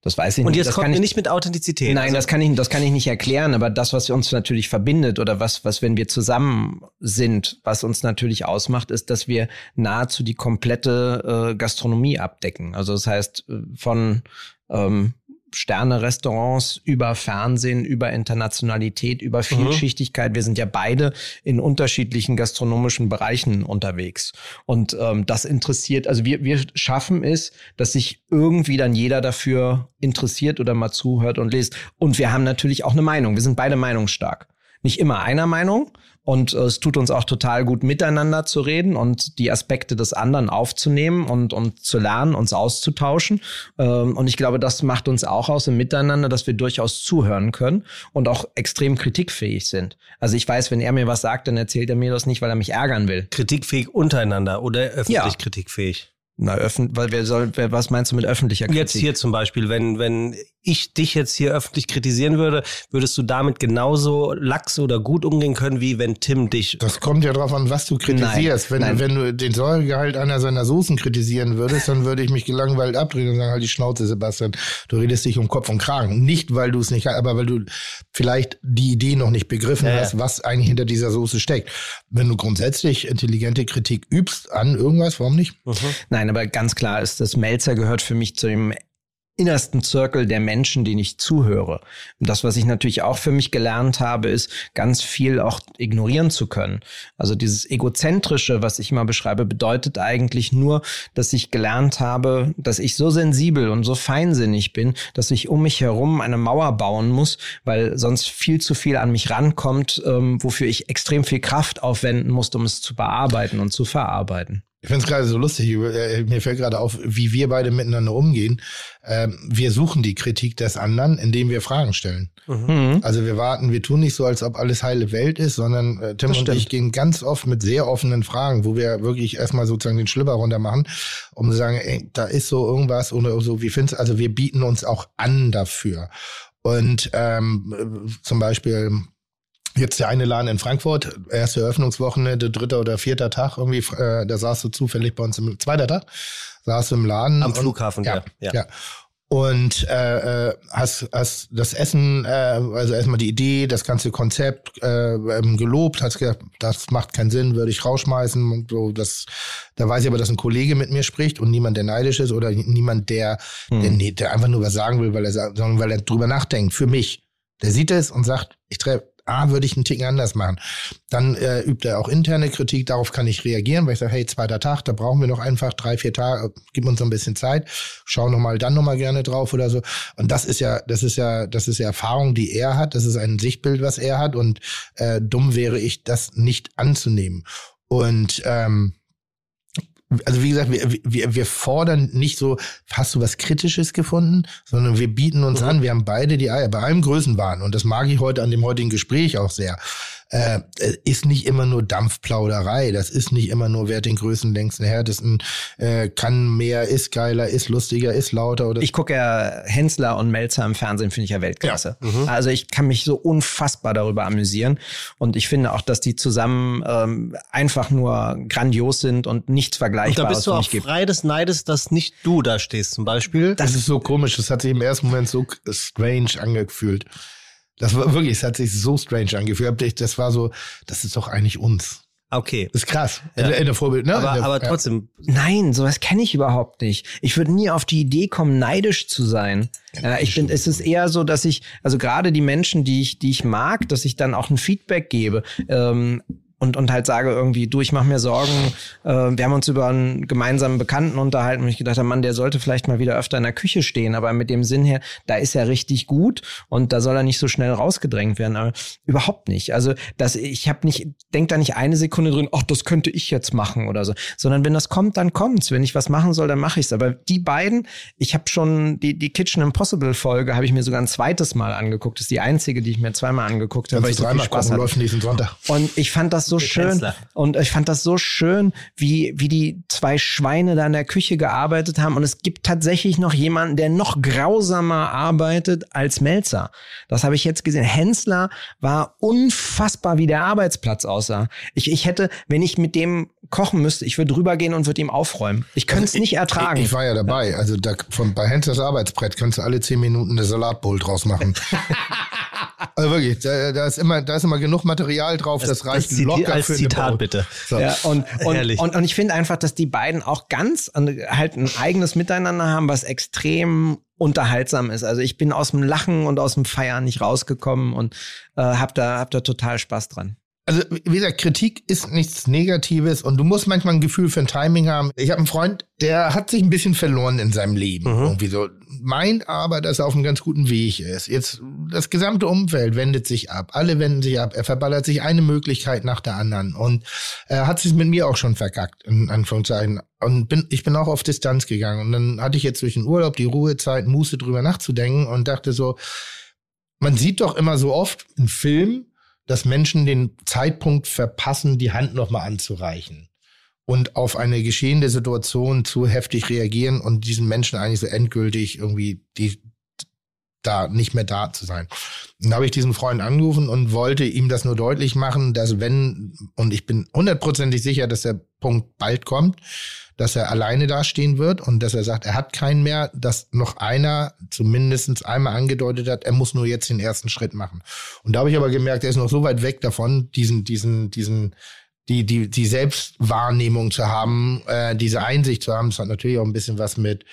Das weiß ich nicht. Und jetzt das kommt mir nicht mit Authentizität. Nein, also das kann ich, das kann ich nicht erklären. Aber das, was uns natürlich verbindet oder was, was, wenn wir zusammen sind, was uns natürlich ausmacht, ist, dass wir nahezu die komplette äh, Gastronomie abdecken. Also das heißt, äh, von ähm, Sterne-Restaurants, über Fernsehen, über Internationalität, über mhm. Vielschichtigkeit. Mhm. Wir sind ja beide in unterschiedlichen gastronomischen Bereichen unterwegs. Und ähm, das interessiert, also wir, wir schaffen es, dass sich irgendwie dann jeder dafür interessiert oder mal zuhört und liest. Und wir haben natürlich auch eine Meinung. Wir sind beide meinungsstark. Nicht immer einer Meinung, und äh, es tut uns auch total gut, miteinander zu reden und die Aspekte des anderen aufzunehmen und, und zu lernen, uns auszutauschen. Ähm, und ich glaube, das macht uns auch aus im Miteinander, dass wir durchaus zuhören können und auch extrem kritikfähig sind. Also ich weiß, wenn er mir was sagt, dann erzählt er mir das nicht, weil er mich ärgern will. Kritikfähig untereinander oder öffentlich ja. kritikfähig? Na, öffn weil wer soll, wer, was meinst du mit öffentlicher Kritik? Jetzt hier zum Beispiel, wenn, wenn ich dich jetzt hier öffentlich kritisieren würde, würdest du damit genauso lax oder gut umgehen können, wie wenn Tim dich. Das kommt ja drauf an, was du kritisierst. Nein, wenn, nein. wenn du den Säuregehalt einer seiner Soßen kritisieren würdest, dann würde ich mich gelangweilt abdrehen und sagen, halt die Schnauze, Sebastian. Du redest dich um Kopf und Kragen. Nicht, weil du es nicht, aber weil du vielleicht die Idee noch nicht begriffen ja, hast, was eigentlich hinter dieser Soße steckt. Wenn du grundsätzlich intelligente Kritik übst an irgendwas, warum nicht? Mhm. Nein, aber ganz klar ist, dass Melzer gehört für mich zu dem innersten Zirkel der Menschen, denen ich zuhöre. Und das, was ich natürlich auch für mich gelernt habe, ist ganz viel auch ignorieren zu können. Also dieses egozentrische, was ich immer beschreibe, bedeutet eigentlich nur, dass ich gelernt habe, dass ich so sensibel und so feinsinnig bin, dass ich um mich herum eine Mauer bauen muss, weil sonst viel zu viel an mich rankommt, ähm, wofür ich extrem viel Kraft aufwenden muss, um es zu bearbeiten und zu verarbeiten. Ich finde es gerade so lustig, äh, mir fällt gerade auf, wie wir beide miteinander umgehen. Ähm, wir suchen die Kritik des anderen, indem wir Fragen stellen. Mhm. Also wir warten, wir tun nicht so, als ob alles heile Welt ist, sondern äh, Tim und ich gehen ganz oft mit sehr offenen Fragen, wo wir wirklich erstmal sozusagen den Schlüpper runter machen, um zu sagen, ey, da ist so irgendwas oder so, wie findest Also wir bieten uns auch an dafür. Und ähm, zum Beispiel Jetzt der eine Laden in Frankfurt, erste Eröffnungswoche, der dritte oder vierte Tag, irgendwie, äh, da saß du zufällig bei uns im zweiter Tag, saß du im Laden. Am Flughafen, ja. ja. ja. Und äh, hast, hast das Essen, äh, also erstmal die Idee, das ganze Konzept äh, ähm, gelobt, hast gesagt, das macht keinen Sinn, würde ich rausschmeißen. Und so, das, da weiß ich aber, dass ein Kollege mit mir spricht und niemand, der neidisch ist oder niemand, der, hm. der, nee, der einfach nur was sagen will, weil er, sondern weil er drüber nachdenkt, für mich. Der sieht es und sagt, ich treffe ah, würde ich einen Ticken anders machen. Dann äh, übt er auch interne Kritik, darauf kann ich reagieren, weil ich sage, hey, zweiter Tag, da brauchen wir noch einfach drei, vier Tage, gib uns noch ein bisschen Zeit, schau noch mal, dann noch mal gerne drauf oder so. Und das ist ja, das ist ja, das ist ja Erfahrung, die er hat, das ist ein Sichtbild, was er hat und äh, dumm wäre ich, das nicht anzunehmen. Und ähm, also wie gesagt, wir, wir, wir fordern nicht so, hast du was Kritisches gefunden, sondern wir bieten uns mhm. an, wir haben beide die Eier bei allem Größenwahn. Und das mag ich heute an dem heutigen Gespräch auch sehr äh, ist nicht immer nur Dampfplauderei. Das ist nicht immer nur, wer den größten, längsten, härtesten äh, kann mehr, ist geiler, ist lustiger, ist lauter. Oder ich gucke ja Hensler und Melzer im Fernsehen, finde ich ja Weltklasse. Ja. Mhm. Also ich kann mich so unfassbar darüber amüsieren. Und ich finde auch, dass die zusammen ähm, einfach nur grandios sind und nichts Vergleichbares. Und da bist du auch frei des Neides, dass nicht du da stehst zum Beispiel. Das ist so komisch. Das hat sich im ersten Moment so strange angefühlt. Das war wirklich, es hat sich so strange angefühlt. Das war so, das ist doch eigentlich uns. Okay. Das ist krass. Ja. In, der Vorbild, ne? Aber, der, aber trotzdem. Ja. Nein, sowas kenne ich überhaupt nicht. Ich würde nie auf die Idee kommen, neidisch zu sein. Ja, ich bin, es ist eher so, dass ich, also gerade die Menschen, die ich, die ich mag, dass ich dann auch ein Feedback gebe. Ähm, und, und halt sage irgendwie, du, ich mache mir Sorgen. Äh, wir haben uns über einen gemeinsamen Bekannten unterhalten und ich gedacht habe, Mann, der sollte vielleicht mal wieder öfter in der Küche stehen, aber mit dem Sinn her, da ist er richtig gut und da soll er nicht so schnell rausgedrängt werden. Aber überhaupt nicht. Also, dass ich habe nicht, denk da nicht eine Sekunde drin, ach, das könnte ich jetzt machen oder so. Sondern wenn das kommt, dann kommt's. Wenn ich was machen soll, dann mache ich's. Aber die beiden, ich habe schon die, die Kitchen Impossible Folge, habe ich mir sogar ein zweites Mal angeguckt. Das ist die einzige, die ich mir zweimal angeguckt habe, weil ich so viel Spaß hatte. Und ich fand das das so schön Tänzler. und ich fand das so schön, wie, wie die zwei Schweine da in der Küche gearbeitet haben. Und es gibt tatsächlich noch jemanden, der noch grausamer arbeitet als Melzer. Das habe ich jetzt gesehen. Hensler war unfassbar, wie der Arbeitsplatz aussah. Ich, ich hätte, wenn ich mit dem kochen müsste, ich würde rübergehen und würde ihm aufräumen. Ich könnte es also nicht ertragen. Ich, ich, war ja dabei. Also da, von, bei Henslers Arbeitsbrett kannst du alle zehn Minuten eine Salatbowl draus machen. also wirklich, da, da, ist immer, da ist immer genug Material drauf, das, das reicht das locker als für Zitat eine bitte. So. Ja, und, und, und, und, ich finde einfach, dass die beiden auch ganz halt ein eigenes Miteinander haben, was extrem unterhaltsam ist. Also ich bin aus dem Lachen und aus dem Feiern nicht rausgekommen und äh, hab da hab da total Spaß dran also wie gesagt, Kritik ist nichts Negatives und du musst manchmal ein Gefühl für ein Timing haben. Ich habe einen Freund, der hat sich ein bisschen verloren in seinem Leben. Mhm. Irgendwie so. Meint aber, dass er auf einem ganz guten Weg ist. Jetzt, das gesamte Umfeld wendet sich ab. Alle wenden sich ab. Er verballert sich eine Möglichkeit nach der anderen. Und er hat sich mit mir auch schon verkackt, in Anführungszeichen. Und bin, ich bin auch auf Distanz gegangen. Und dann hatte ich jetzt durch den Urlaub die Ruhezeit, Muße drüber nachzudenken und dachte so, man sieht doch immer so oft in Filmen, dass Menschen den Zeitpunkt verpassen, die Hand nochmal anzureichen und auf eine geschehende Situation zu heftig reagieren und diesen Menschen eigentlich so endgültig irgendwie die da nicht mehr da zu sein. Dann habe ich diesen Freund angerufen und wollte ihm das nur deutlich machen, dass wenn, und ich bin hundertprozentig sicher, dass der Punkt bald kommt, dass er alleine dastehen wird und dass er sagt, er hat keinen mehr, dass noch einer zumindest einmal angedeutet hat, er muss nur jetzt den ersten Schritt machen. Und da habe ich aber gemerkt, er ist noch so weit weg davon, diesen, diesen, diesen, die, die, die Selbstwahrnehmung zu haben, äh, diese Einsicht zu haben. Das hat natürlich auch ein bisschen was mit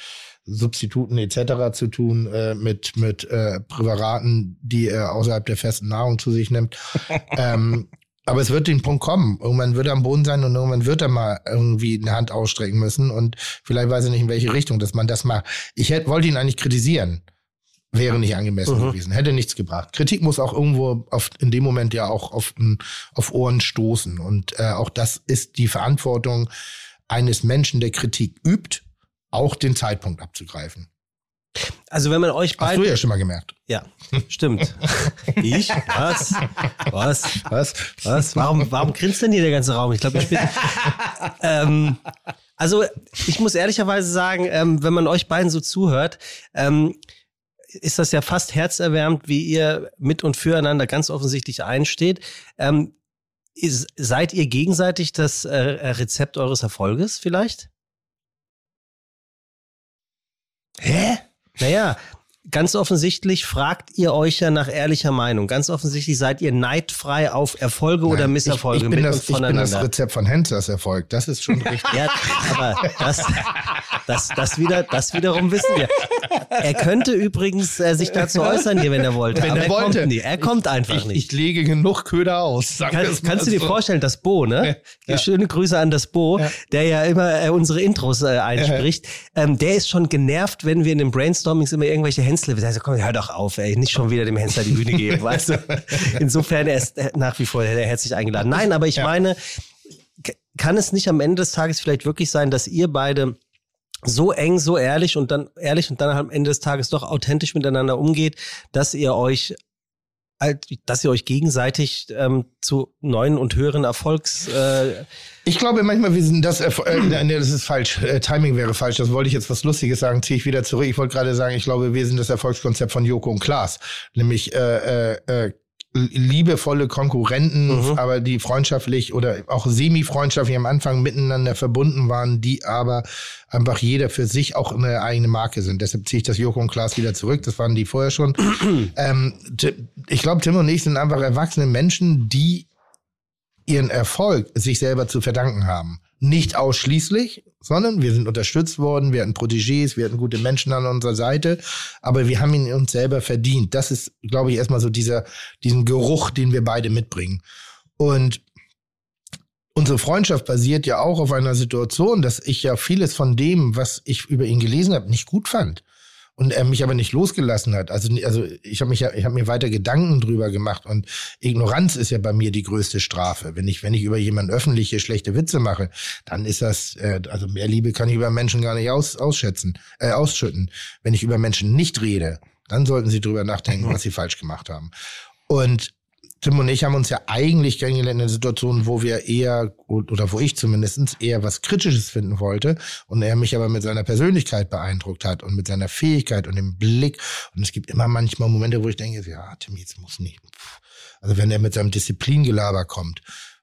Substituten etc. zu tun, äh, mit, mit äh, Präparaten, die er außerhalb der festen Nahrung zu sich nimmt. ähm, aber es wird den Punkt kommen. Irgendwann wird er am Boden sein und irgendwann wird er mal irgendwie eine Hand ausstrecken müssen und vielleicht weiß er nicht, in welche Richtung, dass man das macht. Ich hätte, wollte ihn eigentlich kritisieren. Wäre nicht angemessen mhm. gewesen, hätte nichts gebracht. Kritik muss auch irgendwo auf, in dem Moment ja auch auf, auf Ohren stoßen. Und äh, auch das ist die Verantwortung eines Menschen, der Kritik übt, auch den Zeitpunkt abzugreifen. Also wenn man euch beide. Hast du ja schon mal gemerkt. Ja, stimmt. ich? Was? Was? Was? Was? Warum, warum grinst denn hier der ganze Raum? Ich glaube, ich bin. ähm, also ich muss ehrlicherweise sagen, ähm, wenn man euch beiden so zuhört, ähm, ist das ja fast herzerwärmend, wie ihr mit und füreinander ganz offensichtlich einsteht. Ähm, ist, seid ihr gegenseitig das äh, Rezept eures Erfolges vielleicht? Hä? Naja, ganz offensichtlich fragt ihr euch ja nach ehrlicher Meinung. Ganz offensichtlich seid ihr neidfrei auf Erfolge Nein, oder Misserfolge ich, ich bin das, Ich bin das Rezept von Henslers Erfolg. Das ist schon richtig. ja, aber das, das, das, wieder, das wiederum wissen wir. Er könnte übrigens äh, sich dazu äußern hier, wenn er wollte. Wenn er, er wollte. Kommt nie. Er kommt einfach ich, nicht. Ich lege genug Köder aus. Kann, kannst du dir so. vorstellen, das Bo, ne? Ja. Schöne Grüße an das Bo, ja. der ja immer äh, unsere Intros äh, einspricht. Ähm, der ist schon genervt, wenn wir in den Brainstormings immer irgendwelche Hensler, der sagt, komm, hör doch auf, ey, nicht schon wieder dem Hensler die Bühne geben, weißt du? Insofern er ist nach wie vor herzlich eingeladen. Nein, aber ich meine, kann es nicht am Ende des Tages vielleicht wirklich sein, dass ihr beide so eng, so ehrlich und dann ehrlich und dann am Ende des Tages doch authentisch miteinander umgeht, dass ihr euch dass ihr euch gegenseitig ähm, zu neuen und höheren Erfolgs. Äh ich glaube manchmal, wir sind das. Äh, nee, das ist falsch. Äh, Timing wäre falsch. Das wollte ich jetzt was Lustiges sagen. Ziehe ich wieder zurück. Ich wollte gerade sagen, ich glaube, wir sind das Erfolgskonzept von Joko und Klaas, nämlich äh, äh, äh liebevolle Konkurrenten, mhm. aber die freundschaftlich oder auch semi-freundschaftlich am Anfang miteinander verbunden waren, die aber einfach jeder für sich auch eine eigene Marke sind. Deshalb ziehe ich das Joko und Klaas wieder zurück. Das waren die vorher schon. ähm, ich glaube, Tim und ich sind einfach erwachsene Menschen, die ihren Erfolg sich selber zu verdanken haben. Nicht ausschließlich, sondern wir sind unterstützt worden, wir hatten Protégés, wir hatten gute Menschen an unserer Seite, aber wir haben ihn uns selber verdient. Das ist, glaube ich, erstmal so dieser, diesen Geruch, den wir beide mitbringen. Und unsere Freundschaft basiert ja auch auf einer Situation, dass ich ja vieles von dem, was ich über ihn gelesen habe, nicht gut fand und er mich aber nicht losgelassen hat. Also, also ich habe mich ja, ich habe mir weiter Gedanken drüber gemacht und Ignoranz ist ja bei mir die größte Strafe. Wenn ich, wenn ich über jemanden öffentliche schlechte Witze mache, dann ist das, äh, also mehr Liebe kann ich über Menschen gar nicht aus, ausschätzen, äh, ausschütten. Wenn ich über Menschen nicht rede, dann sollten sie drüber nachdenken, was sie falsch gemacht haben. Und Tim und ich haben uns ja eigentlich kennengelernt in einer Situation, wo wir eher, oder wo ich zumindest eher was Kritisches finden wollte und er mich aber mit seiner Persönlichkeit beeindruckt hat und mit seiner Fähigkeit und dem Blick. Und es gibt immer manchmal Momente, wo ich denke, ja, Tim, jetzt muss nicht. Also wenn er mit seinem Disziplingelaber kommt,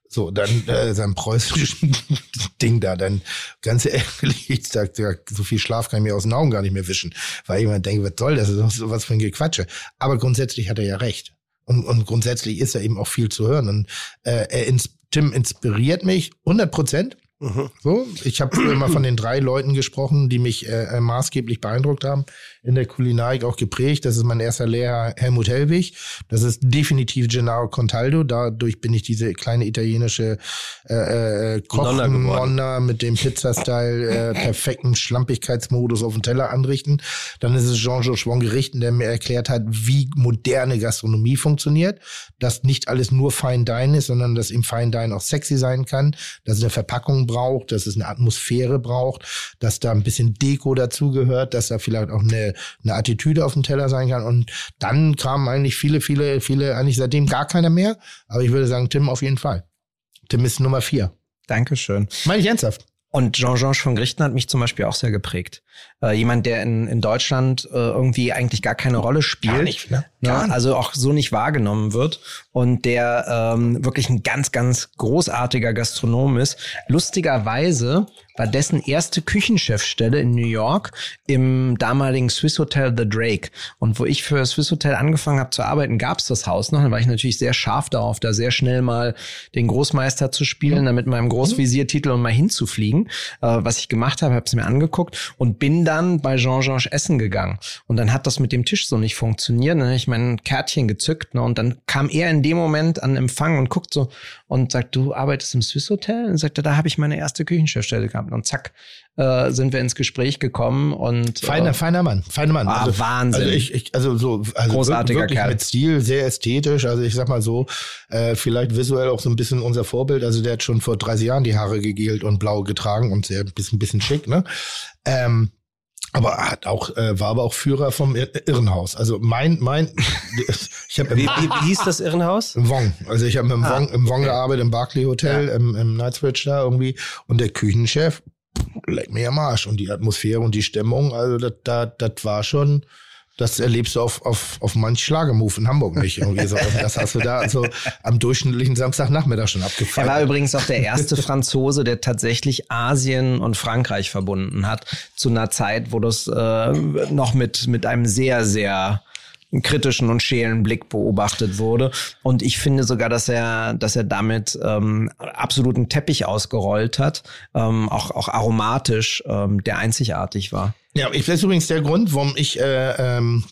so, dann äh, sein preußischen Ding da, dann ganz ehrlich, ich sag, ja, so viel Schlaf kann ich mir aus den Augen gar nicht mehr wischen, weil ich immer denke, was soll das? Das ist was für ein Gequatsche. Aber grundsätzlich hat er ja recht. Und, und grundsätzlich ist er eben auch viel zu hören. Und äh, er ins, Tim inspiriert mich 100 Prozent. Mhm. So, ich habe immer von den drei Leuten gesprochen, die mich äh, äh, maßgeblich beeindruckt haben in der Kulinarik auch geprägt. Das ist mein erster Lehrer Helmut Hellwig. Das ist definitiv Gennaro Contaldo. Dadurch bin ich diese kleine italienische äh, äh, Kochen-Monna mit dem Pizza-Style äh, perfekten Schlampigkeitsmodus auf dem Teller anrichten. Dann ist es Jean-Georges von Gerichten, der mir erklärt hat, wie moderne Gastronomie funktioniert. Dass nicht alles nur Fine Dine ist, sondern dass im Fine Dine auch sexy sein kann. Dass eine Verpackung braucht, dass es eine Atmosphäre braucht, dass da ein bisschen Deko dazugehört, dass da vielleicht auch eine, eine Attitüde auf dem Teller sein kann. Und dann kamen eigentlich viele, viele, viele, eigentlich seitdem gar keiner mehr. Aber ich würde sagen, Tim auf jeden Fall. Tim ist Nummer vier. Dankeschön. Meine ich ernsthaft. Und Jean-Georges von Grichten hat mich zum Beispiel auch sehr geprägt. Äh, jemand, der in, in Deutschland äh, irgendwie eigentlich gar keine Rolle spielt. Gar nicht, ne? Gar nicht. Also auch so nicht wahrgenommen wird und der ähm, wirklich ein ganz, ganz großartiger Gastronom ist. Lustigerweise war dessen erste Küchenchefstelle in New York im damaligen Swiss Hotel The Drake. Und wo ich für Swiss Hotel angefangen habe zu arbeiten, gab es das Haus noch. Dann war ich natürlich sehr scharf darauf, da sehr schnell mal den Großmeister zu spielen, da mit meinem Großvisiertitel und mal hinzufliegen. Äh, was ich gemacht habe, habe es mir angeguckt und bin dann bei Jean-Georges essen gegangen. Und dann hat das mit dem Tisch so nicht funktioniert. Dann habe ich mein Kärtchen gezückt ne, und dann kam er in dem Moment an Empfang und guckt so und sagt, du arbeitest im Swiss Hotel? Und sagt er, da habe ich meine erste Küchenchefstelle gehabt. Und zack, äh, sind wir ins Gespräch gekommen und feiner, äh, feiner Mann, feiner Mann. Ah, also, Wahnsinn. Also ich, ich also so also großartiger wirklich Kerl. mit Stil, sehr ästhetisch. Also ich sag mal so, äh, vielleicht visuell auch so ein bisschen unser Vorbild. Also der hat schon vor 30 Jahren die Haare gegelt und blau getragen und sehr bisschen, bisschen schick, ne? Ähm, aber hat auch äh, war aber auch Führer vom Irrenhaus. Also mein mein ich habe wie, wie, wie hieß das Irrenhaus? Im Wong. Also ich habe im ah, Wong im Wong gearbeitet im Barclay Hotel ja. im, im Knightsbridge da irgendwie und der Küchenchef leck mir am Arsch und die Atmosphäre und die Stimmung, also das das, das war schon das erlebst du auf, auf, auf manch Schlagermove in Hamburg nicht. Irgendwie so. Das hast du da also am durchschnittlichen Samstagnachmittag schon abgefallen. Er war übrigens auch der erste Franzose, der tatsächlich Asien und Frankreich verbunden hat, zu einer Zeit, wo das äh, noch mit, mit einem sehr, sehr kritischen und schälen Blick beobachtet wurde. Und ich finde sogar, dass er, dass er damit ähm, absoluten Teppich ausgerollt hat, ähm, auch, auch aromatisch, ähm, der einzigartig war. Ja, ich, das ist übrigens der Grund, warum ich äh, ähm,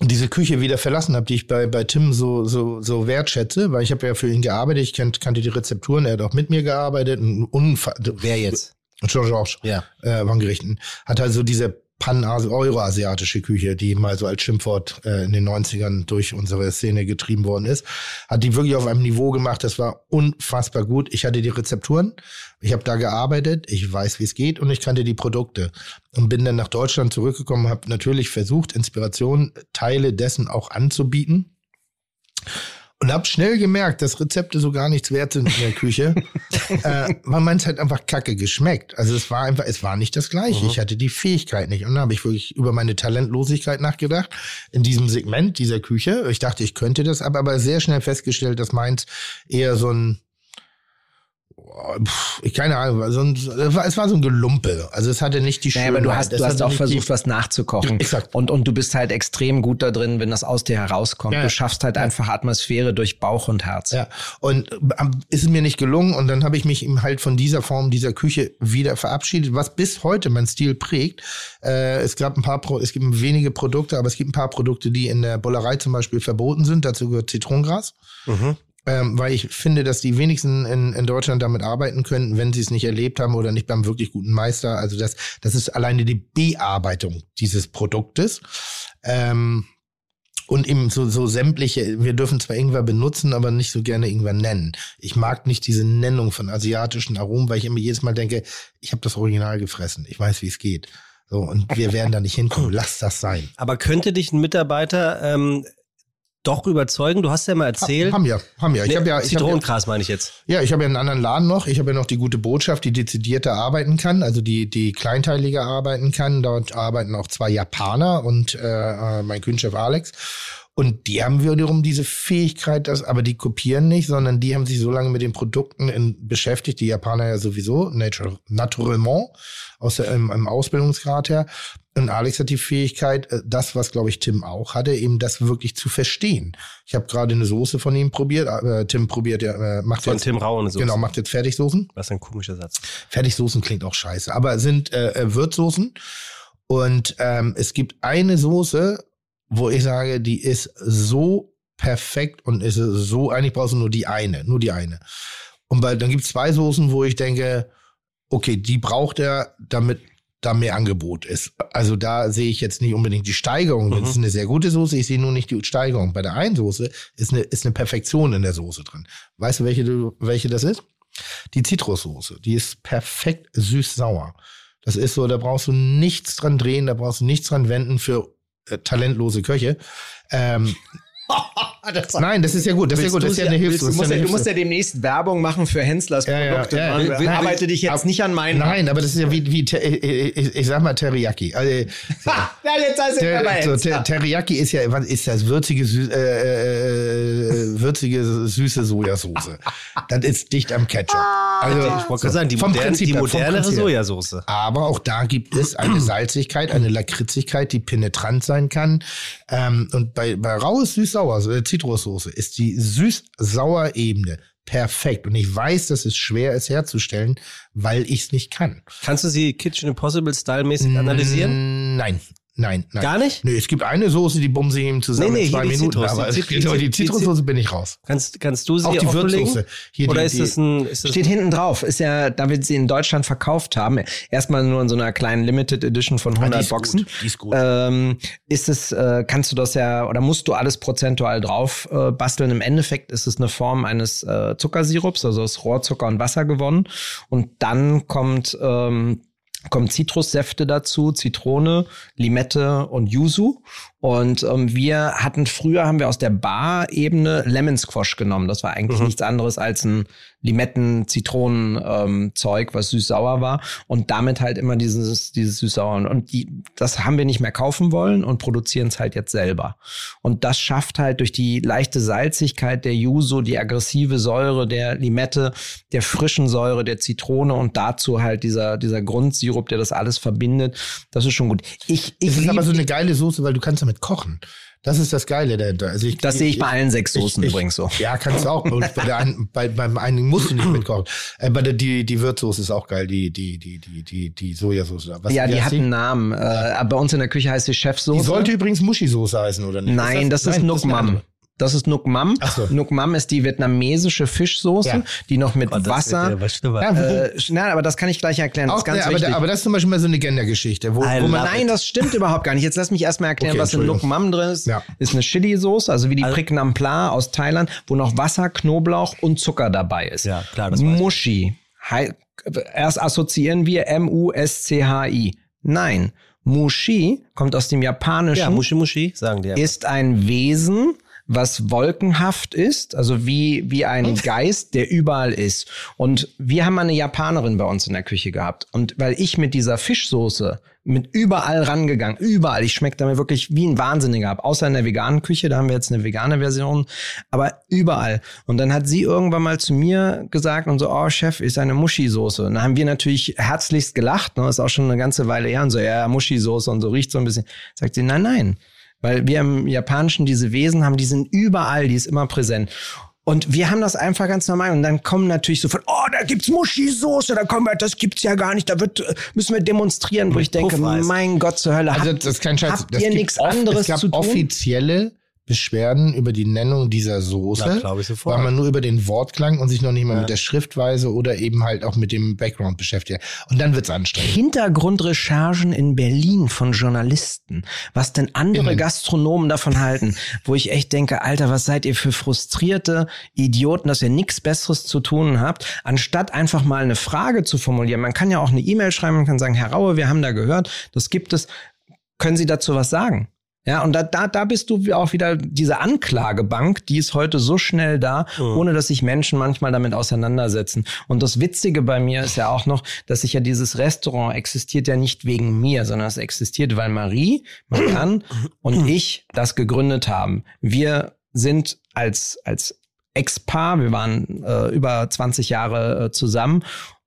diese Küche wieder verlassen habe, die ich bei, bei Tim so, so, so wertschätze, weil ich habe ja für ihn gearbeitet, ich kannt, kannte die Rezepturen, er hat auch mit mir gearbeitet. Ein Unfall, Wer jetzt? George ja. äh, von Gerichten. Hat also diese pan-euroasiatische Küche, die mal so als Schimpfwort äh, in den 90ern durch unsere Szene getrieben worden ist, hat die wirklich auf einem Niveau gemacht, das war unfassbar gut. Ich hatte die Rezepturen, ich habe da gearbeitet, ich weiß, wie es geht und ich kannte die Produkte und bin dann nach Deutschland zurückgekommen, habe natürlich versucht, Inspiration, Teile dessen auch anzubieten und habe schnell gemerkt, dass Rezepte so gar nichts wert sind in der Küche, äh, weil man es halt einfach kacke geschmeckt. Also es war einfach, es war nicht das Gleiche. Mhm. Ich hatte die Fähigkeit nicht. Und dann habe ich wirklich über meine Talentlosigkeit nachgedacht in diesem Segment dieser Küche. Ich dachte, ich könnte das, aber aber sehr schnell festgestellt, dass meins eher so ein ich keine Ahnung, so ein, es war so ein Gelumpe. Also es hatte nicht die Schönheit. Naja, aber du hast, du hast auch versucht, was nachzukochen. Exakt. Und, und du bist halt extrem gut da drin, wenn das aus dir herauskommt. Ja. Du schaffst halt einfach Atmosphäre durch Bauch und Herz. Ja. Und ähm, ist es mir nicht gelungen und dann habe ich mich eben halt von dieser Form dieser Küche wieder verabschiedet, was bis heute mein Stil prägt. Äh, es gab ein paar, Pro es gibt wenige Produkte, aber es gibt ein paar Produkte, die in der Bollerei zum Beispiel verboten sind. Dazu gehört Zitronengras. Mhm ähm, weil ich finde, dass die wenigsten in, in Deutschland damit arbeiten könnten, wenn sie es nicht erlebt haben oder nicht beim wirklich guten Meister. Also das, das ist alleine die Bearbeitung dieses Produktes. Ähm, und eben so, so sämtliche, wir dürfen zwar Ingwer benutzen, aber nicht so gerne Ingwer nennen. Ich mag nicht diese Nennung von asiatischen Aromen, weil ich immer jedes Mal denke, ich habe das Original gefressen. Ich weiß, wie es geht. So, und wir werden da nicht hinkommen. Lass das sein. Aber könnte dich ein Mitarbeiter ähm, doch überzeugen? Du hast ja mal erzählt. Ha, haben wir, haben wir. Ich nee, hab ja, ich Zitronengras ja, meine ich jetzt. Ja, ich habe ja einen anderen Laden noch. Ich habe ja noch die gute Botschaft, die dezidierter arbeiten kann, also die, die kleinteiliger arbeiten kann. Dort arbeiten auch zwei Japaner und äh, äh mein Kühnchef Alex. Und die haben wiederum diese Fähigkeit, dass, aber die kopieren nicht, sondern die haben sich so lange mit den Produkten in, beschäftigt, die Japaner ja sowieso, nature, naturellement, aus der, im, im Ausbildungsgrad her. Und Alex hat die Fähigkeit, äh, das, was glaube ich Tim auch hatte, eben das wirklich zu verstehen. Ich habe gerade eine Soße von ihm probiert. Äh, Tim probiert ja, äh, macht von jetzt, Tim Rau eine Soße. Genau, macht jetzt Fertigsoßen. Was ein komischer Satz. Fertigsoßen klingt auch scheiße, aber sind äh, äh Würzsoßen. Und ähm, es gibt eine Soße, wo ich sage, die ist so perfekt und ist so, eigentlich brauchst du nur die eine, nur die eine. Und bei, dann gibt es zwei Soßen, wo ich denke, okay, die braucht er, damit da mehr Angebot ist. Also da sehe ich jetzt nicht unbedingt die Steigerung. Mhm. Das ist eine sehr gute Soße, ich sehe nur nicht die Steigerung. Bei der einen Soße ist eine, ist eine Perfektion in der Soße drin. Weißt du, welche, du, welche das ist? Die Zitrussoße. Die ist perfekt süß-sauer. Das ist so, da brauchst du nichts dran drehen, da brauchst du nichts dran wenden für äh, talentlose Köche. Ähm, das Nein, das ist ja gut. Das ist ja gut. Das ist ja eine Hilfe. Du, musst ja, du musst ja demnässt Werbung machen für Henslers Produkte. Ja, ja, ja. Arbeite dich jetzt nicht an meinen. Nein, aber das ist ja wie, wie ich, ich sag mal Teriyaki. Also, so. ja, jetzt heißt Ter, bei so, ter, Teriyaki ist ja ist das würzige, süß, äh, äh, würzige süße Sojasauce. das ist dicht am Ketchup. Also, ich wollte so, sagen, die, modern, Prinzip, die modernere Sojasauce. Aber auch da gibt es eine Salzigkeit, eine Lakritzigkeit, die penetrant sein kann. Ähm, und bei, bei raues süß süß-sauer, also Zitrussoße, ist die süß-sauer Ebene perfekt. Und ich weiß, dass es schwer ist herzustellen, weil ich es nicht kann. Kannst du sie Kitchen Impossible Style mäßig analysieren? Nein. Nein, nein. Gar nicht? Nee, es gibt eine Soße, die bumse ich ihm zusammen nee, nee, in zwei Minuten. Zitrus, aber die, die, die, die Zitrussoße bin ich raus. Kannst, kannst du sie auch die Würzsoße. Hier Oder ist das ein, ist das steht hinten drauf. Ist ja, da wir sie in Deutschland verkauft haben, erstmal nur in so einer kleinen Limited Edition von 100 ah, die Boxen. Gut, die ist gut. Ähm, ist es, äh, kannst du das ja, oder musst du alles prozentual drauf äh, basteln? Im Endeffekt ist es eine Form eines äh, Zuckersirups, also aus Rohrzucker und Wasser gewonnen. Und dann kommt, ähm, kommen Zitrussäfte dazu, Zitrone, Limette und Yuzu. Und ähm, wir hatten früher, haben wir aus der Bar-Ebene Lemon Squash genommen. Das war eigentlich mhm. nichts anderes als ein Limetten-Zitronen-Zeug, ähm, was süß-sauer war. Und damit halt immer dieses, dieses süß-sauer. Und die, das haben wir nicht mehr kaufen wollen und produzieren es halt jetzt selber. Und das schafft halt durch die leichte Salzigkeit der Yuzu, die aggressive Säure der Limette, der frischen Säure der Zitrone und dazu halt dieser, dieser Grundsirup, der das alles verbindet. Das ist schon gut. Ich, ich das ist aber so eine geile Soße, weil du kannst damit kochen. Das ist das Geile dahinter. Also ich, das sehe ich bei allen sechs Soßen ich, übrigens so. Ja, kannst du auch. Und bei der einen, bei, beim einigen musst du nicht mitkochen. Äh, bei der die die Würzsoße ist auch geil. Die die die die die die Sojasauce. Was, ja, die hat einen Namen. Äh, bei uns in der Küche heißt sie Chefsoße. Die sollte übrigens Muschi-Soße heißen oder nicht? Nein, das, das ist Nuc Mam. Das ist Nuc Mam. So. Nuc Mam ist die vietnamesische Fischsoße, ja. die noch mit oh, Wasser. Ja, äh, nein, aber das kann ich gleich erklären. Auch, das ja, aber, aber das ist zum Beispiel mal so eine Gendergeschichte. Wo, wo man, nein, das stimmt überhaupt gar nicht. Jetzt lass mich erstmal erklären, okay, was in Nuc Mam drin ist. Ja. Ist eine Chili-Soße, also wie die also, Prik Nam Pla aus Thailand, wo noch Wasser, Knoblauch und Zucker dabei ist. Ja, klar, das Mushi. Erst assoziieren wir M-U-S-C-H-I. Nein. Mushi kommt aus dem Japanischen. Ja, Mushi Mushi, sagen die. Ist ein Wesen, was wolkenhaft ist, also wie, wie ein Geist, der überall ist. Und wir haben eine Japanerin bei uns in der Küche gehabt. Und weil ich mit dieser Fischsoße mit überall rangegangen, überall. Ich schmecke damit wirklich wie ein Wahnsinniger ab. Außer in der veganen Küche, da haben wir jetzt eine vegane Version, aber überall. Und dann hat sie irgendwann mal zu mir gesagt und so, oh Chef, ist eine Muschi-Soße. Und dann haben wir natürlich herzlichst gelacht, ne? Das ist auch schon eine ganze Weile her und so, ja, Muschi-Soße und so riecht so ein bisschen. Sagt sie, nein, nein. Weil wir im Japanischen diese Wesen haben, die sind überall, die ist immer präsent. Und wir haben das einfach ganz normal. Und dann kommen natürlich so von, oh, da gibt's Muschi-Soße, da kommen wir, das gibt's ja gar nicht, da wird, müssen wir demonstrieren, wo ich denke, mein Gott zur Hölle, also, das ist kein Scheiß. habt das ihr nichts anderes es gab zu tun? offizielle Beschwerden über die Nennung dieser Soße, ja, ich sofort. weil man nur über den Wortklang und sich noch nicht mal ja. mit der Schriftweise oder eben halt auch mit dem Background beschäftigt. Und dann wird's anstrengend. Hintergrundrecherchen in Berlin von Journalisten, was denn andere Innen. Gastronomen davon halten, wo ich echt denke, Alter, was seid ihr für frustrierte Idioten, dass ihr nichts Besseres zu tun habt, anstatt einfach mal eine Frage zu formulieren. Man kann ja auch eine E-Mail schreiben, man kann sagen, Herr Raue, wir haben da gehört, das gibt es. Können Sie dazu was sagen? Ja, und da, da, da bist du auch wieder diese Anklagebank, die ist heute so schnell da, mhm. ohne dass sich Menschen manchmal damit auseinandersetzen. Und das Witzige bei mir ist ja auch noch, dass ich ja dieses Restaurant existiert ja nicht wegen mir, sondern es existiert, weil Marie, Marianne und ich das gegründet haben. Wir sind als, als Ex-Paar, wir waren äh, über 20 Jahre äh, zusammen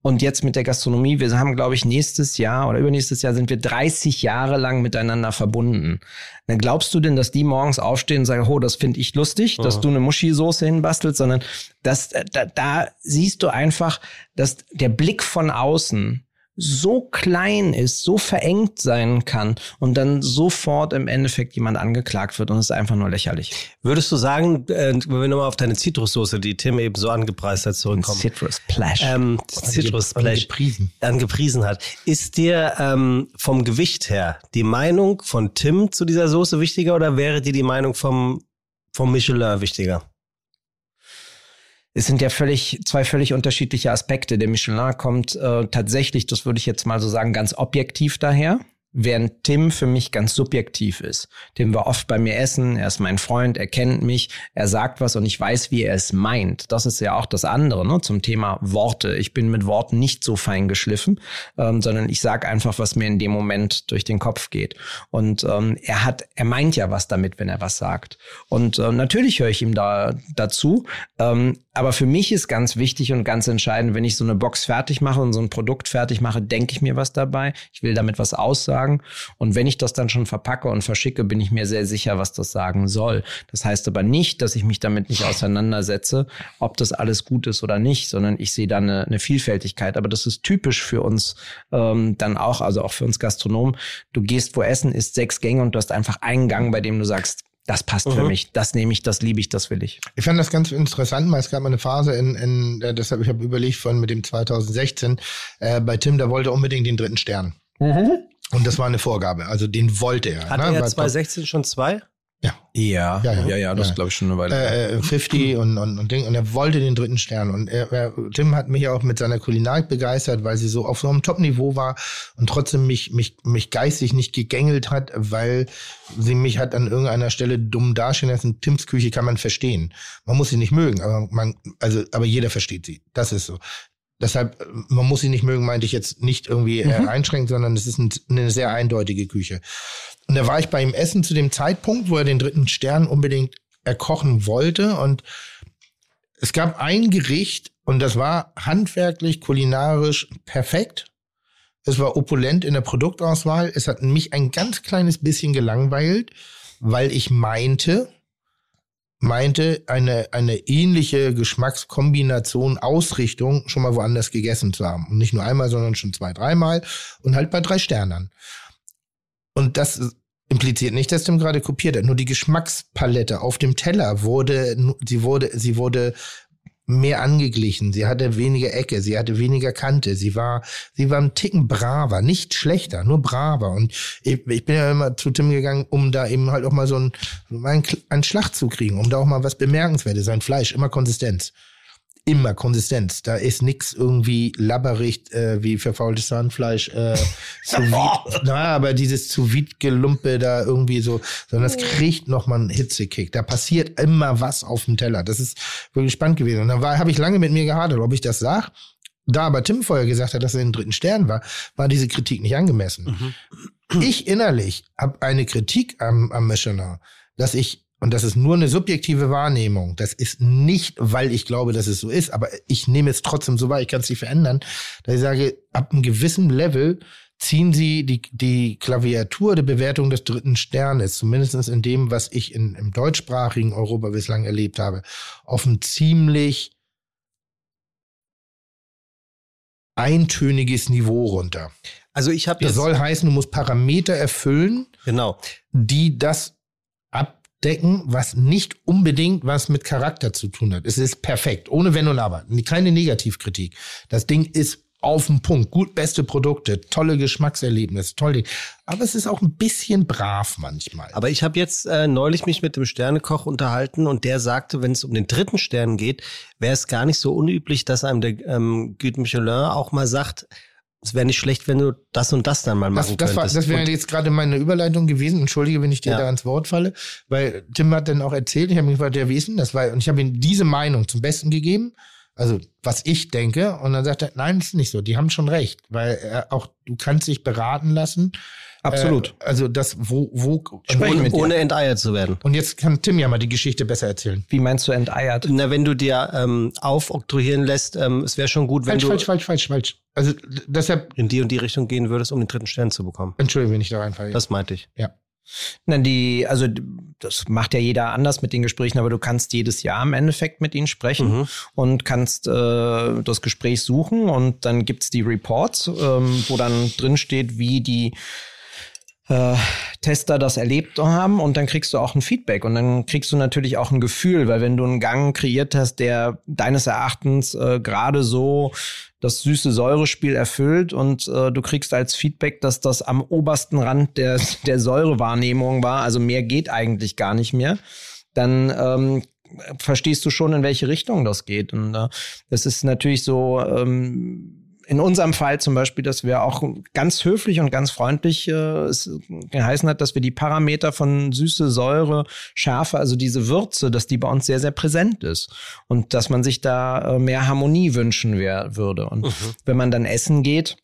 und jetzt mit der Gastronomie, wir haben, glaube ich, nächstes Jahr oder übernächstes Jahr sind wir 30 Jahre lang miteinander verbunden. Dann glaubst du denn, dass die morgens aufstehen und sagen, oh, das finde ich lustig, dass du eine Muschi-Soße hinbastelst, sondern das, da, da siehst du einfach, dass der Blick von außen so klein ist, so verengt sein kann und dann sofort im Endeffekt jemand angeklagt wird und es ist einfach nur lächerlich. Würdest du sagen, äh, wenn wir nochmal auf deine Zitrussoße, die Tim eben so angepreist hat, zurückkommen. Citrus Splash. Ähm, Citrus Splash. Angepriesen. angepriesen hat. Ist dir ähm, vom Gewicht her die Meinung von Tim zu dieser Soße wichtiger oder wäre dir die Meinung vom, vom Michelin wichtiger? Es sind ja völlig zwei völlig unterschiedliche Aspekte. Der Michelin kommt äh, tatsächlich, das würde ich jetzt mal so sagen, ganz objektiv daher während Tim für mich ganz subjektiv ist. Tim war oft bei mir essen, er ist mein Freund, er kennt mich, er sagt was und ich weiß, wie er es meint. Das ist ja auch das andere ne, zum Thema Worte. Ich bin mit Worten nicht so fein geschliffen, ähm, sondern ich sage einfach, was mir in dem Moment durch den Kopf geht. Und ähm, er hat, er meint ja was damit, wenn er was sagt. Und äh, natürlich höre ich ihm da dazu. Ähm, aber für mich ist ganz wichtig und ganz entscheidend, wenn ich so eine Box fertig mache und so ein Produkt fertig mache, denke ich mir was dabei. Ich will damit was aussagen. Und wenn ich das dann schon verpacke und verschicke, bin ich mir sehr sicher, was das sagen soll. Das heißt aber nicht, dass ich mich damit nicht auseinandersetze, ob das alles gut ist oder nicht, sondern ich sehe da eine, eine Vielfältigkeit. Aber das ist typisch für uns ähm, dann auch, also auch für uns Gastronomen. Du gehst wo essen, isst sechs Gänge und du hast einfach einen Gang, bei dem du sagst, das passt mhm. für mich, das nehme ich, das liebe ich, das will ich. Ich fand das ganz interessant, weil es gab mal eine Phase in, in äh, deshalb ich habe überlegt von mit dem 2016 äh, bei Tim, der wollte unbedingt den dritten Stern. Mhm. Und das war eine Vorgabe, also den wollte er. Hat ne? er 2016 schon zwei? Ja. Ja, ja, ja, ja das ja. glaube ich schon eine Weile. Äh, 50 äh, und, und, und Ding. Und er wollte den dritten Stern. Und er, er, Tim hat mich auch mit seiner Kulinarik begeistert, weil sie so auf so einem Top-Niveau war und trotzdem mich, mich, mich geistig nicht gegängelt hat, weil sie mich hat an irgendeiner Stelle dumm dastehen lassen. Tims Küche kann man verstehen. Man muss sie nicht mögen, aber man, also, aber jeder versteht sie. Das ist so. Deshalb, man muss sie nicht mögen, meinte ich jetzt nicht irgendwie äh, mhm. einschränken, sondern es ist ein, eine sehr eindeutige Küche. Und da war ich bei ihm essen zu dem Zeitpunkt, wo er den dritten Stern unbedingt erkochen wollte. Und es gab ein Gericht und das war handwerklich, kulinarisch perfekt. Es war opulent in der Produktauswahl. Es hat mich ein ganz kleines bisschen gelangweilt, weil ich meinte, meinte, eine, eine ähnliche Geschmackskombination, Ausrichtung schon mal woanders gegessen zu haben. Und nicht nur einmal, sondern schon zwei, dreimal und halt bei drei Sternern. Und das impliziert nicht, dass Tim gerade kopiert hat. Nur die Geschmackspalette auf dem Teller wurde, sie wurde, sie wurde mehr angeglichen. Sie hatte weniger Ecke, sie hatte weniger Kante. Sie war, sie war ein Ticken braver, nicht schlechter, nur braver. Und ich, ich bin ja immer zu Tim gegangen, um da eben halt auch mal so einen, einen, einen Schlag zu kriegen, um da auch mal was Bemerkenswertes, sein Fleisch, immer Konsistenz immer Konsistenz. Da ist nix irgendwie labberig äh, wie verfaultes Zahnfleisch, äh, zu. Na, aber dieses zu Gelumpe da irgendwie so, sondern das kriegt noch mal einen Hitzekick. Da passiert immer was auf dem Teller. Das ist wirklich spannend gewesen. Und war, habe ich lange mit mir gehadert, ob ich das sag. Da aber Tim vorher gesagt hat, dass er den dritten Stern war, war diese Kritik nicht angemessen. Mhm. Ich innerlich habe eine Kritik am, am Michelin, dass ich und das ist nur eine subjektive Wahrnehmung. Das ist nicht, weil ich glaube, dass es so ist, aber ich nehme es trotzdem so wahr, ich kann es nicht verändern, dass ich sage, ab einem gewissen Level ziehen sie die, die Klaviatur der Bewertung des dritten Sternes, zumindest in dem, was ich in, im deutschsprachigen Europa bislang erlebt habe, auf ein ziemlich eintöniges Niveau runter. Also ich habe Das soll heißen, du musst Parameter erfüllen, genau. die das decken, was nicht unbedingt was mit Charakter zu tun hat. Es ist perfekt, ohne Wenn und Aber. Keine Negativkritik. Das Ding ist auf den Punkt. Gut, beste Produkte, tolle Geschmackserlebnisse, toll. Aber es ist auch ein bisschen brav manchmal. Aber ich habe jetzt äh, neulich mich mit dem Sternekoch unterhalten und der sagte, wenn es um den dritten Stern geht, wäre es gar nicht so unüblich, dass einem der ähm, Guide Michelin auch mal sagt, es wäre nicht schlecht, wenn du das und das dann mal machen das, das könntest. War, das wäre jetzt gerade meine Überleitung gewesen. Entschuldige, wenn ich dir ja. da ans Wort falle, weil Tim hat dann auch erzählt, ich habe mich gefragt, ja, wie ist denn das? Weil, und ich habe ihm diese Meinung zum Besten gegeben, also was ich denke, und dann sagt er, nein, das ist nicht so, die haben schon recht, weil er auch, du kannst dich beraten lassen. Absolut. Äh, also das, wo, wo Sprechen ohne, ohne enteiert zu werden. Und jetzt kann Tim ja mal die Geschichte besser erzählen. Wie meinst du enteiert? Na, wenn du dir ähm, aufoktroyieren lässt, ähm, es wäre schon gut, wenn falsch, du falsch, falsch, falsch, falsch. Also deshalb in die und die Richtung gehen würdest, um den dritten Stern zu bekommen. Entschuldigung, wenn ich da reinfalle. Das meinte ich. Ja. Nein, die, also das macht ja jeder anders mit den Gesprächen, aber du kannst jedes Jahr im Endeffekt mit ihnen sprechen mhm. und kannst äh, das Gespräch suchen und dann gibt's die Reports, ähm, wo dann drin steht, wie die äh, Tester das erlebt haben und dann kriegst du auch ein Feedback und dann kriegst du natürlich auch ein Gefühl, weil wenn du einen Gang kreiert hast, der deines Erachtens äh, gerade so das süße Säurespiel erfüllt und äh, du kriegst als Feedback, dass das am obersten Rand der, der Säurewahrnehmung war, also mehr geht eigentlich gar nicht mehr, dann ähm, verstehst du schon, in welche Richtung das geht. Und äh, das ist natürlich so, ähm, in unserem Fall zum Beispiel, dass wir auch ganz höflich und ganz freundlich äh, es geheißen hat, dass wir die Parameter von Süße, Säure, Schärfe, also diese Würze, dass die bei uns sehr, sehr präsent ist und dass man sich da äh, mehr Harmonie wünschen wär, würde. Und mhm. wenn man dann essen geht,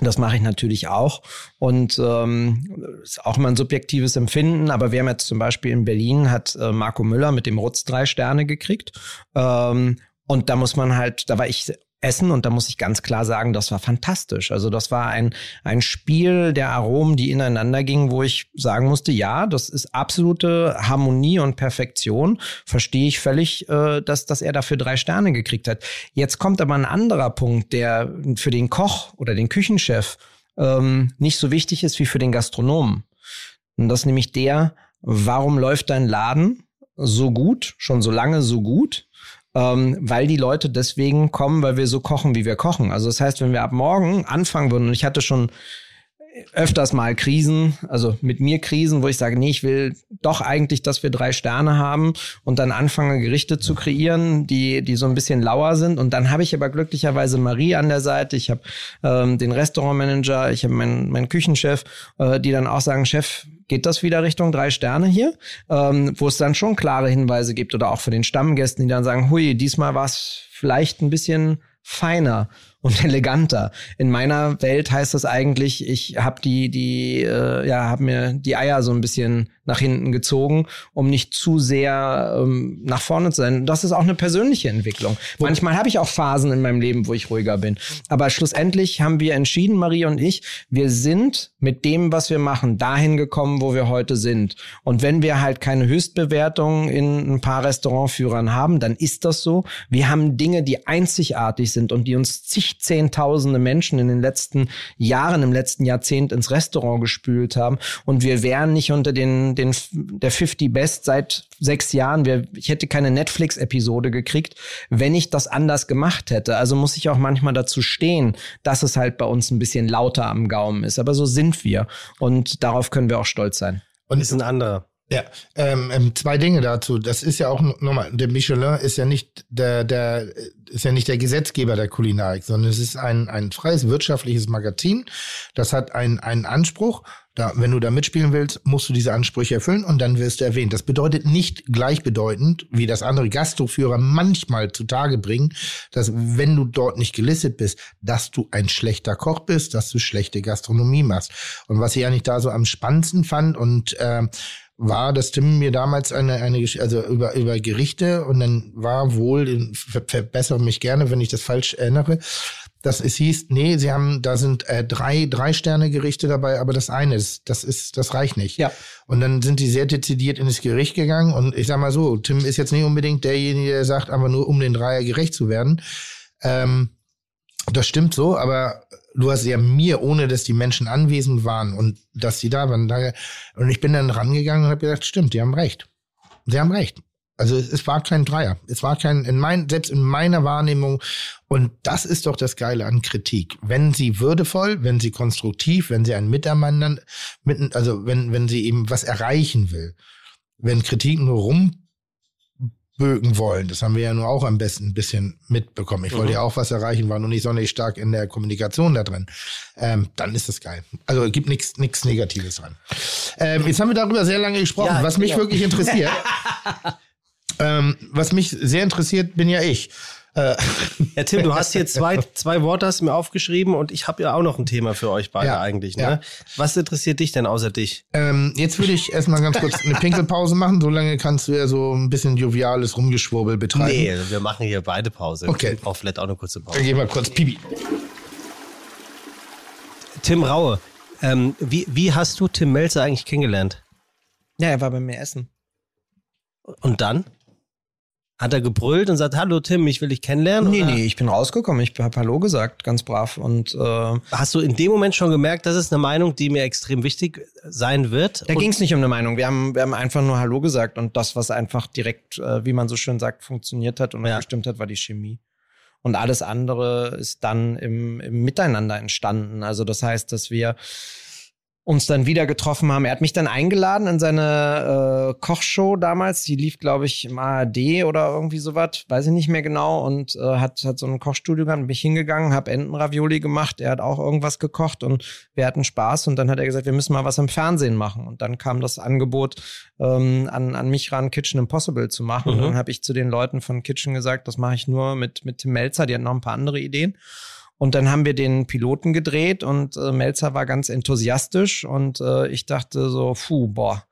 das mache ich natürlich auch und ähm, ist auch mal ein subjektives Empfinden. Aber wir haben jetzt zum Beispiel in Berlin hat äh, Marco Müller mit dem Rutz drei Sterne gekriegt. Ähm, und da muss man halt, da war ich essen und da muss ich ganz klar sagen, das war fantastisch. Also das war ein, ein Spiel der Aromen, die ineinander gingen, wo ich sagen musste, ja, das ist absolute Harmonie und Perfektion. Verstehe ich völlig, äh, dass, dass er dafür drei Sterne gekriegt hat. Jetzt kommt aber ein anderer Punkt, der für den Koch oder den Küchenchef ähm, nicht so wichtig ist wie für den Gastronomen. Und das ist nämlich der, warum läuft dein Laden so gut, schon so lange so gut? Ähm, weil die Leute deswegen kommen, weil wir so kochen, wie wir kochen. Also das heißt, wenn wir ab morgen anfangen würden, und ich hatte schon öfters mal Krisen, also mit mir Krisen, wo ich sage, nee, ich will doch eigentlich, dass wir drei Sterne haben und dann anfange Gerichte zu kreieren, die die so ein bisschen lauer sind. Und dann habe ich aber glücklicherweise Marie an der Seite, ich habe ähm, den Restaurantmanager, ich habe meinen mein Küchenchef, äh, die dann auch sagen, Chef, geht das wieder Richtung drei Sterne hier, ähm, wo es dann schon klare Hinweise gibt oder auch für den Stammgästen, die dann sagen, hui, diesmal war es vielleicht ein bisschen feiner und eleganter. In meiner Welt heißt das eigentlich, ich habe die, die, äh, ja, habe mir die Eier so ein bisschen nach hinten gezogen, um nicht zu sehr ähm, nach vorne zu sein. Das ist auch eine persönliche Entwicklung. Manchmal habe ich auch Phasen in meinem Leben, wo ich ruhiger bin. Aber schlussendlich haben wir entschieden, Marie und ich, wir sind mit dem, was wir machen, dahin gekommen, wo wir heute sind. Und wenn wir halt keine Höchstbewertung in ein paar Restaurantführern haben, dann ist das so. Wir haben Dinge, die einzigartig sind und die uns zig Zehntausende Menschen in den letzten Jahren, im letzten Jahrzehnt ins Restaurant gespült haben. Und wir wären nicht unter den, den der 50 Best seit sechs Jahren. Wir, ich hätte keine Netflix-Episode gekriegt, wenn ich das anders gemacht hätte. Also muss ich auch manchmal dazu stehen, dass es halt bei uns ein bisschen lauter am Gaumen ist. Aber so sind wir. Und darauf können wir auch stolz sein. Und ist ein anderer. Ja, ähm, ähm, zwei Dinge dazu. Das ist ja auch nochmal, der Michelin ist ja nicht der, der ist ja nicht der Gesetzgeber der Kulinarik, sondern es ist ein, ein freies wirtschaftliches Magazin. Das hat einen, einen Anspruch. Da, wenn du da mitspielen willst, musst du diese Ansprüche erfüllen und dann wirst du erwähnt. Das bedeutet nicht gleichbedeutend, wie das andere Gastroführer manchmal zutage bringen, dass wenn du dort nicht gelistet bist, dass du ein schlechter Koch bist, dass du schlechte Gastronomie machst. Und was ich eigentlich da so am spannendsten fand und äh, war, dass Tim mir damals eine, eine also über, über Gerichte und dann war wohl, ver verbessere mich gerne, wenn ich das falsch erinnere, dass es hieß, nee, sie haben, da sind äh, drei, drei Sterne Gerichte dabei, aber das eine, das, das ist, das reicht nicht. Ja. Und dann sind die sehr dezidiert in das Gericht gegangen und ich sag mal so, Tim ist jetzt nicht unbedingt derjenige, der sagt, aber nur um den Dreier gerecht zu werden. Ähm, das stimmt so, aber du hast ja mir, ohne dass die Menschen anwesend waren und dass sie da waren, da, und ich bin dann rangegangen und habe gesagt, stimmt, die haben recht. Sie haben recht. Also es, es war kein Dreier. Es war kein, in mein, selbst in meiner Wahrnehmung. Und das ist doch das Geile an Kritik. Wenn sie würdevoll, wenn sie konstruktiv, wenn sie ein Miteinander, mit, also wenn, wenn sie eben was erreichen will. Wenn Kritik nur rum bögen wollen. Das haben wir ja nur auch am besten ein bisschen mitbekommen. Ich mhm. wollte ja auch was erreichen, war noch nicht sonderlich stark in der Kommunikation da drin. Ähm, dann ist das geil. Also gibt nichts nichts Negatives dran. Ähm, jetzt haben wir darüber sehr lange gesprochen, ja, was mich ja. wirklich interessiert. ähm, was mich sehr interessiert, bin ja ich. Äh, ja, Tim, du hast hier zwei, zwei Worte hast mir aufgeschrieben und ich habe ja auch noch ein Thema für euch beide ja, eigentlich. Ne? Ja. Was interessiert dich denn außer dich? Ähm, jetzt würde ich erstmal ganz kurz eine Pinkelpause machen. So lange kannst du ja so ein bisschen joviales Rumgeschwurbel betreiben. Nee, wir machen hier beide Pause. Okay. Auch vielleicht auch eine kurze Pause. Dann gehen wir kurz Pipi. Tim Raue, ähm, wie, wie hast du Tim Melzer eigentlich kennengelernt? Ja, er war bei mir essen. Und dann? Hat er gebrüllt und sagt, hallo Tim, ich will dich kennenlernen? Nee, oder? nee, ich bin rausgekommen. Ich habe Hallo gesagt, ganz brav. Und äh, Hast du in dem Moment schon gemerkt, das ist eine Meinung, die mir extrem wichtig sein wird? Da ging es nicht um eine Meinung. Wir haben, wir haben einfach nur Hallo gesagt und das, was einfach direkt, äh, wie man so schön sagt, funktioniert hat und ja. gestimmt hat, war die Chemie. Und alles andere ist dann im, im Miteinander entstanden. Also das heißt, dass wir uns dann wieder getroffen haben. Er hat mich dann eingeladen in seine äh, Kochshow damals. Die lief, glaube ich, im ARD oder irgendwie sowas, weiß ich nicht mehr genau. Und äh, hat, hat so ein Kochstudio gehabt. Bin ich hingegangen, habe Entenravioli gemacht. Er hat auch irgendwas gekocht und wir hatten Spaß. Und dann hat er gesagt, wir müssen mal was im Fernsehen machen. Und dann kam das Angebot ähm, an, an mich ran, Kitchen Impossible zu machen. Mhm. Und dann habe ich zu den Leuten von Kitchen gesagt, das mache ich nur mit, mit Tim Melzer. Die hatten noch ein paar andere Ideen. Und dann haben wir den Piloten gedreht und äh, Melzer war ganz enthusiastisch und äh, ich dachte so, puh, boah.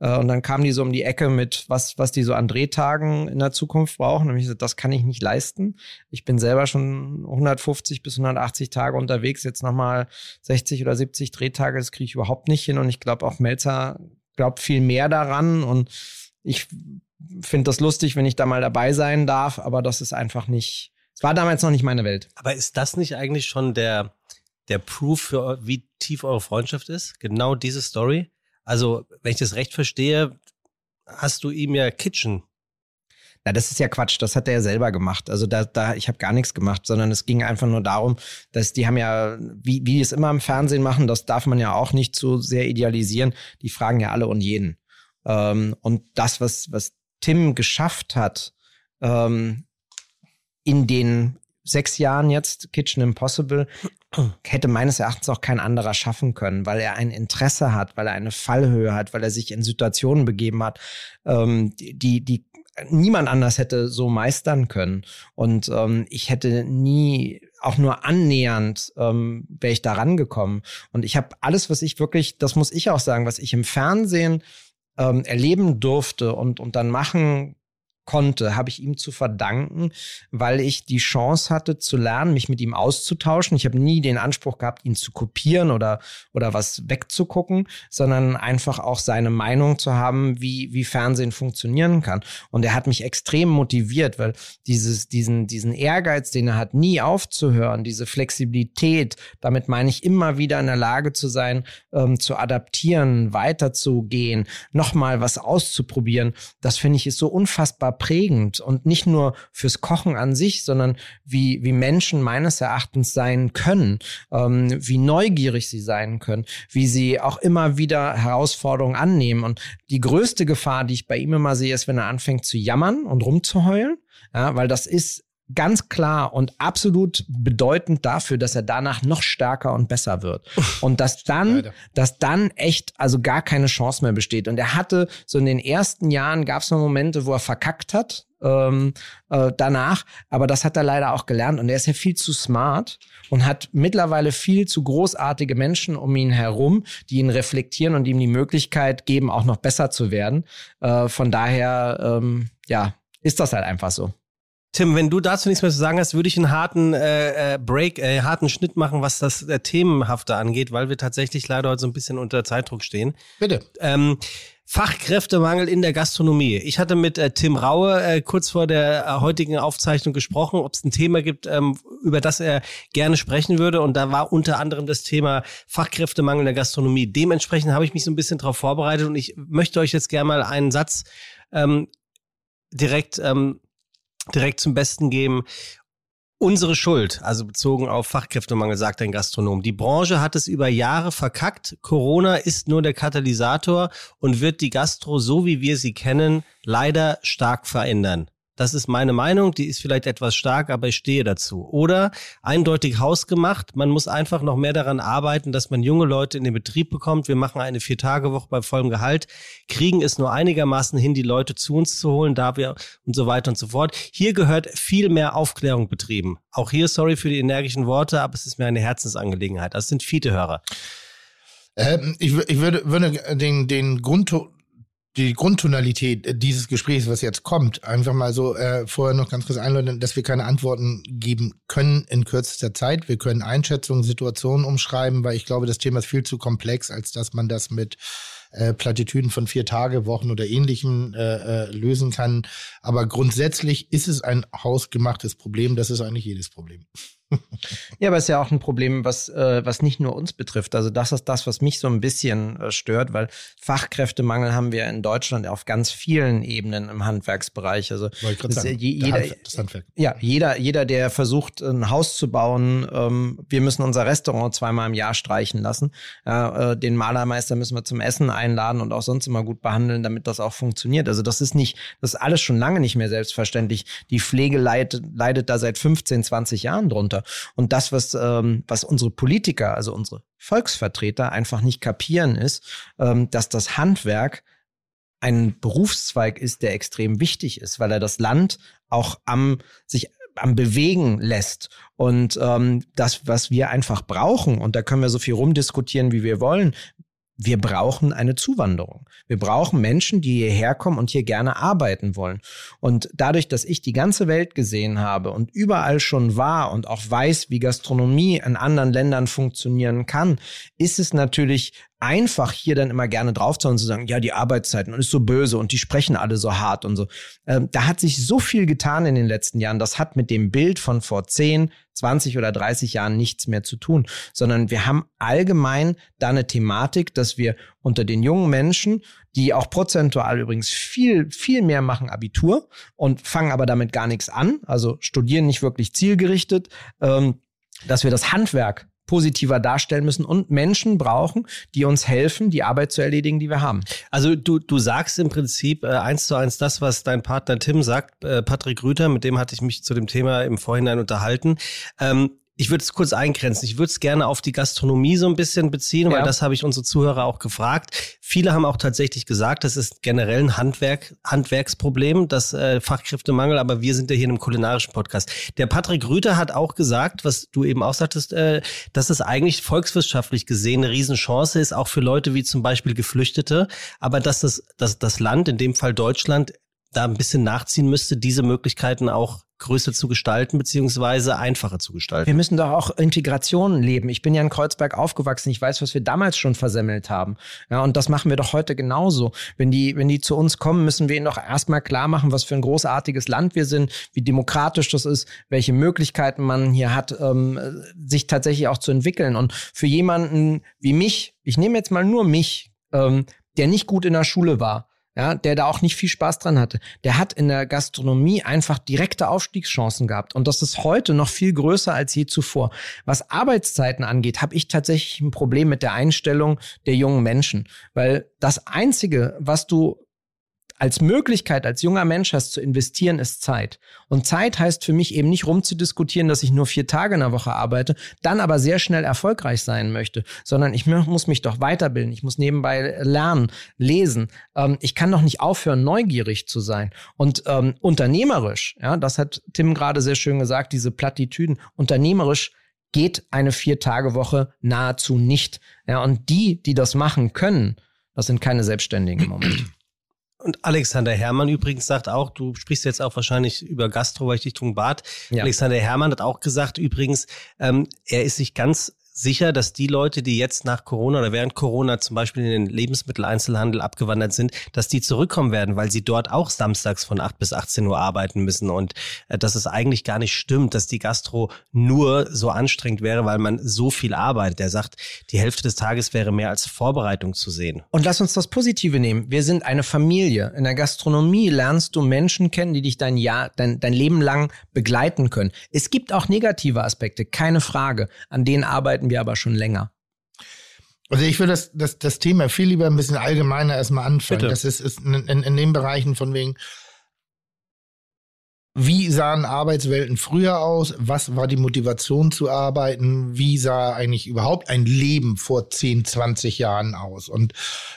Äh, und dann kamen die so um die Ecke mit, was, was die so an Drehtagen in der Zukunft brauchen. Und ich gesagt, das kann ich nicht leisten. Ich bin selber schon 150 bis 180 Tage unterwegs, jetzt nochmal 60 oder 70 Drehtage, das kriege ich überhaupt nicht hin. Und ich glaube auch Melzer glaubt viel mehr daran. Und ich finde das lustig, wenn ich da mal dabei sein darf, aber das ist einfach nicht, es war damals noch nicht meine Welt. Aber ist das nicht eigentlich schon der, der Proof für wie tief eure Freundschaft ist? Genau diese Story? Also, wenn ich das recht verstehe, hast du ihm ja Kitchen na, das ist ja Quatsch. Das hat er ja selber gemacht. Also da, da, ich habe gar nichts gemacht, sondern es ging einfach nur darum, dass die haben ja, wie, wie die es immer im Fernsehen machen, das darf man ja auch nicht so sehr idealisieren. Die fragen ja alle und jeden. Ähm, und das, was, was Tim geschafft hat, ähm, in den sechs Jahren jetzt Kitchen Impossible hätte meines Erachtens auch kein anderer schaffen können, weil er ein Interesse hat, weil er eine Fallhöhe hat, weil er sich in Situationen begeben hat, ähm, die, die niemand anders hätte so meistern können. Und ähm, ich hätte nie auch nur annähernd ähm, wäre ich da rangekommen. Und ich habe alles, was ich wirklich, das muss ich auch sagen, was ich im Fernsehen ähm, erleben durfte und, und dann machen konnte, habe ich ihm zu verdanken, weil ich die Chance hatte zu lernen, mich mit ihm auszutauschen. Ich habe nie den Anspruch gehabt, ihn zu kopieren oder, oder was wegzugucken, sondern einfach auch seine Meinung zu haben, wie, wie Fernsehen funktionieren kann. Und er hat mich extrem motiviert, weil dieses, diesen, diesen Ehrgeiz, den er hat, nie aufzuhören, diese Flexibilität, damit meine ich immer wieder in der Lage zu sein, ähm, zu adaptieren, weiterzugehen, nochmal was auszuprobieren, das finde ich ist so unfassbar prägend und nicht nur fürs Kochen an sich, sondern wie, wie Menschen meines Erachtens sein können, ähm, wie neugierig sie sein können, wie sie auch immer wieder Herausforderungen annehmen. Und die größte Gefahr, die ich bei ihm immer sehe, ist, wenn er anfängt zu jammern und rumzuheulen, ja, weil das ist ganz klar und absolut bedeutend dafür, dass er danach noch stärker und besser wird. Und dass dann, dass dann echt also gar keine Chance mehr besteht. Und er hatte so in den ersten Jahren gab es noch Momente, wo er verkackt hat. Ähm, äh, danach, aber das hat er leider auch gelernt und er ist ja viel zu smart und hat mittlerweile viel zu großartige Menschen um ihn herum, die ihn reflektieren und ihm die Möglichkeit geben, auch noch besser zu werden. Äh, von daher, ähm, ja, ist das halt einfach so. Tim, wenn du dazu nichts mehr zu sagen hast, würde ich einen harten äh, äh, Break, äh, harten Schnitt machen, was das äh, Themenhafte angeht, weil wir tatsächlich leider heute so ein bisschen unter Zeitdruck stehen. Bitte. Ähm, Fachkräftemangel in der Gastronomie. Ich hatte mit äh, Tim Raue äh, kurz vor der äh, heutigen Aufzeichnung gesprochen, ob es ein Thema gibt, ähm, über das er gerne sprechen würde. Und da war unter anderem das Thema Fachkräftemangel in der Gastronomie. Dementsprechend habe ich mich so ein bisschen darauf vorbereitet und ich möchte euch jetzt gerne mal einen Satz ähm, direkt ähm, direkt zum Besten geben. Unsere Schuld, also bezogen auf Fachkräftemangel, sagt ein Gastronom. Die Branche hat es über Jahre verkackt. Corona ist nur der Katalysator und wird die Gastro, so wie wir sie kennen, leider stark verändern. Das ist meine Meinung, die ist vielleicht etwas stark, aber ich stehe dazu. Oder eindeutig hausgemacht, man muss einfach noch mehr daran arbeiten, dass man junge Leute in den Betrieb bekommt. Wir machen eine Vier-Tage-Woche bei vollem Gehalt, kriegen es nur einigermaßen hin, die Leute zu uns zu holen, da wir und so weiter und so fort. Hier gehört viel mehr Aufklärung betrieben. Auch hier, sorry für die energischen Worte, aber es ist mir eine Herzensangelegenheit. Das sind viele Hörer. Ähm, ich, ich würde, würde den, den Grund, die Grundtonalität dieses Gesprächs, was jetzt kommt, einfach mal so äh, vorher noch ganz kurz einläuten, dass wir keine Antworten geben können in kürzester Zeit. Wir können Einschätzungen, Situationen umschreiben, weil ich glaube, das Thema ist viel zu komplex, als dass man das mit äh, Plattitüden von vier Tage, Wochen oder ähnlichem äh, äh, lösen kann. Aber grundsätzlich ist es ein hausgemachtes Problem. Das ist eigentlich jedes Problem ja, aber es ist ja auch ein Problem, was, äh, was nicht nur uns betrifft. Also das ist das, was mich so ein bisschen äh, stört, weil Fachkräftemangel haben wir in Deutschland auf ganz vielen Ebenen im Handwerksbereich. Also das, sagen, jeder, Handwerk, das Handwerk. Ja, jeder, jeder, der versucht, ein Haus zu bauen, ähm, wir müssen unser Restaurant zweimal im Jahr streichen lassen. Äh, den Malermeister müssen wir zum Essen einladen und auch sonst immer gut behandeln, damit das auch funktioniert. Also das ist nicht, das ist alles schon lange nicht mehr selbstverständlich. Die Pflege leidet, leidet da seit 15, 20 Jahren drunter. Und das, was, ähm, was unsere Politiker, also unsere Volksvertreter einfach nicht kapieren, ist, ähm, dass das Handwerk ein Berufszweig ist, der extrem wichtig ist, weil er das Land auch am sich am Bewegen lässt. Und ähm, das, was wir einfach brauchen, und da können wir so viel rumdiskutieren, wie wir wollen, wir brauchen eine Zuwanderung. Wir brauchen Menschen, die hierher kommen und hier gerne arbeiten wollen. Und dadurch, dass ich die ganze Welt gesehen habe und überall schon war und auch weiß, wie Gastronomie in anderen Ländern funktionieren kann, ist es natürlich einfach hier dann immer gerne drauf zu und zu sagen, ja, die Arbeitszeiten und ist so böse und die sprechen alle so hart und so. Ähm, da hat sich so viel getan in den letzten Jahren. Das hat mit dem Bild von vor 10, 20 oder 30 Jahren nichts mehr zu tun, sondern wir haben allgemein da eine Thematik, dass wir unter den jungen Menschen, die auch prozentual übrigens viel, viel mehr machen Abitur und fangen aber damit gar nichts an, also studieren nicht wirklich zielgerichtet, ähm, dass wir das Handwerk positiver darstellen müssen und Menschen brauchen, die uns helfen, die Arbeit zu erledigen, die wir haben. Also du, du sagst im Prinzip äh, eins zu eins das, was dein Partner Tim sagt, äh, Patrick Rüther, mit dem hatte ich mich zu dem Thema im Vorhinein unterhalten. Ähm, ich würde es kurz eingrenzen. Ich würde es gerne auf die Gastronomie so ein bisschen beziehen, ja. weil das habe ich unsere Zuhörer auch gefragt. Viele haben auch tatsächlich gesagt, das ist generell ein Handwerk, Handwerksproblem, das äh, Fachkräftemangel, aber wir sind ja hier in einem kulinarischen Podcast. Der Patrick Rüther hat auch gesagt, was du eben auch sagtest, äh, dass es eigentlich volkswirtschaftlich gesehen eine Riesenchance ist, auch für Leute wie zum Beispiel Geflüchtete, aber dass das, dass das Land, in dem Fall Deutschland, da ein bisschen nachziehen müsste, diese Möglichkeiten auch größer zu gestalten, beziehungsweise einfacher zu gestalten. Wir müssen doch auch Integration leben. Ich bin ja in Kreuzberg aufgewachsen. Ich weiß, was wir damals schon versemmelt haben. Ja, und das machen wir doch heute genauso. Wenn die, wenn die zu uns kommen, müssen wir ihnen doch erstmal klar machen, was für ein großartiges Land wir sind, wie demokratisch das ist, welche Möglichkeiten man hier hat, ähm, sich tatsächlich auch zu entwickeln. Und für jemanden wie mich, ich nehme jetzt mal nur mich, ähm, der nicht gut in der Schule war, ja, der da auch nicht viel Spaß dran hatte. Der hat in der Gastronomie einfach direkte Aufstiegschancen gehabt. Und das ist heute noch viel größer als je zuvor. Was Arbeitszeiten angeht, habe ich tatsächlich ein Problem mit der Einstellung der jungen Menschen. Weil das Einzige, was du als Möglichkeit als junger Mensch hast zu investieren, ist Zeit. Und Zeit heißt für mich eben nicht rumzudiskutieren, dass ich nur vier Tage in der Woche arbeite, dann aber sehr schnell erfolgreich sein möchte, sondern ich muss mich doch weiterbilden, ich muss nebenbei lernen, lesen. Ähm, ich kann doch nicht aufhören, neugierig zu sein. Und ähm, unternehmerisch, ja, das hat Tim gerade sehr schön gesagt, diese Plattitüden, unternehmerisch geht eine Vier-Tage-Woche nahezu nicht. Ja, und die, die das machen können, das sind keine Selbstständigen im Moment. Und Alexander Herrmann übrigens sagt auch, du sprichst jetzt auch wahrscheinlich über Gastro, weil ich dich drum bat. Ja. Alexander Herrmann hat auch gesagt übrigens, ähm, er ist sich ganz sicher, dass die Leute, die jetzt nach Corona oder während Corona zum Beispiel in den Lebensmitteleinzelhandel abgewandert sind, dass die zurückkommen werden, weil sie dort auch samstags von 8 bis 18 Uhr arbeiten müssen und äh, dass es eigentlich gar nicht stimmt, dass die Gastro nur so anstrengend wäre, weil man so viel arbeitet. Er sagt, die Hälfte des Tages wäre mehr als Vorbereitung zu sehen. Und lass uns das Positive nehmen. Wir sind eine Familie. In der Gastronomie lernst du Menschen kennen, die dich dein Jahr, dein, dein Leben lang begleiten können. Es gibt auch negative Aspekte, keine Frage. An denen arbeiten wir aber schon länger. Also ich würde das, das, das Thema viel lieber ein bisschen allgemeiner erstmal anfangen. Bitte. Das ist, ist in, in, in den Bereichen von wegen, wie sahen Arbeitswelten früher aus? Was war die Motivation zu arbeiten? Wie sah eigentlich überhaupt ein Leben vor 10, 20 Jahren aus? Und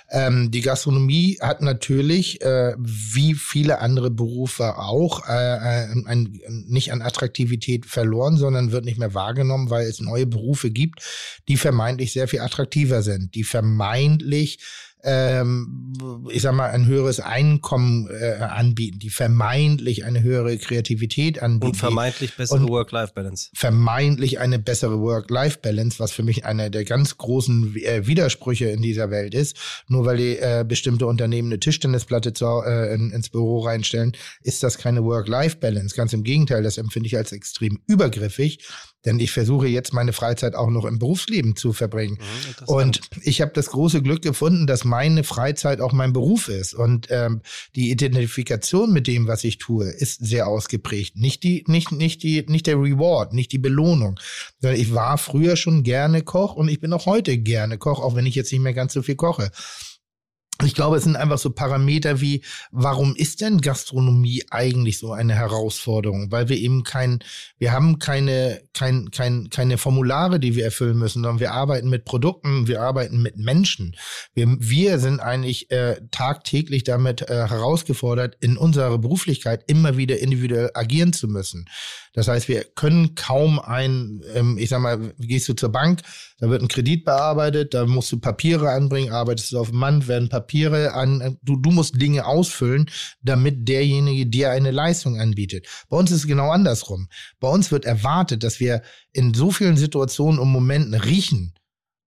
ähm, die Gastronomie hat natürlich, äh, wie viele andere Berufe auch, äh, äh, ein, nicht an Attraktivität verloren, sondern wird nicht mehr wahrgenommen, weil es neue Berufe gibt, die vermeintlich sehr viel attraktiver sind, die vermeintlich ähm, ich sag mal, ein höheres Einkommen äh, anbieten, die vermeintlich eine höhere Kreativität anbieten. Und vermeintlich bessere Work-Life-Balance. Vermeintlich eine bessere Work-Life-Balance, was für mich einer der ganz großen äh, Widersprüche in dieser Welt ist. Nur weil die äh, bestimmte Unternehmen eine Tischtennisplatte zu, äh, in, ins Büro reinstellen, ist das keine Work-Life-Balance. Ganz im Gegenteil, das empfinde ich als extrem übergriffig denn ich versuche jetzt meine Freizeit auch noch im Berufsleben zu verbringen. Mhm, und ich habe das große Glück gefunden, dass meine Freizeit auch mein Beruf ist. Und ähm, die Identifikation mit dem, was ich tue, ist sehr ausgeprägt. Nicht die, nicht, nicht die, nicht der Reward, nicht die Belohnung. Ich war früher schon gerne Koch und ich bin auch heute gerne Koch, auch wenn ich jetzt nicht mehr ganz so viel koche. Ich glaube, es sind einfach so Parameter wie, warum ist denn Gastronomie eigentlich so eine Herausforderung? Weil wir eben kein, wir haben keine, kein, kein, keine Formulare, die wir erfüllen müssen, sondern wir arbeiten mit Produkten, wir arbeiten mit Menschen. Wir, wir sind eigentlich äh, tagtäglich damit äh, herausgefordert, in unserer Beruflichkeit immer wieder individuell agieren zu müssen. Das heißt, wir können kaum ein, ähm, ich sag mal, gehst du zur Bank, da wird ein Kredit bearbeitet, da musst du Papiere anbringen, arbeitest du auf dem Mann, werden Papiere an, du, du musst Dinge ausfüllen, damit derjenige dir eine Leistung anbietet. Bei uns ist es genau andersrum. Bei uns wird erwartet, dass wir in so vielen Situationen und Momenten riechen,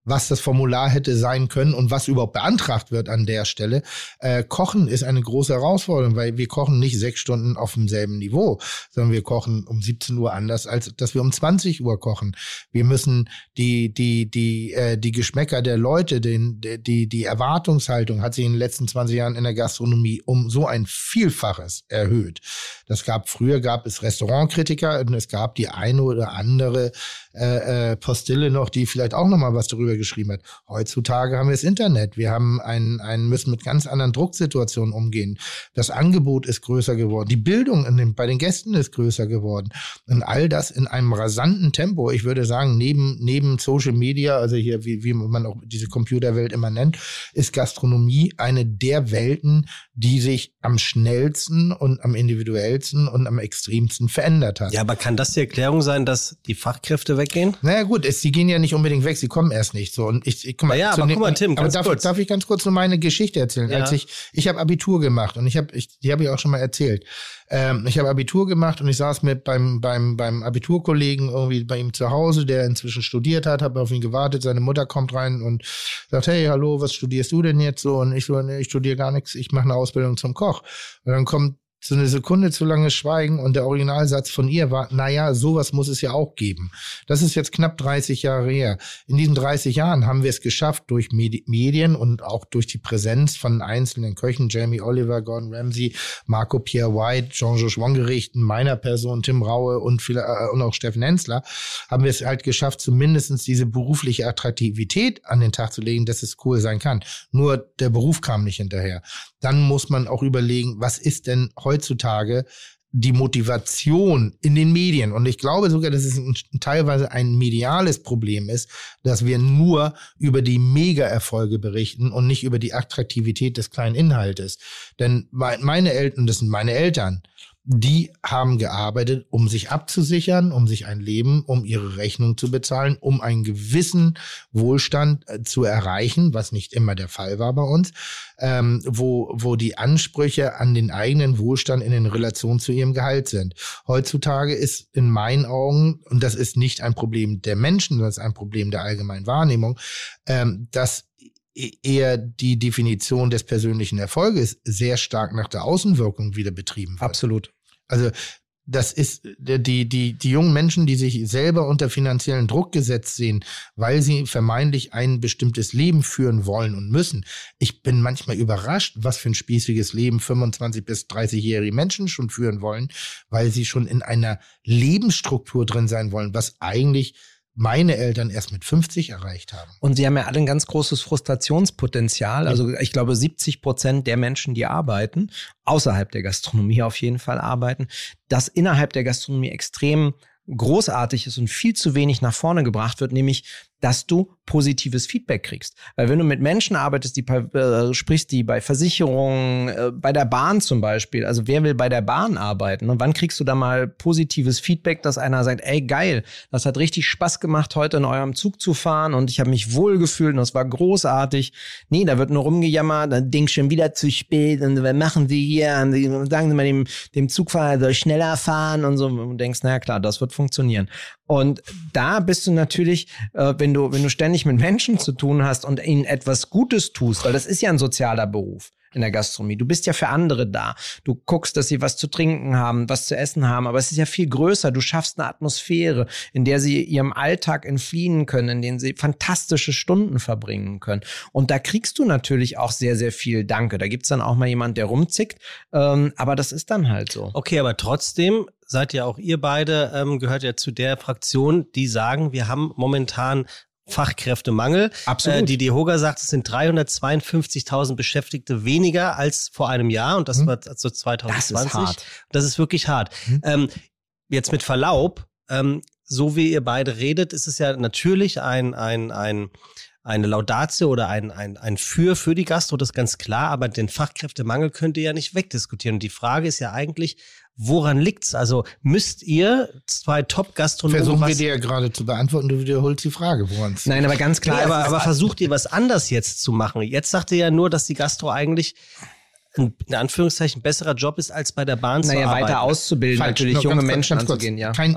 was das Formular hätte sein können und was überhaupt beantragt wird an der Stelle. Äh, kochen ist eine große Herausforderung, weil wir kochen nicht sechs Stunden auf demselben Niveau, sondern wir kochen um 17 Uhr anders, als dass wir um 20 Uhr kochen. Wir müssen die, die, die, äh, die Geschmäcker der Leute, den, die, die Erwartungshaltung hat sich in den letzten 20 Jahren in der Gastronomie um so ein Vielfaches erhöht. Das gab, früher gab es Restaurantkritiker und es gab die eine oder andere äh, äh, Postille noch, die vielleicht auch noch mal was darüber geschrieben hat. Heutzutage haben wir das Internet. Wir haben einen, einen müssen mit ganz anderen Drucksituationen umgehen. Das Angebot ist größer geworden. Die Bildung den, bei den Gästen ist größer geworden. Und all das in einem rasanten Tempo. Ich würde sagen, neben, neben Social Media, also hier, wie, wie man auch diese Computerwelt immer nennt, ist Gastronomie eine der Welten, die sich am schnellsten und am individuellsten und am extremsten verändert hat. Ja, aber kann das die Erklärung sein, dass die Fachkräfte weggehen? Naja, gut, es, sie gehen ja nicht unbedingt weg, sie kommen erst nicht so. Und ich, ich guck mal, ja, aber guck mal, Tim, aber darf, darf ich ganz kurz nur meine Geschichte erzählen? Ja. Als ich, ich habe Abitur gemacht und ich habe, ich, die habe ich auch schon mal erzählt. Ähm, ich habe Abitur gemacht und ich saß mit beim, beim, beim Abiturkollegen irgendwie bei ihm zu Hause, der inzwischen studiert hat, habe auf ihn gewartet, seine Mutter kommt rein und sagt, hey, hallo, was studierst du denn jetzt so? Und ich so, nee, ich studiere gar nichts, ich mache eine Ausbildung zum Koch. Und dann kommt so eine Sekunde zu lange Schweigen und der Originalsatz von ihr war, naja, sowas muss es ja auch geben. Das ist jetzt knapp 30 Jahre her. In diesen 30 Jahren haben wir es geschafft, durch Medien und auch durch die Präsenz von einzelnen Köchen, Jamie Oliver, Gordon Ramsay, Marco Pierre White, Jean-Georges Wongerichten, meiner Person, Tim Raue und, viele, äh, und auch Steffen Hensler, haben wir es halt geschafft, zumindest diese berufliche Attraktivität an den Tag zu legen, dass es cool sein kann. Nur der Beruf kam nicht hinterher. Dann muss man auch überlegen, was ist denn heutzutage die Motivation in den Medien. Und ich glaube sogar, dass es ein, teilweise ein mediales Problem ist, dass wir nur über die Mega-Erfolge berichten und nicht über die Attraktivität des kleinen Inhaltes. Denn meine Eltern, das sind meine Eltern, die haben gearbeitet, um sich abzusichern, um sich ein Leben, um ihre Rechnung zu bezahlen, um einen gewissen Wohlstand äh, zu erreichen, was nicht immer der Fall war bei uns, ähm, wo, wo die Ansprüche an den eigenen Wohlstand in den Relation zu ihrem Gehalt sind. Heutzutage ist in meinen Augen, und das ist nicht ein Problem der Menschen, sondern ist ein Problem der allgemeinen Wahrnehmung, ähm, dass e-, eher die Definition des persönlichen Erfolges sehr stark nach der Außenwirkung wieder betrieben wird. Absolut. Also das ist die, die, die jungen Menschen, die sich selber unter finanziellen Druck gesetzt sehen, weil sie vermeintlich ein bestimmtes Leben führen wollen und müssen. Ich bin manchmal überrascht, was für ein spießiges Leben 25 bis 30-jährige Menschen schon führen wollen, weil sie schon in einer Lebensstruktur drin sein wollen, was eigentlich meine Eltern erst mit 50 erreicht haben. Und sie haben ja alle ein ganz großes Frustrationspotenzial. Also ich glaube, 70 Prozent der Menschen, die arbeiten, außerhalb der Gastronomie auf jeden Fall arbeiten, das innerhalb der Gastronomie extrem großartig ist und viel zu wenig nach vorne gebracht wird, nämlich dass du positives Feedback kriegst. Weil wenn du mit Menschen arbeitest, die äh, sprichst, die bei Versicherungen, äh, bei der Bahn zum Beispiel, also wer will bei der Bahn arbeiten? Und wann kriegst du da mal positives Feedback, dass einer sagt, ey geil, das hat richtig Spaß gemacht, heute in eurem Zug zu fahren und ich habe mich wohlgefühlt und das war großartig. Nee, da wird nur rumgejammert, dann Ding schon wieder zu spät und was machen sie hier? Und sagen sie mal dem, dem Zugfahrer, soll schneller fahren und so. Und denkst, naja klar, das wird funktionieren. Und da bist du natürlich, äh, wenn du, wenn du ständig mit Menschen zu tun hast und ihnen etwas Gutes tust, weil das ist ja ein sozialer Beruf in der Gastronomie. Du bist ja für andere da. Du guckst, dass sie was zu trinken haben, was zu essen haben, aber es ist ja viel größer. Du schaffst eine Atmosphäre, in der sie ihrem Alltag entfliehen können, in denen sie fantastische Stunden verbringen können. Und da kriegst du natürlich auch sehr, sehr viel Danke. Da gibt's dann auch mal jemand, der rumzickt, ähm, aber das ist dann halt so. Okay, aber trotzdem seid ja auch ihr beide, ähm, gehört ja zu der Fraktion, die sagen, wir haben momentan Fachkräftemangel. Absolut. Äh, die DEHOGA sagt, es sind 352.000 Beschäftigte weniger als vor einem Jahr und das mhm. war also 2020. Das ist, hart. das ist wirklich hart. Mhm. Ähm, jetzt mit Verlaub, ähm, so wie ihr beide redet, ist es ja natürlich ein, ein, ein, eine Laudatio oder ein, ein, ein Für für die Gastro, das ist ganz klar, aber den Fachkräftemangel könnt ihr ja nicht wegdiskutieren. Und die Frage ist ja eigentlich, Woran liegt's? Also müsst ihr zwei Top-Gastronomen. Versuchen wir dir ja gerade zu beantworten, du wiederholst die Frage, woran es Nein, aber ganz klar, nee, aber, aber versucht ihr was anders jetzt zu machen. Jetzt sagt ihr ja nur, dass die Gastro eigentlich ein, in Anführungszeichen besserer Job ist, als bei der Bahn naja, zu arbeiten. weiter auszubilden, Falsch, natürlich junge ganz, Menschen ganz anzugehen, ja. Kein,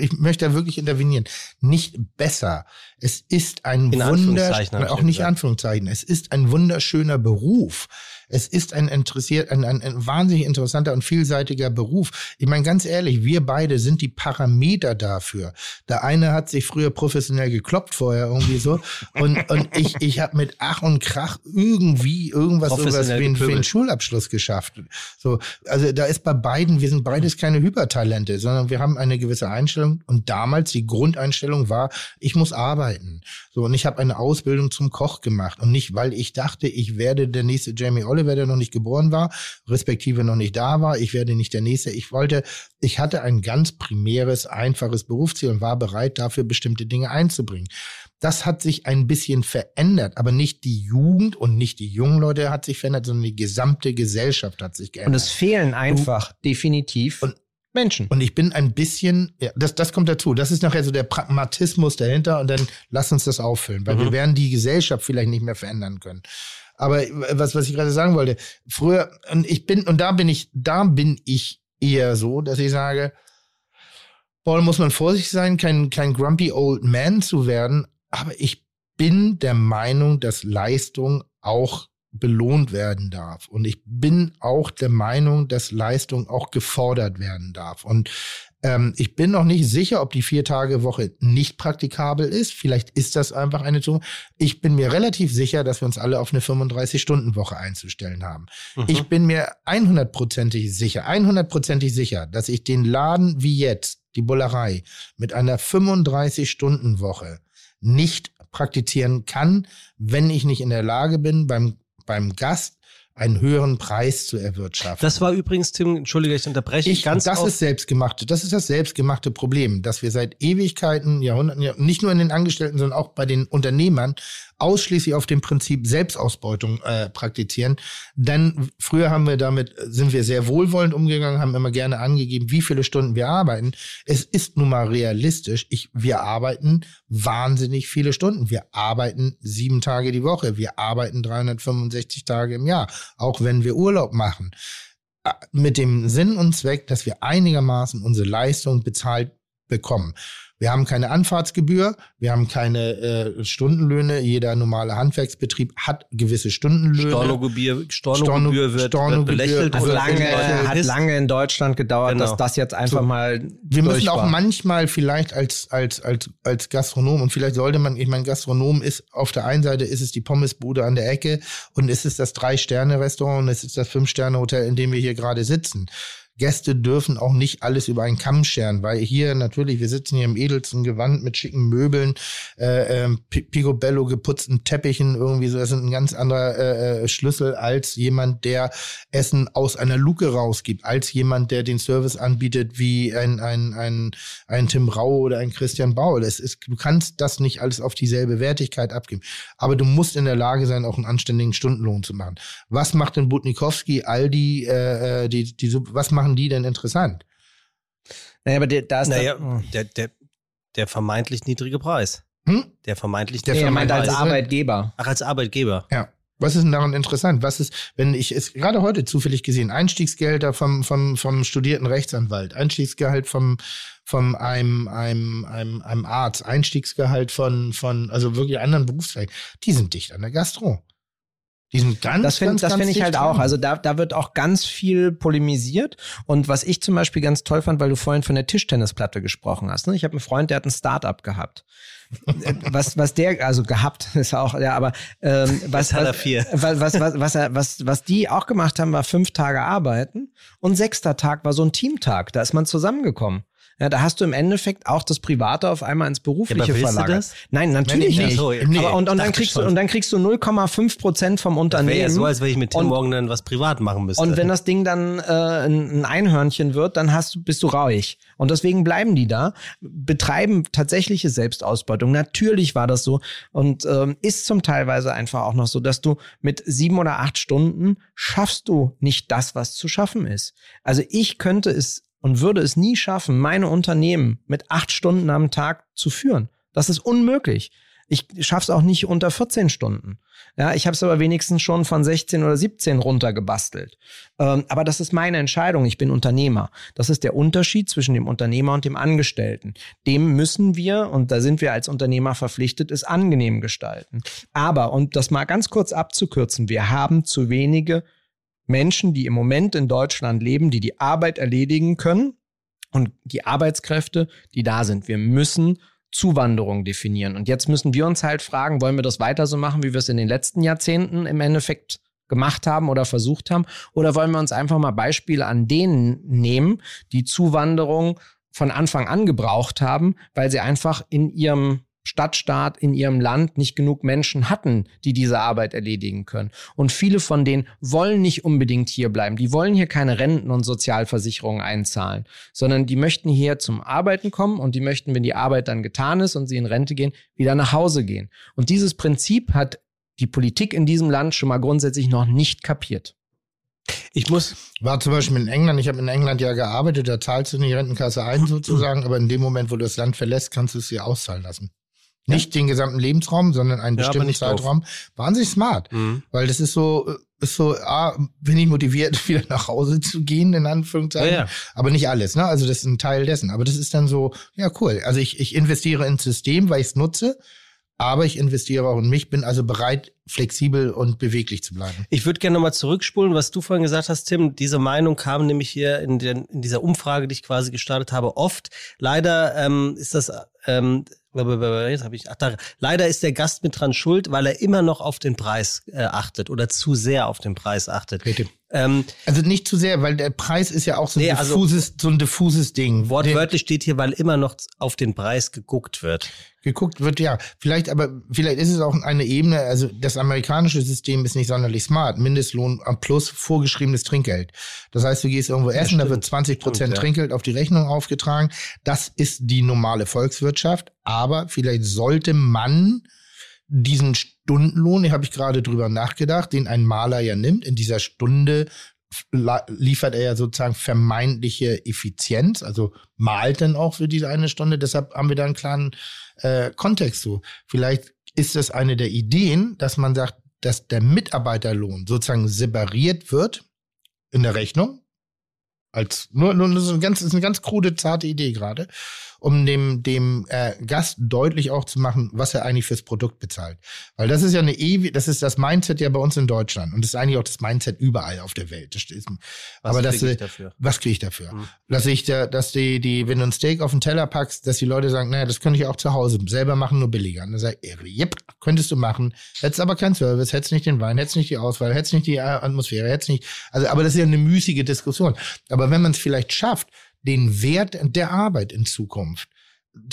ich möchte da wirklich intervenieren. Nicht besser. Es ist ein Wunder, auch nicht Anführungszeichen, es ist ein wunderschöner Beruf. Es ist ein interessiert, ein, ein, ein wahnsinnig interessanter und vielseitiger Beruf. Ich meine, ganz ehrlich, wir beide sind die Parameter dafür. Der eine hat sich früher professionell gekloppt vorher irgendwie so. Und, und ich, ich habe mit Ach und Krach irgendwie irgendwas sowas wie, ein, wie einen Schulabschluss geschafft. So, also da ist bei beiden, wir sind beides keine Hypertalente, sondern wir haben eine gewisse Einstellung. Und damals die Grundeinstellung war, ich muss arbeiten. So, und ich habe eine Ausbildung zum Koch gemacht. Und nicht, weil ich dachte, ich werde der nächste Jamie Oliver Wer der noch nicht geboren war, respektive noch nicht da war. Ich werde nicht der Nächste. Ich wollte, ich hatte ein ganz primäres, einfaches Berufsziel und war bereit, dafür bestimmte Dinge einzubringen. Das hat sich ein bisschen verändert, aber nicht die Jugend und nicht die jungen Leute hat sich verändert, sondern die gesamte Gesellschaft hat sich geändert. Und es fehlen einfach du, definitiv und, Menschen. Und ich bin ein bisschen, ja, das, das kommt dazu. Das ist nachher so der Pragmatismus dahinter und dann lass uns das auffüllen, weil mhm. wir werden die Gesellschaft vielleicht nicht mehr verändern können. Aber was, was ich gerade sagen wollte, früher, und ich bin, und da bin ich, da bin ich eher so, dass ich sage, Paul muss man vorsichtig sein, kein, kein grumpy old man zu werden, aber ich bin der Meinung, dass Leistung auch belohnt werden darf. Und ich bin auch der Meinung, dass Leistung auch gefordert werden darf. Und ähm, ich bin noch nicht sicher, ob die Vier-Tage-Woche nicht praktikabel ist. Vielleicht ist das einfach eine Zunge. Ich bin mir relativ sicher, dass wir uns alle auf eine 35-Stunden-Woche einzustellen haben. Mhm. Ich bin mir 100%ig sicher, 100%ig sicher, dass ich den Laden wie jetzt, die Bullerei, mit einer 35-Stunden-Woche nicht praktizieren kann, wenn ich nicht in der Lage bin, beim, beim Gast einen höheren Preis zu erwirtschaften. Das war übrigens, Tim, entschuldige, ich unterbreche ich, ganz Das ist selbstgemachte, das ist das selbstgemachte Problem, dass wir seit Ewigkeiten, Jahrhunderten, nicht nur in den Angestellten, sondern auch bei den Unternehmern ausschließlich auf dem Prinzip Selbstausbeutung äh, praktizieren. Denn früher haben wir damit, sind wir sehr wohlwollend umgegangen, haben immer gerne angegeben, wie viele Stunden wir arbeiten. Es ist nun mal realistisch. Ich, wir arbeiten wahnsinnig viele Stunden. Wir arbeiten sieben Tage die Woche. Wir arbeiten 365 Tage im Jahr, auch wenn wir Urlaub machen. Äh, mit dem Sinn und Zweck, dass wir einigermaßen unsere Leistung bezahlt bekommen. Wir haben keine Anfahrtsgebühr, wir haben keine äh, Stundenlöhne. Jeder normale Handwerksbetrieb hat gewisse Stundenlöhne. Stornogebühr, Stornogebühr wird, Stornogebühr wird belächelt. Hat lange, hat lange in Deutschland gedauert, genau. dass das jetzt einfach so, mal. Wir müssen auch war. manchmal vielleicht als, als, als, als Gastronom und vielleicht sollte man, ich meine, Gastronom ist auf der einen Seite ist es die Pommesbude an der Ecke und es ist das Drei-Sterne-Restaurant und es ist das Fünf-Sterne-Hotel, in dem wir hier gerade sitzen Gäste dürfen auch nicht alles über einen Kamm scheren, weil hier natürlich, wir sitzen hier im edelsten Gewand mit schicken Möbeln, äh, äh, Picobello geputzten Teppichen, irgendwie so, das ist ein ganz anderer äh, äh, Schlüssel als jemand, der Essen aus einer Luke rausgibt, als jemand, der den Service anbietet wie ein, ein, ein, ein Tim Rau oder ein Christian Baul. Es ist, du kannst das nicht alles auf dieselbe Wertigkeit abgeben. Aber du musst in der Lage sein, auch einen anständigen Stundenlohn zu machen. Was macht denn Butnikowski, Aldi, äh, äh die, die, was machen die denn interessant? Naja, aber der, da ist naja, der, der, der, der vermeintlich niedrige Preis. Hm? Der vermeintlich der vermeintlich als Arbeitgeber. Ach, als Arbeitgeber. Ja. Was ist denn daran interessant? Was ist, wenn ich es gerade heute zufällig gesehen, Einstiegsgelder vom, vom, vom studierten Rechtsanwalt, Einstiegsgehalt vom, vom einem, einem, einem, einem Arzt, Einstiegsgehalt von, von, also wirklich anderen Berufszweigen, die sind dicht an der Gastro. Die sind ganz, das finde find ich halt dran. auch. Also da, da wird auch ganz viel polemisiert. Und was ich zum Beispiel ganz toll fand, weil du vorhin von der Tischtennisplatte gesprochen hast. Ne? Ich habe einen Freund, der hat ein Startup gehabt. was, was der, also gehabt ist auch, ja, aber ähm, was, was, was, was, was, was, was, was die auch gemacht haben, war fünf Tage arbeiten und sechster Tag war so ein Teamtag. Da ist man zusammengekommen. Ja, da hast du im Endeffekt auch das Private auf einmal ins Berufliche ja, verlagert. Nein, natürlich nicht. So, nee, aber und, und dann kriegst du und dann kriegst du 0,5 Prozent vom Unternehmen. Das ja so, als wenn ich mit Tim und, morgen dann was privat machen müsste. Und wenn das Ding dann äh, ein Einhörnchen wird, dann hast du bist du rauig. Und deswegen bleiben die da, betreiben tatsächliche Selbstausbeutung. Natürlich war das so und ähm, ist zum Teilweise einfach auch noch so, dass du mit sieben oder acht Stunden schaffst du nicht das, was zu schaffen ist. Also ich könnte es und würde es nie schaffen, meine Unternehmen mit acht Stunden am Tag zu führen. Das ist unmöglich. Ich schaffe es auch nicht unter 14 Stunden. Ja, ich habe es aber wenigstens schon von 16 oder 17 runtergebastelt. Ähm, aber das ist meine Entscheidung. Ich bin Unternehmer. Das ist der Unterschied zwischen dem Unternehmer und dem Angestellten. Dem müssen wir, und da sind wir als Unternehmer verpflichtet, es angenehm gestalten. Aber, und das mal ganz kurz abzukürzen, wir haben zu wenige Menschen, die im Moment in Deutschland leben, die die Arbeit erledigen können und die Arbeitskräfte, die da sind. Wir müssen Zuwanderung definieren. Und jetzt müssen wir uns halt fragen, wollen wir das weiter so machen, wie wir es in den letzten Jahrzehnten im Endeffekt gemacht haben oder versucht haben? Oder wollen wir uns einfach mal Beispiele an denen nehmen, die Zuwanderung von Anfang an gebraucht haben, weil sie einfach in ihrem Stadtstaat in ihrem Land nicht genug Menschen hatten, die diese Arbeit erledigen können. Und viele von denen wollen nicht unbedingt hier bleiben. Die wollen hier keine Renten und Sozialversicherungen einzahlen, sondern die möchten hier zum Arbeiten kommen und die möchten, wenn die Arbeit dann getan ist und sie in Rente gehen, wieder nach Hause gehen. Und dieses Prinzip hat die Politik in diesem Land schon mal grundsätzlich noch nicht kapiert. Ich muss. War zum Beispiel in England, ich habe in England ja gearbeitet, da zahlst du in die Rentenkasse ein sozusagen, aber in dem Moment, wo du das Land verlässt, kannst du es dir auszahlen lassen. Nicht ja. den gesamten Lebensraum, sondern einen ja, bestimmten Zeitraum. Drauf. Wahnsinnig smart. Mhm. Weil das ist so, ist so, ah, bin ich motiviert, wieder nach Hause zu gehen, in Anführungszeichen. Ja, aber nicht alles, ne? Also das ist ein Teil dessen. Aber das ist dann so, ja, cool. Also ich, ich investiere ins System, weil ich es nutze aber ich investiere auch in mich, bin also bereit, flexibel und beweglich zu bleiben. Ich würde gerne nochmal zurückspulen, was du vorhin gesagt hast, Tim. Diese Meinung kam nämlich hier in, den, in dieser Umfrage, die ich quasi gestartet habe, oft. Leider ähm, ist das ähm, Jetzt habe ich. Ach, da, leider ist der Gast mit dran schuld, weil er immer noch auf den Preis äh, achtet oder zu sehr auf den Preis achtet. Bitte. Ähm, also nicht zu sehr, weil der Preis ist ja auch so ein, nee, also diffuses, also, so ein diffuses Ding. Wortwörtlich steht hier, weil immer noch auf den Preis geguckt wird. Geguckt wird, ja. Vielleicht, aber vielleicht ist es auch eine Ebene, also das amerikanische System ist nicht sonderlich smart. Mindestlohn plus vorgeschriebenes Trinkgeld. Das heißt, du gehst irgendwo essen, ja, da wird 20 Prozent Trinkgeld auf die Rechnung aufgetragen. Das ist die normale Volkswirtschaft. Aber vielleicht sollte man diesen Stundenlohn, habe ich gerade drüber nachgedacht, den ein Maler ja nimmt, in dieser Stunde liefert er ja sozusagen vermeintliche Effizienz, also malt dann auch für diese eine Stunde. Deshalb haben wir da einen klaren äh, Kontext so. Vielleicht ist das eine der Ideen, dass man sagt, dass der Mitarbeiterlohn sozusagen separiert wird in der Rechnung. Als nur, nur, nur so ein ganz, ist eine ganz krude, zarte Idee gerade um dem, dem äh, Gast deutlich auch zu machen, was er eigentlich fürs Produkt bezahlt. Weil das ist ja eine ewig, das ist das Mindset ja bei uns in Deutschland und das ist eigentlich auch das Mindset überall auf der Welt. Das ist, was aber krieg ich dafür? Was kriege ich dafür? Hm. Dass ich da, dass die, die, wenn du ein Steak auf den Teller packst, dass die Leute sagen, naja, das könnte ich auch zu Hause selber machen, nur billiger. Und dann sag ich, yep, könntest du machen. Hättest aber keinen Service, hättest nicht den Wein, hättest nicht die Auswahl, hättest nicht die Atmosphäre, hättest nicht, also, aber das ist ja eine müßige Diskussion. Aber Aber wenn man es vielleicht schafft, den Wert der Arbeit in Zukunft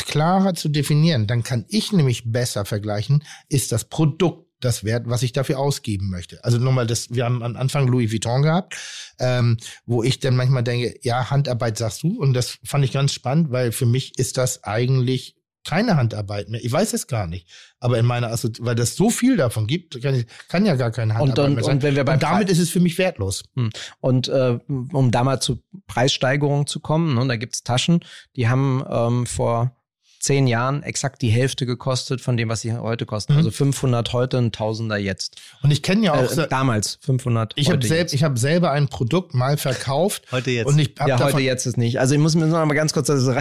klarer zu definieren, dann kann ich nämlich besser vergleichen, ist das Produkt das Wert, was ich dafür ausgeben möchte. Also nochmal, das, wir haben am Anfang Louis Vuitton gehabt, ähm, wo ich dann manchmal denke, ja, Handarbeit sagst du, und das fand ich ganz spannend, weil für mich ist das eigentlich keine Handarbeit mehr. Ich weiß es gar nicht. Aber in meiner, also, weil das so viel davon gibt, kann, ich, kann ja gar keine Handarbeit und, mehr sein. Und, wenn wir und damit ist es für mich wertlos. Hm. Und äh, um da mal zu Preissteigerungen zu kommen, ne, da gibt's Taschen, die haben ähm, vor zehn Jahren exakt die Hälfte gekostet von dem, was sie heute kosten. Mhm. Also 500 heute, ein Tausender jetzt. Und ich kenne ja auch äh, damals 500. Ich habe selbst, ich habe selber ein Produkt mal verkauft. heute jetzt. Und ich ja, heute jetzt ist nicht. Also ich muss mir noch mal ganz kurz also,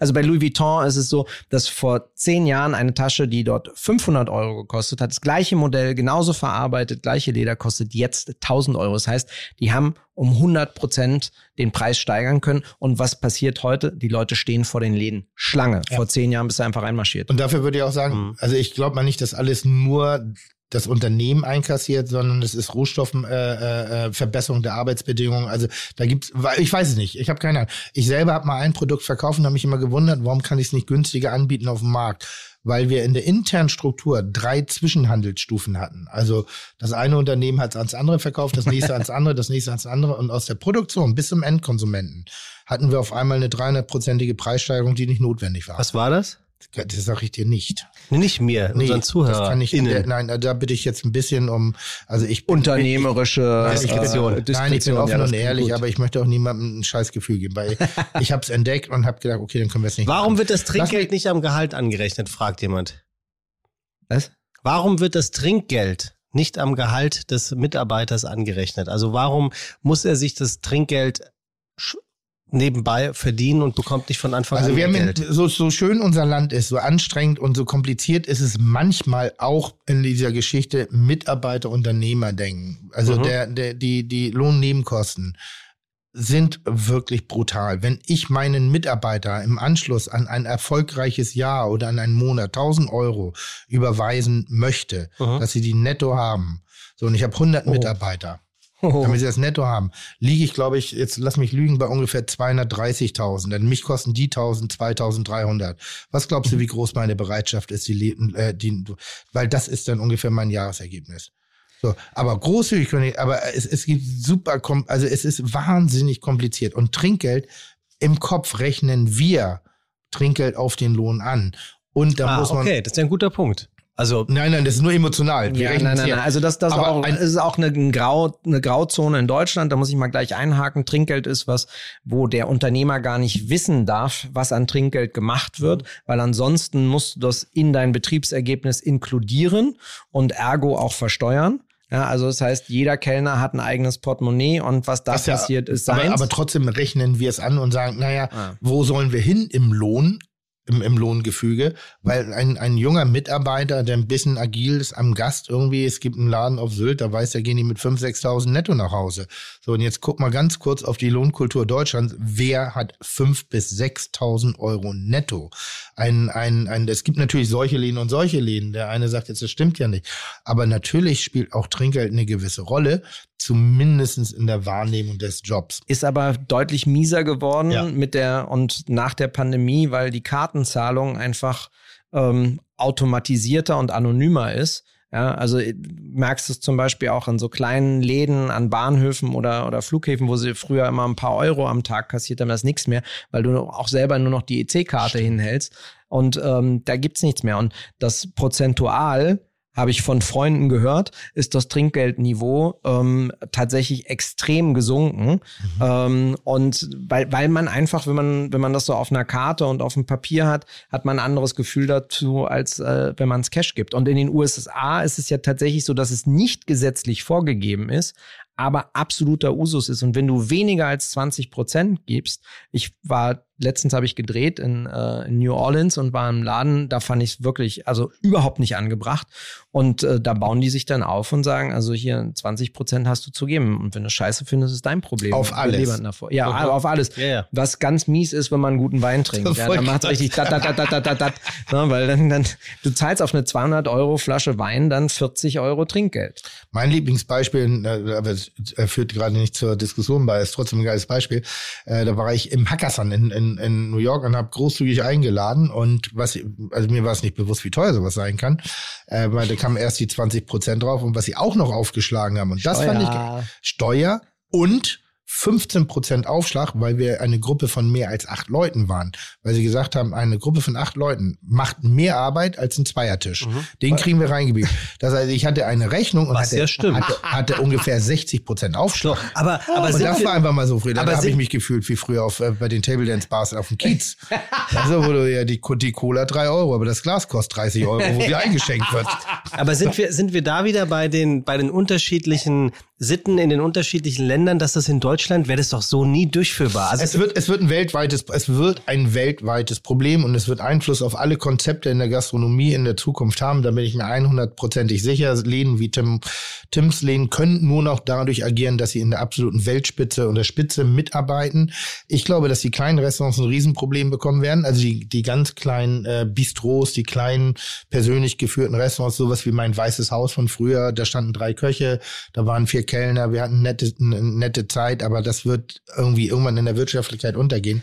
also bei Louis Vuitton ist es so, dass vor zehn Jahren eine Tasche, die dort 500 Euro gekostet hat, das gleiche Modell, genauso verarbeitet, gleiche Leder, kostet jetzt 1000 Euro. Das heißt, die haben um 100 Prozent den Preis steigern können. Und was passiert heute? Die Leute stehen vor den Läden. Schlange. Ja. Vor zehn Jahren bist du einfach einmarschiert. Und dafür würde ich auch sagen, mhm. also ich glaube mal nicht, dass alles nur das Unternehmen einkassiert, sondern es ist Rohstoffverbesserung äh, äh, der Arbeitsbedingungen. Also da gibt's, ich weiß es nicht, ich habe keine Ahnung. Ich selber habe mal ein Produkt verkauft und habe mich immer gewundert, warum kann ich es nicht günstiger anbieten auf dem Markt? Weil wir in der internen Struktur drei Zwischenhandelsstufen hatten. Also das eine Unternehmen hat es ans andere verkauft, das nächste ans andere, das nächste ans andere und aus der Produktion bis zum Endkonsumenten hatten wir auf einmal eine 300-prozentige Preissteigerung, die nicht notwendig war. Was war das? Das sage ich dir nicht. Nicht mir, nee, unseren Zuhörern. Das kann ich, innen. nein, da bitte ich jetzt ein bisschen um, also ich bin, Unternehmerische ich, Diskretion. Äh, nein, ich bin offen ja, und ehrlich, gut. aber ich möchte auch niemandem ein scheiß Gefühl geben, weil ich habe es entdeckt und habe gedacht, okay, dann können wir es nicht Warum machen. wird das Trinkgeld nicht am Gehalt angerechnet, fragt jemand. Was? Warum wird das Trinkgeld nicht am Gehalt des Mitarbeiters angerechnet? Also warum muss er sich das Trinkgeld nebenbei verdienen und bekommt nicht von Anfang also an wir haben Geld. so, so schön unser Land ist, so anstrengend und so kompliziert ist es manchmal auch in dieser Geschichte Mitarbeiter-Unternehmer denken. Also mhm. der, der, die, die Lohnnebenkosten sind wirklich brutal. Wenn ich meinen Mitarbeiter im Anschluss an ein erfolgreiches Jahr oder an einen Monat 1000 Euro überweisen möchte, mhm. dass sie die netto haben, so und ich habe 100 oh. Mitarbeiter, Oh. damit sie das netto haben, liege ich, glaube ich, jetzt lass mich lügen, bei ungefähr 230.000. Denn mich kosten die 1000, 2300. Was glaubst du, wie groß meine Bereitschaft ist, die, äh, die weil das ist dann ungefähr mein Jahresergebnis. So, aber großzügig, aber es, es gibt super, also es ist wahnsinnig kompliziert. Und Trinkgeld im Kopf rechnen wir Trinkgeld auf den Lohn an. Und da ah, muss man. Okay, das ist ein guter Punkt. Also nein, nein, das ist nur emotional. Ja, nein, nein, nein. Also das, das auch, ein, ist auch eine, ein Grau, eine Grauzone in Deutschland. Da muss ich mal gleich einhaken. Trinkgeld ist was, wo der Unternehmer gar nicht wissen darf, was an Trinkgeld gemacht wird, weil ansonsten musst du das in dein Betriebsergebnis inkludieren und ergo auch versteuern. Ja, also das heißt, jeder Kellner hat ein eigenes Portemonnaie und was da passiert, ist seins. Aber, aber trotzdem rechnen wir es an und sagen, naja, ah. wo sollen wir hin im Lohn? Im, im Lohngefüge, weil ein, ein junger Mitarbeiter, der ein bisschen agil ist am Gast irgendwie, es gibt einen Laden auf Sylt, da weiß er, gehen die mit 5.000, 6.000 netto nach Hause. So, und jetzt guck mal ganz kurz auf die Lohnkultur Deutschlands. Wer hat 5.000 bis 6.000 Euro netto? Ein, ein, ein, es gibt natürlich solche Läden und solche Läden. Der eine sagt jetzt, das stimmt ja nicht. Aber natürlich spielt auch Trinkgeld eine gewisse Rolle zumindest in der Wahrnehmung des Jobs. Ist aber deutlich mieser geworden ja. mit der und nach der Pandemie, weil die Kartenzahlung einfach ähm, automatisierter und anonymer ist. Ja, also äh, merkst du es zum Beispiel auch in so kleinen Läden an Bahnhöfen oder, oder Flughäfen, wo sie früher immer ein paar Euro am Tag kassiert haben, das ist nichts mehr, weil du auch selber nur noch die EC-Karte hinhältst. Und ähm, da gibt's nichts mehr. Und das prozentual habe ich von Freunden gehört, ist das Trinkgeldniveau ähm, tatsächlich extrem gesunken. Mhm. Ähm, und weil, weil man einfach, wenn man, wenn man das so auf einer Karte und auf dem Papier hat, hat man ein anderes Gefühl dazu, als äh, wenn man es Cash gibt. Und in den USA ist es ja tatsächlich so, dass es nicht gesetzlich vorgegeben ist, aber absoluter Usus ist. Und wenn du weniger als 20 Prozent gibst, ich war letztens habe ich gedreht in, äh, in New Orleans und war im Laden, da fand ich es wirklich, also überhaupt nicht angebracht. Und äh, da bauen die sich dann auf und sagen, also hier 20 Prozent hast du zu geben. Und wenn du Scheiße findest, ist dein Problem. Auf alles. Ja, mhm. auf alles. Ja, ja. Was ganz mies ist, wenn man einen guten Wein trinkt. Ja, dann macht es richtig dat, dat, dat, dat, dat, dat, dat. Ja, weil dann, dann, du zahlst auf eine 200 Euro Flasche Wein dann 40 Euro Trinkgeld. Mein Lieblingsbeispiel, äh, führt gerade nicht zur Diskussion bei, ist trotzdem ein geiles Beispiel. Äh, da war ich im Hackathon in, in, in New York und habe großzügig eingeladen. Und was, also mir war es nicht bewusst, wie teuer sowas sein kann, äh, weil da kamen erst die 20 Prozent drauf und was sie auch noch aufgeschlagen haben. Und das Steuer. fand ich Steuer und 15 Prozent Aufschlag, weil wir eine Gruppe von mehr als acht Leuten waren. Weil sie gesagt haben, eine Gruppe von acht Leuten macht mehr Arbeit als ein Zweiertisch. Mhm. Den kriegen wir reingebiegt. Das heißt, ich hatte eine Rechnung und hatte, ja hatte, hatte, ungefähr 60 Prozent Aufschlag. Aber, aber und das war einfach mal so früh. Da habe ich mich gefühlt wie früher auf, äh, bei den Table Dance Bars auf dem Kiez. also wurde ja die, die Cola drei Euro, aber das Glas kostet 30 Euro, wo sie eingeschenkt wird. Aber sind wir, sind wir da wieder bei den, bei den unterschiedlichen Sitten in den unterschiedlichen Ländern, dass das in Deutschland wäre das doch so nie durchführbar. Also es wird, es wird ein weltweites, es wird ein weltweites Problem und es wird Einfluss auf alle Konzepte in der Gastronomie in der Zukunft haben. Da bin ich mir 100%ig sicher. Läden wie Tim, Tims Läden können nur noch dadurch agieren, dass sie in der absoluten Weltspitze und der Spitze mitarbeiten. Ich glaube, dass die kleinen Restaurants ein Riesenproblem bekommen werden. Also die, die ganz kleinen äh, Bistros, die kleinen persönlich geführten Restaurants, sowas wie mein weißes Haus von früher, da standen drei Köche, da waren vier Kellner, wir hatten nette, eine nette Zeit, aber das wird irgendwie irgendwann in der Wirtschaftlichkeit untergehen.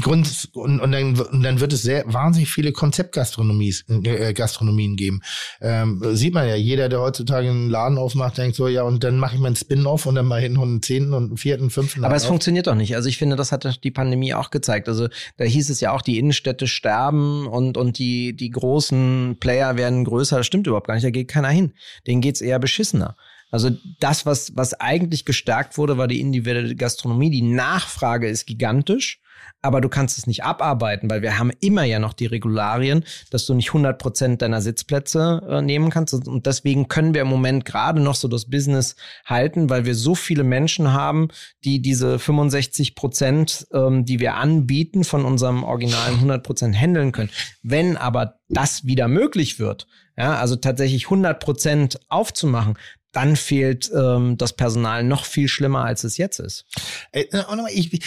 Grund, und, und, dann, und dann wird es sehr wahnsinnig viele Konzeptgastronomien äh, Gastronomien geben. Ähm, sieht man ja, jeder, der heutzutage einen Laden aufmacht, denkt so, ja, und dann mache ich meinen Spin-off und dann mal hin und einen zehnten und einen vierten, fünften. Aber es auf. funktioniert doch nicht. Also ich finde, das hat die Pandemie auch gezeigt. Also da hieß es ja auch, die Innenstädte sterben und, und die, die großen Player werden größer. Das stimmt überhaupt gar nicht. Da geht keiner hin. Denen geht's eher beschissener. Also das, was, was eigentlich gestärkt wurde, war die individuelle Gastronomie. Die Nachfrage ist gigantisch, aber du kannst es nicht abarbeiten, weil wir haben immer ja noch die Regularien, dass du nicht 100 Prozent deiner Sitzplätze äh, nehmen kannst. Und deswegen können wir im Moment gerade noch so das Business halten, weil wir so viele Menschen haben, die diese 65 Prozent, ähm, die wir anbieten, von unserem originalen 100 Prozent handeln können. Wenn aber das wieder möglich wird, ja, also tatsächlich 100 Prozent aufzumachen, dann fehlt ähm, das Personal noch viel schlimmer, als es jetzt ist. Äh, ich,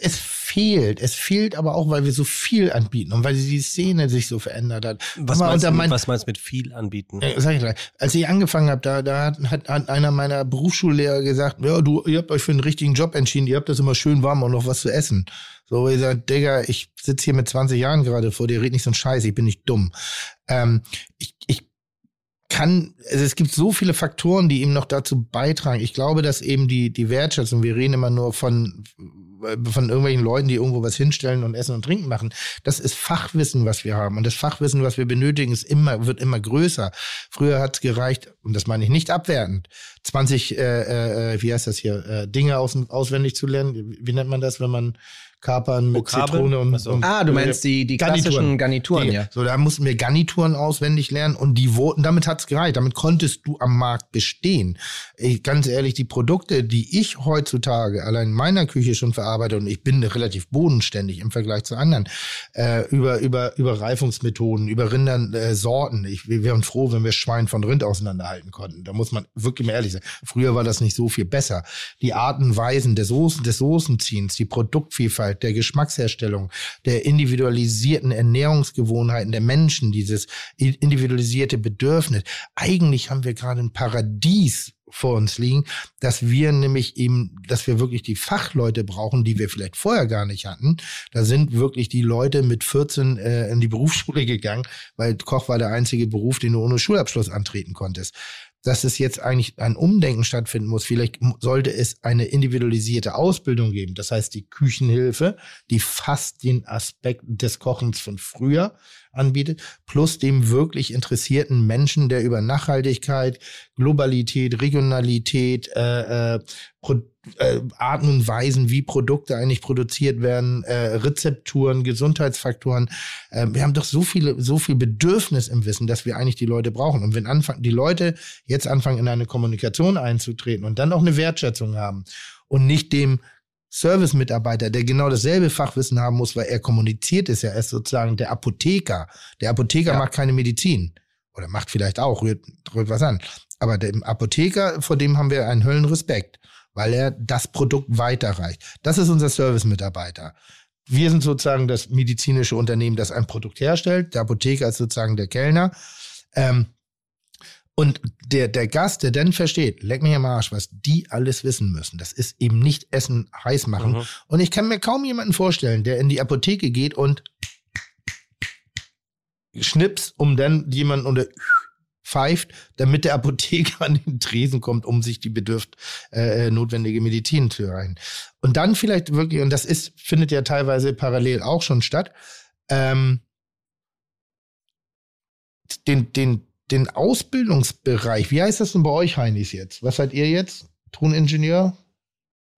es fehlt. Es fehlt aber auch, weil wir so viel anbieten und weil die Szene sich so verändert hat. Was, meinst, du, mein, was meinst du mit viel anbieten? Äh, sag ich gleich. Als ich angefangen habe, da, da hat, hat einer meiner Berufsschullehrer gesagt, ja, du, ihr habt euch für einen richtigen Job entschieden, ihr habt das immer schön warm und noch was zu essen. So, ich sag, Digga, ich sitze hier mit 20 Jahren gerade vor dir, red nicht so ein Scheiß, ich bin nicht dumm. Ähm, ich, ich kann, also es gibt so viele Faktoren, die ihm noch dazu beitragen. Ich glaube, dass eben die, die Wertschätzung, wir reden immer nur von, von irgendwelchen Leuten, die irgendwo was hinstellen und Essen und Trinken machen. Das ist Fachwissen, was wir haben. Und das Fachwissen, was wir benötigen, ist immer, wird immer größer. Früher hat es gereicht, und das meine ich nicht abwertend, 20, äh, äh, wie heißt das hier, äh, Dinge aus, auswendig zu lernen. Wie nennt man das, wenn man Kapern mit Vokabeln? Zitrone und, und, Ah, du meinst die, die klassischen Garnituren, Dinge. ja. So, da mussten wir Garnituren auswendig lernen und die wurden, damit hat's gereicht. Damit konntest du am Markt bestehen. Ich, ganz ehrlich, die Produkte, die ich heutzutage allein in meiner Küche schon verarbeite und ich bin relativ bodenständig im Vergleich zu anderen, äh, über, über, über Reifungsmethoden, über Rindersorten. Äh, ich, wir wären froh, wenn wir Schwein von Rind auseinanderhalten konnten. Da muss man wirklich mal ehrlich sein. Früher war das nicht so viel besser. Die Arten, Weisen des, Soßen, des Soßenziehens, die Produktvielfalt, Vielfalt, der Geschmacksherstellung, der individualisierten Ernährungsgewohnheiten der Menschen, dieses individualisierte Bedürfnis. Eigentlich haben wir gerade ein Paradies vor uns liegen, dass wir nämlich eben, dass wir wirklich die Fachleute brauchen, die wir vielleicht vorher gar nicht hatten. Da sind wirklich die Leute mit 14 äh, in die Berufsschule gegangen, weil Koch war der einzige Beruf, den du ohne Schulabschluss antreten konntest dass es jetzt eigentlich ein Umdenken stattfinden muss. Vielleicht sollte es eine individualisierte Ausbildung geben. Das heißt, die Küchenhilfe, die fast den Aspekt des Kochens von früher anbietet, plus dem wirklich interessierten Menschen, der über Nachhaltigkeit, Globalität, Regionalität, äh, äh, Pro äh, Arten und Weisen, wie Produkte eigentlich produziert werden, äh, Rezepturen, Gesundheitsfaktoren. Äh, wir haben doch so viele, so viel Bedürfnis im Wissen, dass wir eigentlich die Leute brauchen. Und wenn anfangen, die Leute jetzt anfangen, in eine Kommunikation einzutreten und dann auch eine Wertschätzung haben und nicht dem Service-Mitarbeiter, der genau dasselbe Fachwissen haben muss, weil er kommuniziert ist ja erst sozusagen der Apotheker. Der Apotheker ja. macht keine Medizin. Oder macht vielleicht auch, rührt, rührt was an. Aber dem Apotheker, vor dem haben wir einen Höllenrespekt, weil er das Produkt weiterreicht. Das ist unser Service-Mitarbeiter. Wir sind sozusagen das medizinische Unternehmen, das ein Produkt herstellt. Der Apotheker ist sozusagen der Kellner. Ähm, und der, der Gast, der dann versteht, leck mir am Arsch, was die alles wissen müssen. Das ist eben nicht Essen heiß machen. Mhm. Und ich kann mir kaum jemanden vorstellen, der in die Apotheke geht und schnips, um dann jemanden unter pfeift, damit der Apotheker an den Tresen kommt, um sich die bedürft äh, notwendige Medizin zu erreichen. Und dann vielleicht wirklich, und das ist, findet ja teilweise parallel auch schon statt, ähm, den, den, den Ausbildungsbereich, wie heißt das denn bei euch, Heinis, jetzt? Was seid ihr jetzt? Toningenieur?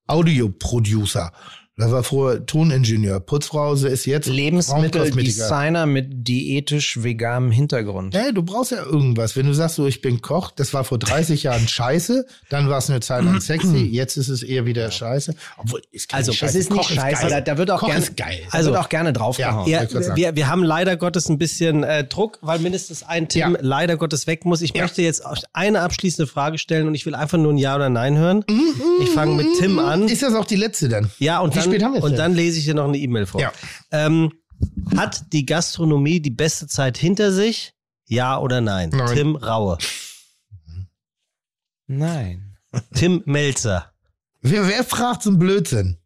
Audioproducer. Das war vorher Toningenieur. Putzfrau ist jetzt Lebensmitteldesigner mit diätisch veganem Hintergrund. Ja, du brauchst ja irgendwas. Wenn du sagst, so ich bin Koch, das war vor 30 Jahren scheiße, dann war es eine Zeit lang sexy, jetzt ist es eher wieder scheiße. Obwohl, ist Also, scheiße. es ist nicht Koch scheiße, ist da, da, wird auch gerne geil. Also, wird auch gerne draufgehauen. Ja, ja, wir, wir haben leider Gottes ein bisschen äh, Druck, weil mindestens ein Team ja. leider Gottes weg muss. Ich möchte jetzt eine abschließende Frage stellen und ich will einfach nur ein Ja oder Nein hören. Mhm. Ich fange mit Tim an. Ist das auch die letzte dann? Ja, und dann spät haben wir Und denn? dann lese ich dir noch eine E-Mail vor. Ja. Ähm, hat die Gastronomie die beste Zeit hinter sich? Ja oder nein? nein. Tim Raue. Nein. Tim Melzer. Wer, wer fragt so einen Blödsinn?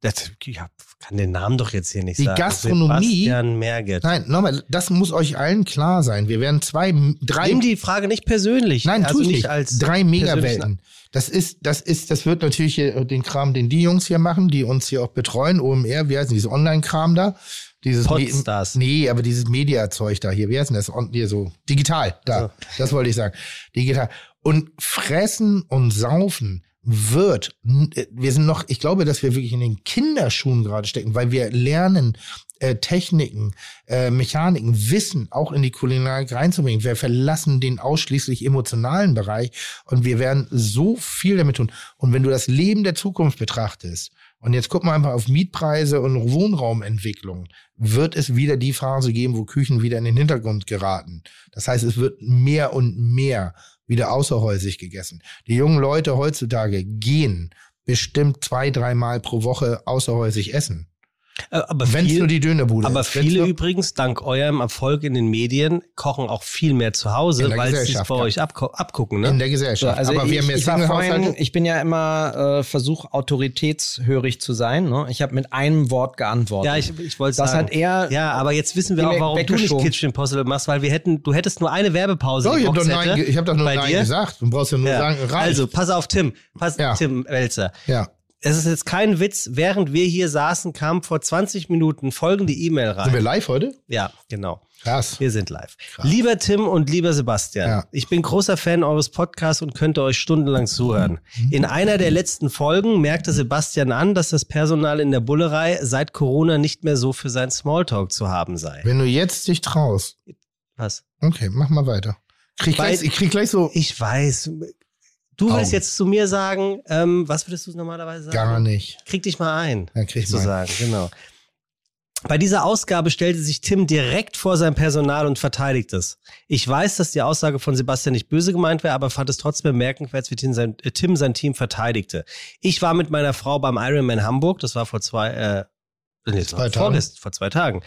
Das, ich kann den Namen doch jetzt hier nicht die sagen. Die Gastronomie. Sebastian Merget. Nein, nochmal, das muss euch allen klar sein. Wir werden zwei, drei. Nimm die Frage nicht persönlich. Nein, also nicht, nicht als drei Megawelten. Das ist, das ist, das wird natürlich den Kram, den die Jungs hier machen, die uns hier auch betreuen, OMR, wie heißt dieses Online-Kram da? Dieses Podstars. Nee, aber dieses Media-Zeug da hier, wie heißt denn das? Hier so, digital, da. So. Das wollte ich sagen. Digital. Und fressen und saufen wird, wir sind noch, ich glaube, dass wir wirklich in den Kinderschuhen gerade stecken, weil wir lernen, äh, Techniken, äh, Mechaniken, Wissen auch in die Kulinarik reinzubringen. Wir verlassen den ausschließlich emotionalen Bereich und wir werden so viel damit tun. Und wenn du das Leben der Zukunft betrachtest, und jetzt guck mal einfach auf Mietpreise und Wohnraumentwicklung, wird es wieder die Phase geben, wo Küchen wieder in den Hintergrund geraten. Das heißt, es wird mehr und mehr wieder außerhäusig gegessen. Die jungen Leute heutzutage gehen bestimmt zwei, dreimal pro Woche außerhäusig essen. Äh, aber Wenn es nur die Dönerbude Aber ist. viele übrigens, dank eurem Erfolg in den Medien, kochen auch viel mehr zu Hause, weil sie es bei euch abgucken. Ne? In der Gesellschaft. also aber ich, wir haben jetzt ich, vorhin, ich bin ja immer äh, versuch autoritätshörig zu sein. Ne? Ich habe mit einem Wort geantwortet. Ja, ich, ich wollte sagen. Das hat er. Ja, aber jetzt wissen wir auch, warum du nicht Kitchen Impossible machst, weil wir hätten, du hättest nur eine Werbepause. So, ich habe doch, nein, ich hab doch nur Nein dir. gesagt. Du brauchst ja nur ja. sagen, reicht. Also, pass auf, Tim. Pass, ja. Tim Welzer. Ja es ist jetzt kein Witz, während wir hier saßen, kam vor 20 Minuten folgende E-Mail rein. Sind wir live heute? Ja, genau. Krass. Wir sind live. Krass. Lieber Tim und lieber Sebastian, ja. ich bin großer Fan eures Podcasts und könnte euch stundenlang zuhören. In einer der letzten Folgen merkte Sebastian an, dass das Personal in der Bullerei seit Corona nicht mehr so für sein Smalltalk zu haben sei. Wenn du jetzt dich traust. Was? Okay, mach mal weiter. Krieg gleich, ich krieg gleich so. Ich weiß. Du Kaum. willst jetzt zu mir sagen, ähm, was würdest du normalerweise sagen? Gar nicht. Krieg dich mal ein. Ja, krieg zu mal. sagen, genau. Bei dieser Ausgabe stellte sich Tim direkt vor sein Personal und verteidigte es. Ich weiß, dass die Aussage von Sebastian nicht böse gemeint wäre, aber fand es trotzdem bemerkenswert, wie Tim sein, äh, Tim sein Team verteidigte. Ich war mit meiner Frau beim Ironman Hamburg, das war vor zwei, äh, nee, zwei vorgest, vor zwei Tagen.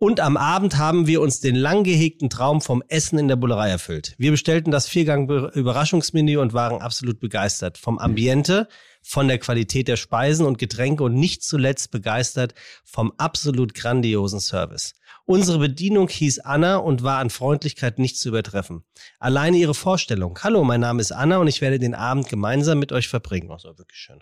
Und am Abend haben wir uns den lang gehegten Traum vom Essen in der Bullerei erfüllt. Wir bestellten das Viergang-Überraschungsmenü und waren absolut begeistert. Vom Ambiente, von der Qualität der Speisen und Getränke und nicht zuletzt begeistert vom absolut grandiosen Service. Unsere Bedienung hieß Anna und war an Freundlichkeit nicht zu übertreffen. Alleine ihre Vorstellung. Hallo, mein Name ist Anna und ich werde den Abend gemeinsam mit euch verbringen. Das war wirklich schön.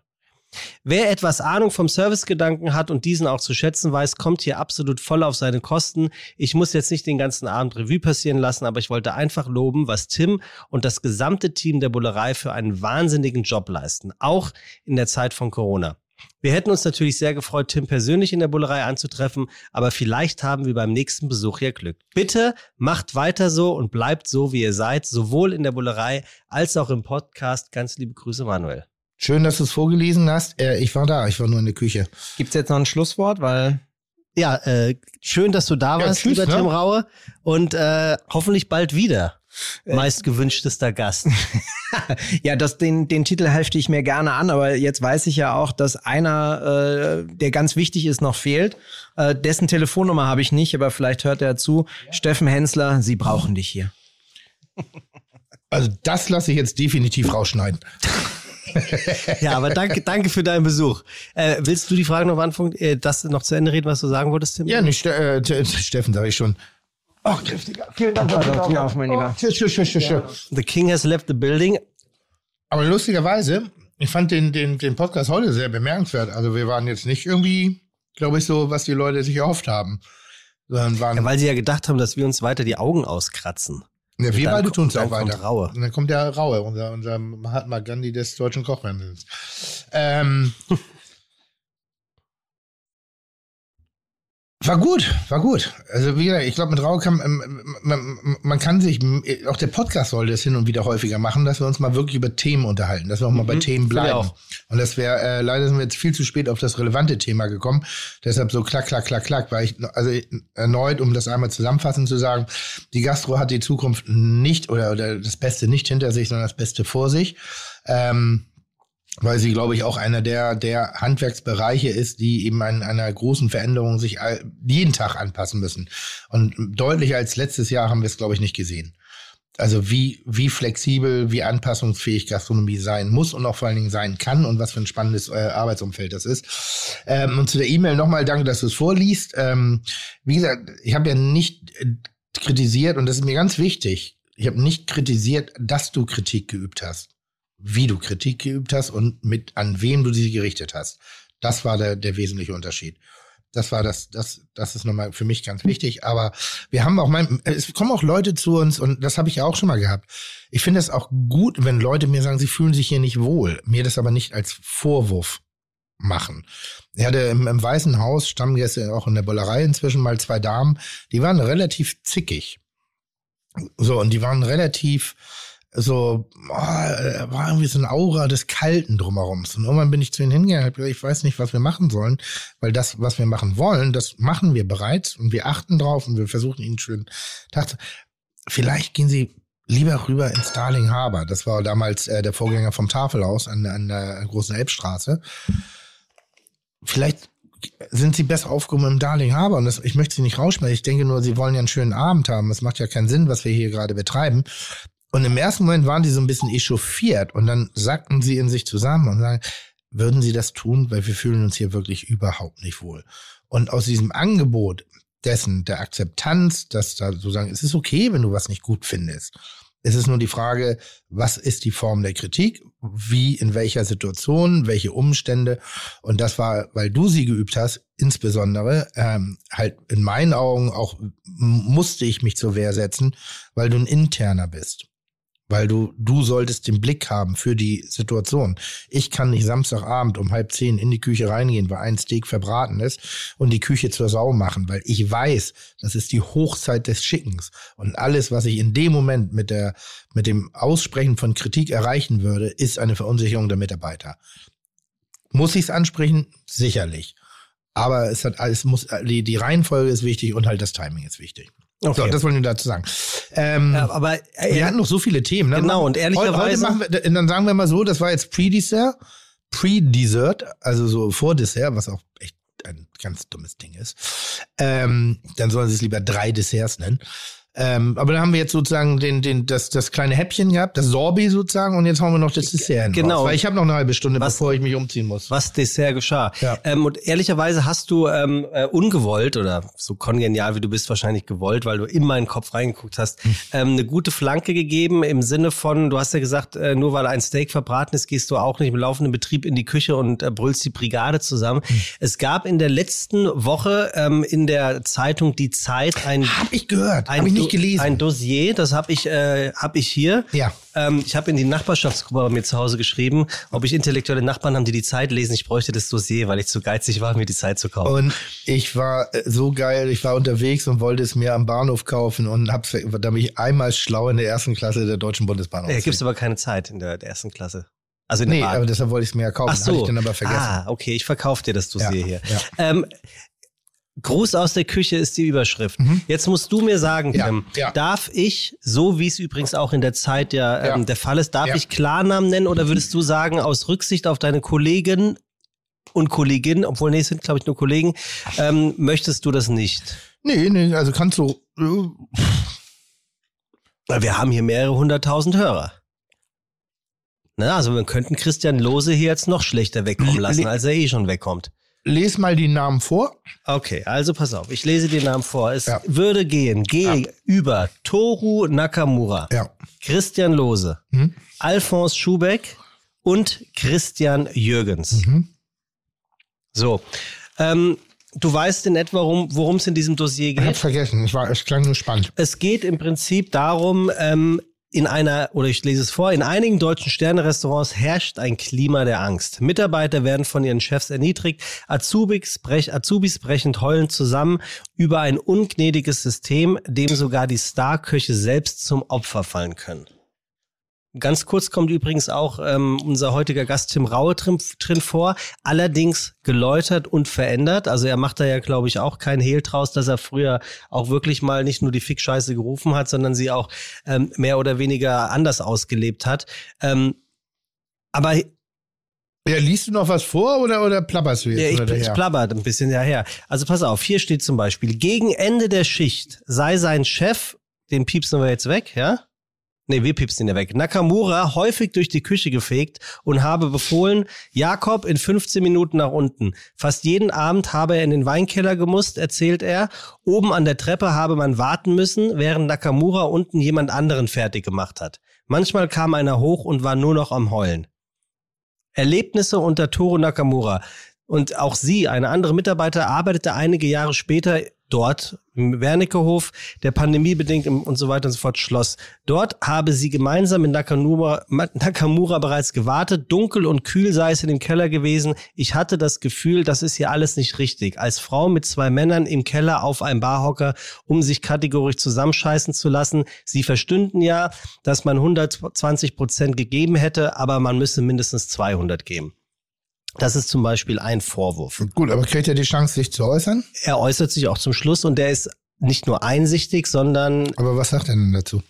Wer etwas Ahnung vom Servicegedanken hat und diesen auch zu schätzen weiß, kommt hier absolut voll auf seine Kosten. Ich muss jetzt nicht den ganzen Abend Revue passieren lassen, aber ich wollte einfach loben, was Tim und das gesamte Team der Bullerei für einen wahnsinnigen Job leisten, auch in der Zeit von Corona. Wir hätten uns natürlich sehr gefreut, Tim persönlich in der Bullerei anzutreffen, aber vielleicht haben wir beim nächsten Besuch ja Glück. Bitte macht weiter so und bleibt so, wie ihr seid, sowohl in der Bullerei als auch im Podcast. Ganz liebe Grüße, Manuel. Schön, dass du es vorgelesen hast. Äh, ich war da, ich war nur in der Küche. Gibt's jetzt noch ein Schlusswort, weil ja, äh, schön, dass du da ja, warst, tschüss, lieber ne? Tim Raue. Und äh, hoffentlich bald wieder. Äh. Meist gewünschtester Gast. ja, das, den, den Titel hefte ich mir gerne an, aber jetzt weiß ich ja auch, dass einer, äh, der ganz wichtig ist, noch fehlt. Äh, dessen Telefonnummer habe ich nicht, aber vielleicht hört er zu. Ja. Steffen Hensler, Sie brauchen dich hier. Also das lasse ich jetzt definitiv rausschneiden. ja, aber danke, danke für deinen Besuch. Äh, willst du die Frage noch anfangen, äh, das noch zu Ende reden, was du sagen wolltest, Tim? Ja, nicht äh, Steffen, sage ich schon. Ach, kräftiger. Vielen Dank. Oh, auf, mein Lieber. Oh, tschüss, tschüss, tschüss. The King has left the building. Aber lustigerweise, ich fand den, den, den Podcast heute sehr bemerkenswert. Also wir waren jetzt nicht irgendwie, glaube ich, so, was die Leute sich erhofft haben. Sondern waren ja, weil sie ja gedacht haben, dass wir uns weiter die Augen auskratzen. Ja, wir beide tun es auch weiter. Raue. Und dann kommt der Raue, unser, unser Mahatma Gandhi des deutschen Kochfernsehens. Ähm, War gut, war gut. Also wie gesagt, ich glaube, mit Rau kann ähm, man, man, kann sich, auch der Podcast sollte es hin und wieder häufiger machen, dass wir uns mal wirklich über Themen unterhalten, dass wir auch mal mhm, bei Themen bleiben. Und das wäre, äh, leider sind wir jetzt viel zu spät auf das relevante Thema gekommen. Deshalb so klack, klack, klack, klack, weil ich, also erneut, um das einmal zusammenfassend zu sagen, die Gastro hat die Zukunft nicht oder, oder das Beste nicht hinter sich, sondern das Beste vor sich. Ähm, weil sie, glaube ich, auch einer der, der Handwerksbereiche ist, die eben an einer großen Veränderung sich jeden Tag anpassen müssen. Und deutlicher als letztes Jahr haben wir es, glaube ich, nicht gesehen. Also wie, wie flexibel, wie anpassungsfähig Gastronomie sein muss und auch vor allen Dingen sein kann und was für ein spannendes äh, Arbeitsumfeld das ist. Ähm, und zu der E-Mail nochmal danke, dass du es vorliest. Ähm, wie gesagt, ich habe ja nicht äh, kritisiert und das ist mir ganz wichtig. Ich habe nicht kritisiert, dass du Kritik geübt hast wie du Kritik geübt hast und mit an wem du sie gerichtet hast. Das war der, der wesentliche Unterschied. Das war das, das, das ist nochmal für mich ganz wichtig. Aber wir haben auch mein, es kommen auch Leute zu uns und das habe ich ja auch schon mal gehabt. Ich finde es auch gut, wenn Leute mir sagen, sie fühlen sich hier nicht wohl, mir das aber nicht als Vorwurf machen. Er hatte im, im Weißen Haus Stammgäste auch in der Bollerei inzwischen mal zwei Damen, die waren relativ zickig. So, und die waren relativ, so, oh, war irgendwie so eine Aura des Kalten drumherum. Und irgendwann bin ich zu ihnen hingegangen gesagt, ich weiß nicht, was wir machen sollen, weil das, was wir machen wollen, das machen wir bereits und wir achten drauf und wir versuchen ihnen schön Tag Vielleicht gehen sie lieber rüber ins Darling Harbor. Das war damals äh, der Vorgänger vom Tafelhaus an, an der großen Elbstraße. Vielleicht sind sie besser aufgehoben im Darling Harbor. Und das, ich möchte sie nicht rausschmeißen. Ich denke nur, sie wollen ja einen schönen Abend haben. Es macht ja keinen Sinn, was wir hier gerade betreiben. Und im ersten Moment waren die so ein bisschen echauffiert und dann sagten sie in sich zusammen und sagen, würden sie das tun, weil wir fühlen uns hier wirklich überhaupt nicht wohl. Und aus diesem Angebot dessen, der Akzeptanz, dass da so sagen, es ist okay, wenn du was nicht gut findest. Es ist nur die Frage, was ist die Form der Kritik? Wie, in welcher Situation, welche Umstände? Und das war, weil du sie geübt hast, insbesondere, ähm, halt in meinen Augen auch musste ich mich zur Wehr setzen, weil du ein Interner bist weil du, du solltest den Blick haben für die Situation. Ich kann nicht Samstagabend um halb zehn in die Küche reingehen, weil ein Steak verbraten ist und die Küche zur Sau machen, weil ich weiß, das ist die Hochzeit des Schickens und alles, was ich in dem Moment mit der, mit dem Aussprechen von Kritik erreichen würde, ist eine Verunsicherung der Mitarbeiter. Muss ich es ansprechen? Sicherlich. Aber es hat alles, muss, die, die Reihenfolge ist wichtig und halt das Timing ist wichtig. Okay. So, das wollen wir dazu sagen. Ähm, ja, aber äh, wir hatten noch so viele Themen. Ne? Genau, und ehrlicherweise. Heute wir, dann sagen wir mal so, das war jetzt Pre-Dessert, Pre-Dessert, also so vor Dessert, was auch echt ein ganz dummes Ding ist. Ähm, dann sollen sie es lieber drei Desserts nennen. Ähm, aber dann haben wir jetzt sozusagen den, den, das, das kleine Häppchen gehabt, das Sorbi sozusagen, und jetzt haben wir noch das Dessert. Genau. Raus, weil ich habe noch eine halbe Stunde, was, bevor ich mich umziehen muss. Was Dessert geschah. Ja. Ähm, und ehrlicherweise hast du ähm, äh, ungewollt oder so kongenial wie du bist wahrscheinlich gewollt, weil du in meinen Kopf reingeguckt hast, hm. ähm, eine gute Flanke gegeben im Sinne von, du hast ja gesagt, äh, nur weil ein Steak verbraten ist, gehst du auch nicht im laufenden Betrieb in die Küche und äh, brüllst die Brigade zusammen. Hm. Es gab in der letzten Woche ähm, in der Zeitung Die Zeit ein... Hab ich gehört, hab ich nicht gelesen. Ein Dossier, das habe ich, äh, hab ich hier. Ja. Ähm, ich habe in die Nachbarschaftsgruppe bei mir zu Hause geschrieben, ob ich intellektuelle Nachbarn haben, die die Zeit lesen. Ich bräuchte das Dossier, weil ich zu geizig war, mir die Zeit zu kaufen. Und ich war äh, so geil, ich war unterwegs und wollte es mir am Bahnhof kaufen und habe da mich einmal schlau in der ersten Klasse der Deutschen Bundesbahn Ja, gibt es aber keine Zeit in der, der ersten Klasse. Also nee, Art. aber deshalb wollte ich es mir ja kaufen. Ach so. Hatte ich dann aber vergessen. Ah, okay, ich verkaufe dir das Dossier ja, hier. Ja. Ähm, Gruß aus der Küche ist die Überschrift. Mhm. Jetzt musst du mir sagen, Tim, ja, ja. darf ich, so wie es übrigens auch in der Zeit ja, ähm, ja. der Fall ist, darf ich Klarnamen nennen oder würdest du sagen, aus Rücksicht auf deine Kollegen und Kolleginnen, obwohl nee, es sind glaube ich nur Kollegen, ähm, möchtest du das nicht? Nee, nee, also kannst du. Äh, wir haben hier mehrere hunderttausend Hörer. Na, also wir könnten Christian Lose hier jetzt noch schlechter wegkommen lassen, als er eh schon wegkommt lese mal die Namen vor. Okay, also pass auf, ich lese die Namen vor. Es ja. würde gehen, geh ja. über Toru Nakamura, ja. Christian Lose, mhm. Alphonse Schubeck und Christian Jürgens. Mhm. So, ähm, du weißt in etwa, worum es in diesem Dossier geht? Ich hab's vergessen, ich war, es klang nur spannend. Es geht im Prinzip darum, ähm, in einer, oder ich lese es vor, in einigen deutschen Sternerestaurants herrscht ein Klima der Angst. Mitarbeiter werden von ihren Chefs erniedrigt, Azubis, brech, Azubis brechen heulend zusammen über ein ungnädiges System, dem sogar die Starköche selbst zum Opfer fallen können. Ganz kurz kommt übrigens auch ähm, unser heutiger Gast Tim Raue drin, drin, vor, allerdings geläutert und verändert. Also er macht da ja, glaube ich, auch kein Hehl draus, dass er früher auch wirklich mal nicht nur die Fickscheiße gerufen hat, sondern sie auch ähm, mehr oder weniger anders ausgelebt hat. Ähm, aber ja, liest du noch was vor oder, oder plapperst du jetzt? Ja, ich, ich plappert ein bisschen daher. Also pass auf, hier steht zum Beispiel, gegen Ende der Schicht sei sein Chef, den piepsen wir jetzt weg, ja? Nee, wir piepsen ihn ja weg. Nakamura häufig durch die Küche gefegt und habe befohlen, Jakob in 15 Minuten nach unten. Fast jeden Abend habe er in den Weinkeller gemusst, erzählt er. Oben an der Treppe habe man warten müssen, während Nakamura unten jemand anderen fertig gemacht hat. Manchmal kam einer hoch und war nur noch am Heulen. Erlebnisse unter Toro Nakamura. Und auch sie, eine andere Mitarbeiter, arbeitete einige Jahre später dort im Wernickehof, der Pandemie bedingt und so weiter und so fort schloss. Dort habe sie gemeinsam mit Nakamura, Nakamura bereits gewartet. Dunkel und kühl sei es in dem Keller gewesen. Ich hatte das Gefühl, das ist hier alles nicht richtig. Als Frau mit zwei Männern im Keller auf einem Barhocker, um sich kategorisch zusammenscheißen zu lassen. Sie verstünden ja, dass man 120 Prozent gegeben hätte, aber man müsse mindestens 200 geben. Das ist zum Beispiel ein Vorwurf. Gut, aber kriegt er die Chance, sich zu äußern? Er äußert sich auch zum Schluss und der ist nicht nur einsichtig, sondern. Aber was sagt er denn dazu?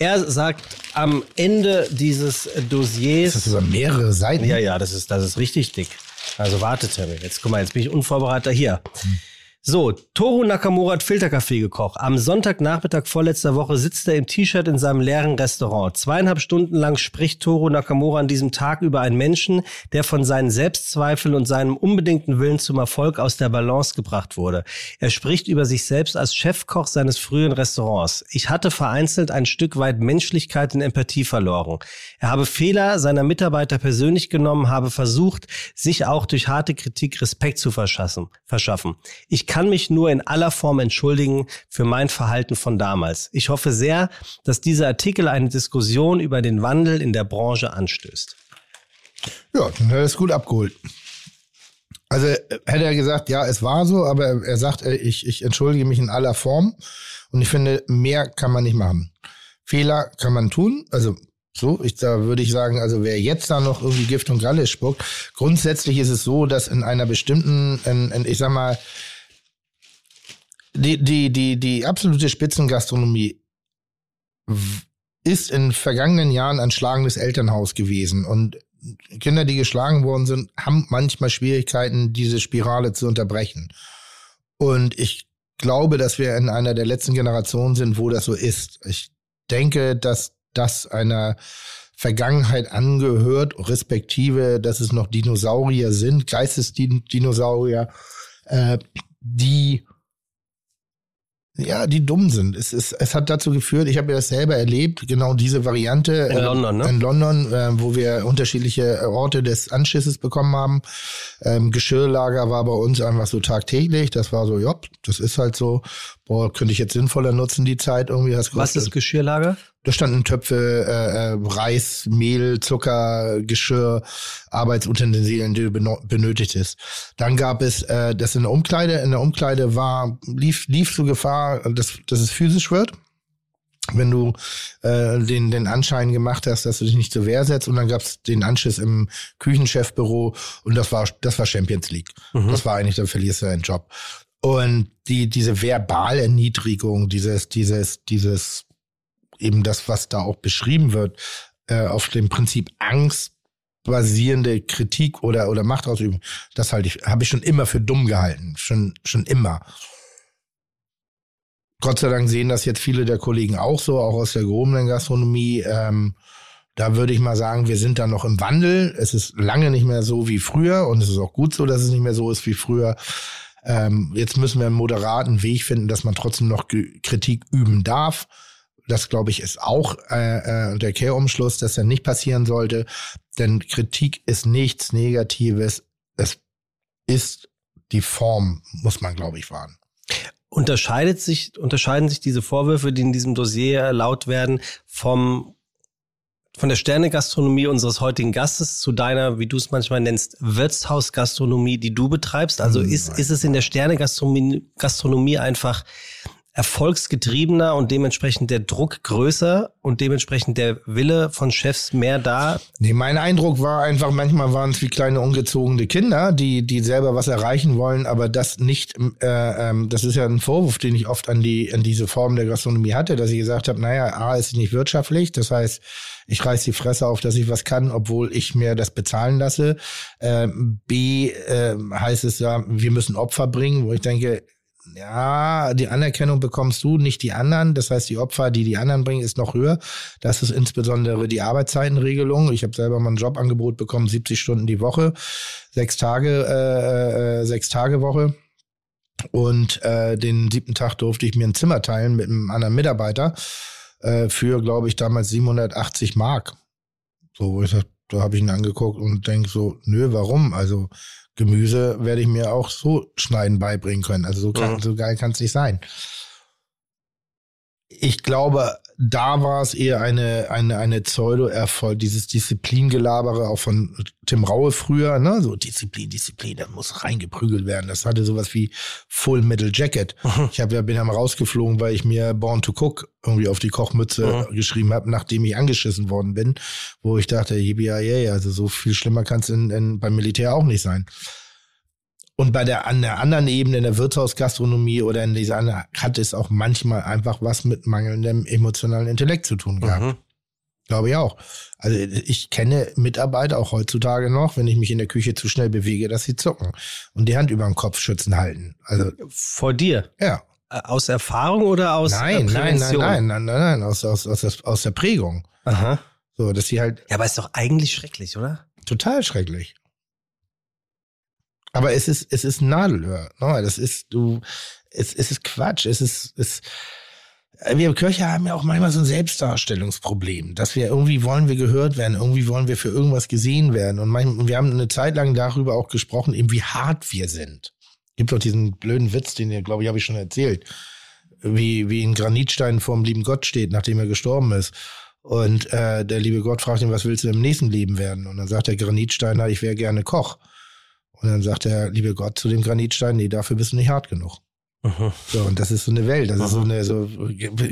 Er sagt am Ende dieses Dossiers. Das ist über mehrere Seiten. Ja, ja, das ist, das ist richtig dick. Also wartet, Jetzt guck mal, jetzt bin ich unvorbereitet hier. Hm. So, Toru Nakamura hat Filterkaffee gekocht. Am Sonntagnachmittag vorletzter Woche sitzt er im T-Shirt in seinem leeren Restaurant. Zweieinhalb Stunden lang spricht Toru Nakamura an diesem Tag über einen Menschen, der von seinen Selbstzweifeln und seinem unbedingten Willen zum Erfolg aus der Balance gebracht wurde. Er spricht über sich selbst als Chefkoch seines frühen Restaurants. Ich hatte vereinzelt ein Stück weit Menschlichkeit und Empathie verloren. Er habe Fehler seiner Mitarbeiter persönlich genommen, habe versucht, sich auch durch harte Kritik Respekt zu verschaffen. Ich kann mich nur in aller Form entschuldigen für mein Verhalten von damals. Ich hoffe sehr, dass dieser Artikel eine Diskussion über den Wandel in der Branche anstößt. Ja, dann hat er es gut abgeholt. Also hätte er gesagt, ja, es war so, aber er sagt, ich, ich entschuldige mich in aller Form und ich finde, mehr kann man nicht machen. Fehler kann man tun, also so, ich, da würde ich sagen, also wer jetzt da noch irgendwie Gift und Galle spuckt, grundsätzlich ist es so, dass in einer bestimmten, in, in, ich sag mal, die, die, die, die absolute Spitzengastronomie ist in vergangenen Jahren ein schlagendes Elternhaus gewesen und Kinder, die geschlagen worden sind, haben manchmal Schwierigkeiten, diese Spirale zu unterbrechen. Und ich glaube, dass wir in einer der letzten Generationen sind, wo das so ist. Ich denke, dass das einer Vergangenheit angehört, respektive, dass es noch Dinosaurier sind, Geistesdinosaurier, äh, die ja, die dumm sind. Es, es, es hat dazu geführt, ich habe ja das selber erlebt, genau diese Variante. In äh, London, ne? In London, äh, wo wir unterschiedliche Orte des Anschisses bekommen haben. Ähm, Geschirrlager war bei uns einfach so tagtäglich. Das war so, ja, das ist halt so. Boah, könnte ich jetzt sinnvoller nutzen, die Zeit irgendwie. Was ist Geschirrlager? Da standen Töpfe, äh, äh, Reis, Mehl, Zucker, Geschirr, Arbeitsutensilien, die du benötigtest. Dann gab es äh, das in der Umkleide. In der Umkleide war lief lief so Gefahr, dass, dass es physisch wird. wenn du äh, den, den Anschein gemacht hast, dass du dich nicht zur Wehr setzt. Und dann gab's den Anschiss im Küchenchefbüro und das war, das war Champions League. Mhm. Das war eigentlich, dann verlierst du deinen Job. Und die, diese Verbalerniedrigung, dieses, dieses, dieses, eben das, was da auch beschrieben wird, äh, auf dem Prinzip Angst basierende Kritik oder, oder Machtausübung, das halte ich, habe ich schon immer für dumm gehalten. Schon, schon immer. Gott sei Dank sehen das jetzt viele der Kollegen auch so, auch aus der gehobenen Gastronomie. Ähm, da würde ich mal sagen, wir sind da noch im Wandel. Es ist lange nicht mehr so wie früher und es ist auch gut so, dass es nicht mehr so ist wie früher. Ähm, jetzt müssen wir einen moderaten Weg finden, dass man trotzdem noch Kritik üben darf. Das, glaube ich, ist auch äh, äh, der Kehrumschluss, dass er nicht passieren sollte. Denn Kritik ist nichts Negatives. Es ist die Form, muss man, glaube ich, wahren. Unterscheidet sich, unterscheiden sich diese Vorwürfe, die in diesem Dossier laut werden, vom von der Sternegastronomie unseres heutigen Gastes zu deiner, wie du es manchmal nennst, Wirtshausgastronomie, die du betreibst? Also hm, ist, ist es in der Sternegastronomie Gastronomie einfach erfolgsgetriebener und dementsprechend der Druck größer und dementsprechend der Wille von Chefs mehr da? Nee, mein Eindruck war einfach, manchmal waren es wie kleine ungezogene Kinder, die, die selber was erreichen wollen, aber das nicht, äh, ähm, das ist ja ein Vorwurf, den ich oft an die, an diese Form der Gastronomie hatte, dass ich gesagt habe, naja, A ist nicht wirtschaftlich, das heißt, ich reiß die Fresse auf, dass ich was kann, obwohl ich mir das bezahlen lasse. Ähm, B äh, heißt es ja, wir müssen Opfer bringen, wo ich denke, ja, die Anerkennung bekommst du, nicht die anderen. Das heißt, die Opfer, die die anderen bringen, ist noch höher. Das ist insbesondere die Arbeitszeitenregelung. Ich habe selber mal ein Jobangebot bekommen, 70 Stunden die Woche, sechs Tage, äh, äh, sechs Tage Woche. Und äh, den siebten Tag durfte ich mir ein Zimmer teilen mit einem anderen Mitarbeiter äh, für, glaube ich, damals 780 Mark. So, ich sag, da habe ich ihn angeguckt und denk so, nö, warum? Also Gemüse werde ich mir auch so schneiden beibringen können. Also so, kann, mhm. so geil kann es nicht sein. Ich glaube, da war es eher eine, eine, eine Pseudo-Erfolg, dieses Disziplingelabere auch von Tim Raue früher, ne, so Disziplin, Disziplin, da muss reingeprügelt werden. Das hatte sowas wie Full Metal Jacket. Mhm. Ich hab ja, bin ja mal rausgeflogen, weil ich mir Born to Cook irgendwie auf die Kochmütze mhm. geschrieben habe, nachdem ich angeschissen worden bin, wo ich dachte, ja, yeah, also so viel schlimmer kann es in, in, beim Militär auch nicht sein. Und bei der, an der anderen Ebene, in der Wirtshausgastronomie oder in dieser anderen, hat es auch manchmal einfach was mit mangelndem emotionalen Intellekt zu tun gehabt. Mhm. Glaube ich auch. Also ich kenne Mitarbeiter auch heutzutage noch, wenn ich mich in der Küche zu schnell bewege, dass sie zucken und die Hand über den Kopf schützen halten. Also vor dir? Ja. Äh, aus Erfahrung oder aus nein, Prävention? Nein, nein, nein, nein, nein, aus, aus, aus, aus der Prägung. Aha. So, dass sie halt. Ja, aber ist doch eigentlich schrecklich, oder? Total schrecklich. Aber es ist, es ist Nadelöhr. Ne? Das ist, du, es, es ist Quatsch. Es ist, es, wir Kirche haben ja auch manchmal so ein Selbstdarstellungsproblem, dass wir irgendwie wollen wir gehört werden, irgendwie wollen wir für irgendwas gesehen werden. Und manchmal, wir haben eine Zeit lang darüber auch gesprochen, eben wie hart wir sind. Gibt doch diesen blöden Witz, den ihr, glaube ich, habe ich schon erzählt. Wie, wie ein Granitstein vor dem lieben Gott steht, nachdem er gestorben ist. Und äh, der liebe Gott fragt ihn, was willst du im nächsten Leben werden? Und dann sagt der Granitstein, ich wäre gerne Koch. Und dann sagt der liebe Gott zu dem Granitstein, nee, dafür bist du nicht hart genug. Aha. So, und das ist so eine Welt. Das Aha. ist so eine, so,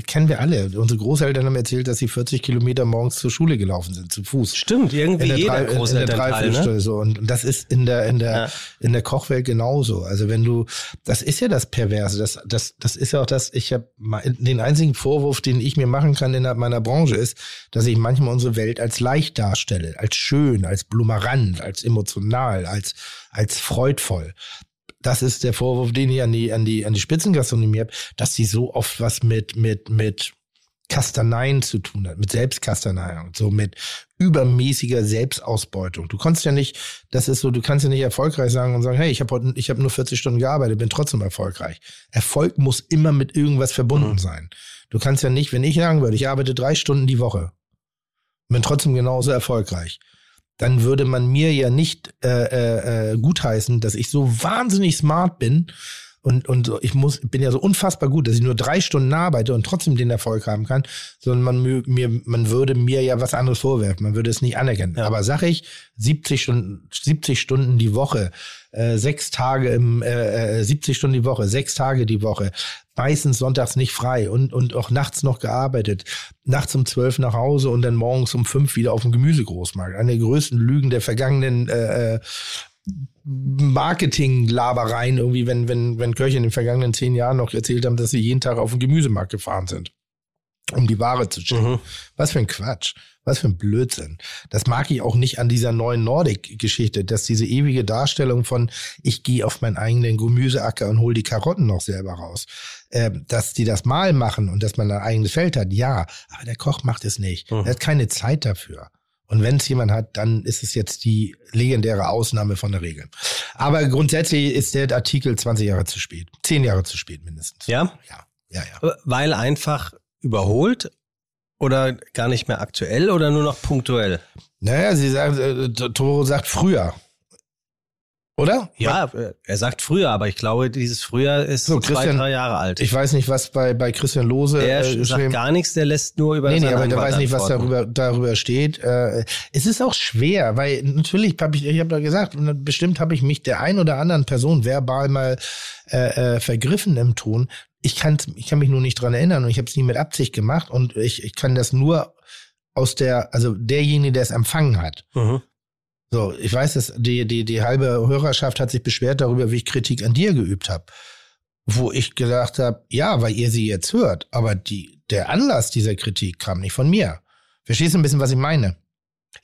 kennen wir alle. Unsere Großeltern haben erzählt, dass sie 40 Kilometer morgens zur Schule gelaufen sind, zu Fuß. Stimmt, irgendwie in jeder drei, Großelternteil, ne? so. Und, und das ist in der, in der, ja. in der Kochwelt genauso. Also wenn du, das ist ja das Perverse. Das, das, das ist ja auch das, ich habe den einzigen Vorwurf, den ich mir machen kann innerhalb meiner Branche ist, dass ich manchmal unsere Welt als leicht darstelle, als schön, als blumerant, als emotional, als, als freudvoll das ist der Vorwurf, den ich an die, an die, an die Spitzengastronomie habe, dass sie so oft was mit, mit, mit Kastaneien zu tun hat, mit Selbstkastaneien und so mit übermäßiger Selbstausbeutung. Du kannst ja nicht, das ist so, du kannst ja nicht erfolgreich sagen und sagen, hey, ich habe heute, ich habe nur 40 Stunden gearbeitet, bin trotzdem erfolgreich. Erfolg muss immer mit irgendwas verbunden mhm. sein. Du kannst ja nicht, wenn ich sagen würde, ich arbeite drei Stunden die Woche, bin trotzdem genauso erfolgreich dann würde man mir ja nicht äh, äh, äh, gutheißen, dass ich so wahnsinnig smart bin und, und ich muss, bin ja so unfassbar gut, dass ich nur drei Stunden arbeite und trotzdem den Erfolg haben kann, sondern man, mir, man würde mir ja was anderes vorwerfen, man würde es nicht anerkennen. Ja. Aber sag ich, 70 Stunden, 70 Stunden die Woche, äh, sechs Tage im, äh, 70 äh, Stunden die Woche, sechs Tage die Woche, meistens sonntags nicht frei und, und auch nachts noch gearbeitet, nachts um zwölf nach Hause und dann morgens um fünf wieder auf dem Gemüsegroßmarkt. Eine der größten Lügen der vergangenen äh, äh Marketing-Labereien irgendwie, wenn, wenn, wenn Köche in den vergangenen zehn Jahren noch erzählt haben, dass sie jeden Tag auf den Gemüsemarkt gefahren sind, um die Ware zu schicken. Mhm. Was für ein Quatsch. Was für ein Blödsinn. Das mag ich auch nicht an dieser neuen Nordic-Geschichte, dass diese ewige Darstellung von, ich gehe auf meinen eigenen Gemüseacker und hole die Karotten noch selber raus. Äh, dass die das mal machen und dass man ein eigenes Feld hat, ja, aber der Koch macht es nicht. Mhm. Er hat keine Zeit dafür. Und wenn es jemand hat, dann ist es jetzt die legendäre Ausnahme von der Regel. Aber grundsätzlich ist der Artikel 20 Jahre zu spät. Zehn Jahre zu spät mindestens. Ja? Ja, ja, ja. Weil einfach überholt oder gar nicht mehr aktuell oder nur noch punktuell? Naja, sie sagt, äh, Toro sagt früher. Oder? Ja, er sagt früher, aber ich glaube, dieses früher ist so, zwei, drei Jahre alt. Ich weiß nicht, was bei, bei Christian Lose. Der äh, sagt gar nichts, der lässt nur über Nee, nee, aber der weiß nicht, was darüber, darüber steht. Äh, es ist auch schwer, weil natürlich habe ich, ich habe da gesagt, bestimmt habe ich mich der ein oder anderen Person verbal mal äh, äh, vergriffen im Ton. Ich kann, ich kann mich nur nicht dran erinnern und ich habe es nie mit Absicht gemacht und ich, ich kann das nur aus der, also derjenige, der es empfangen hat. Mhm. So, ich weiß, dass die, die, die halbe Hörerschaft hat sich beschwert darüber, wie ich Kritik an dir geübt habe. Wo ich gesagt habe, ja, weil ihr sie jetzt hört, aber die, der Anlass dieser Kritik kam nicht von mir. Verstehst du ein bisschen, was ich meine?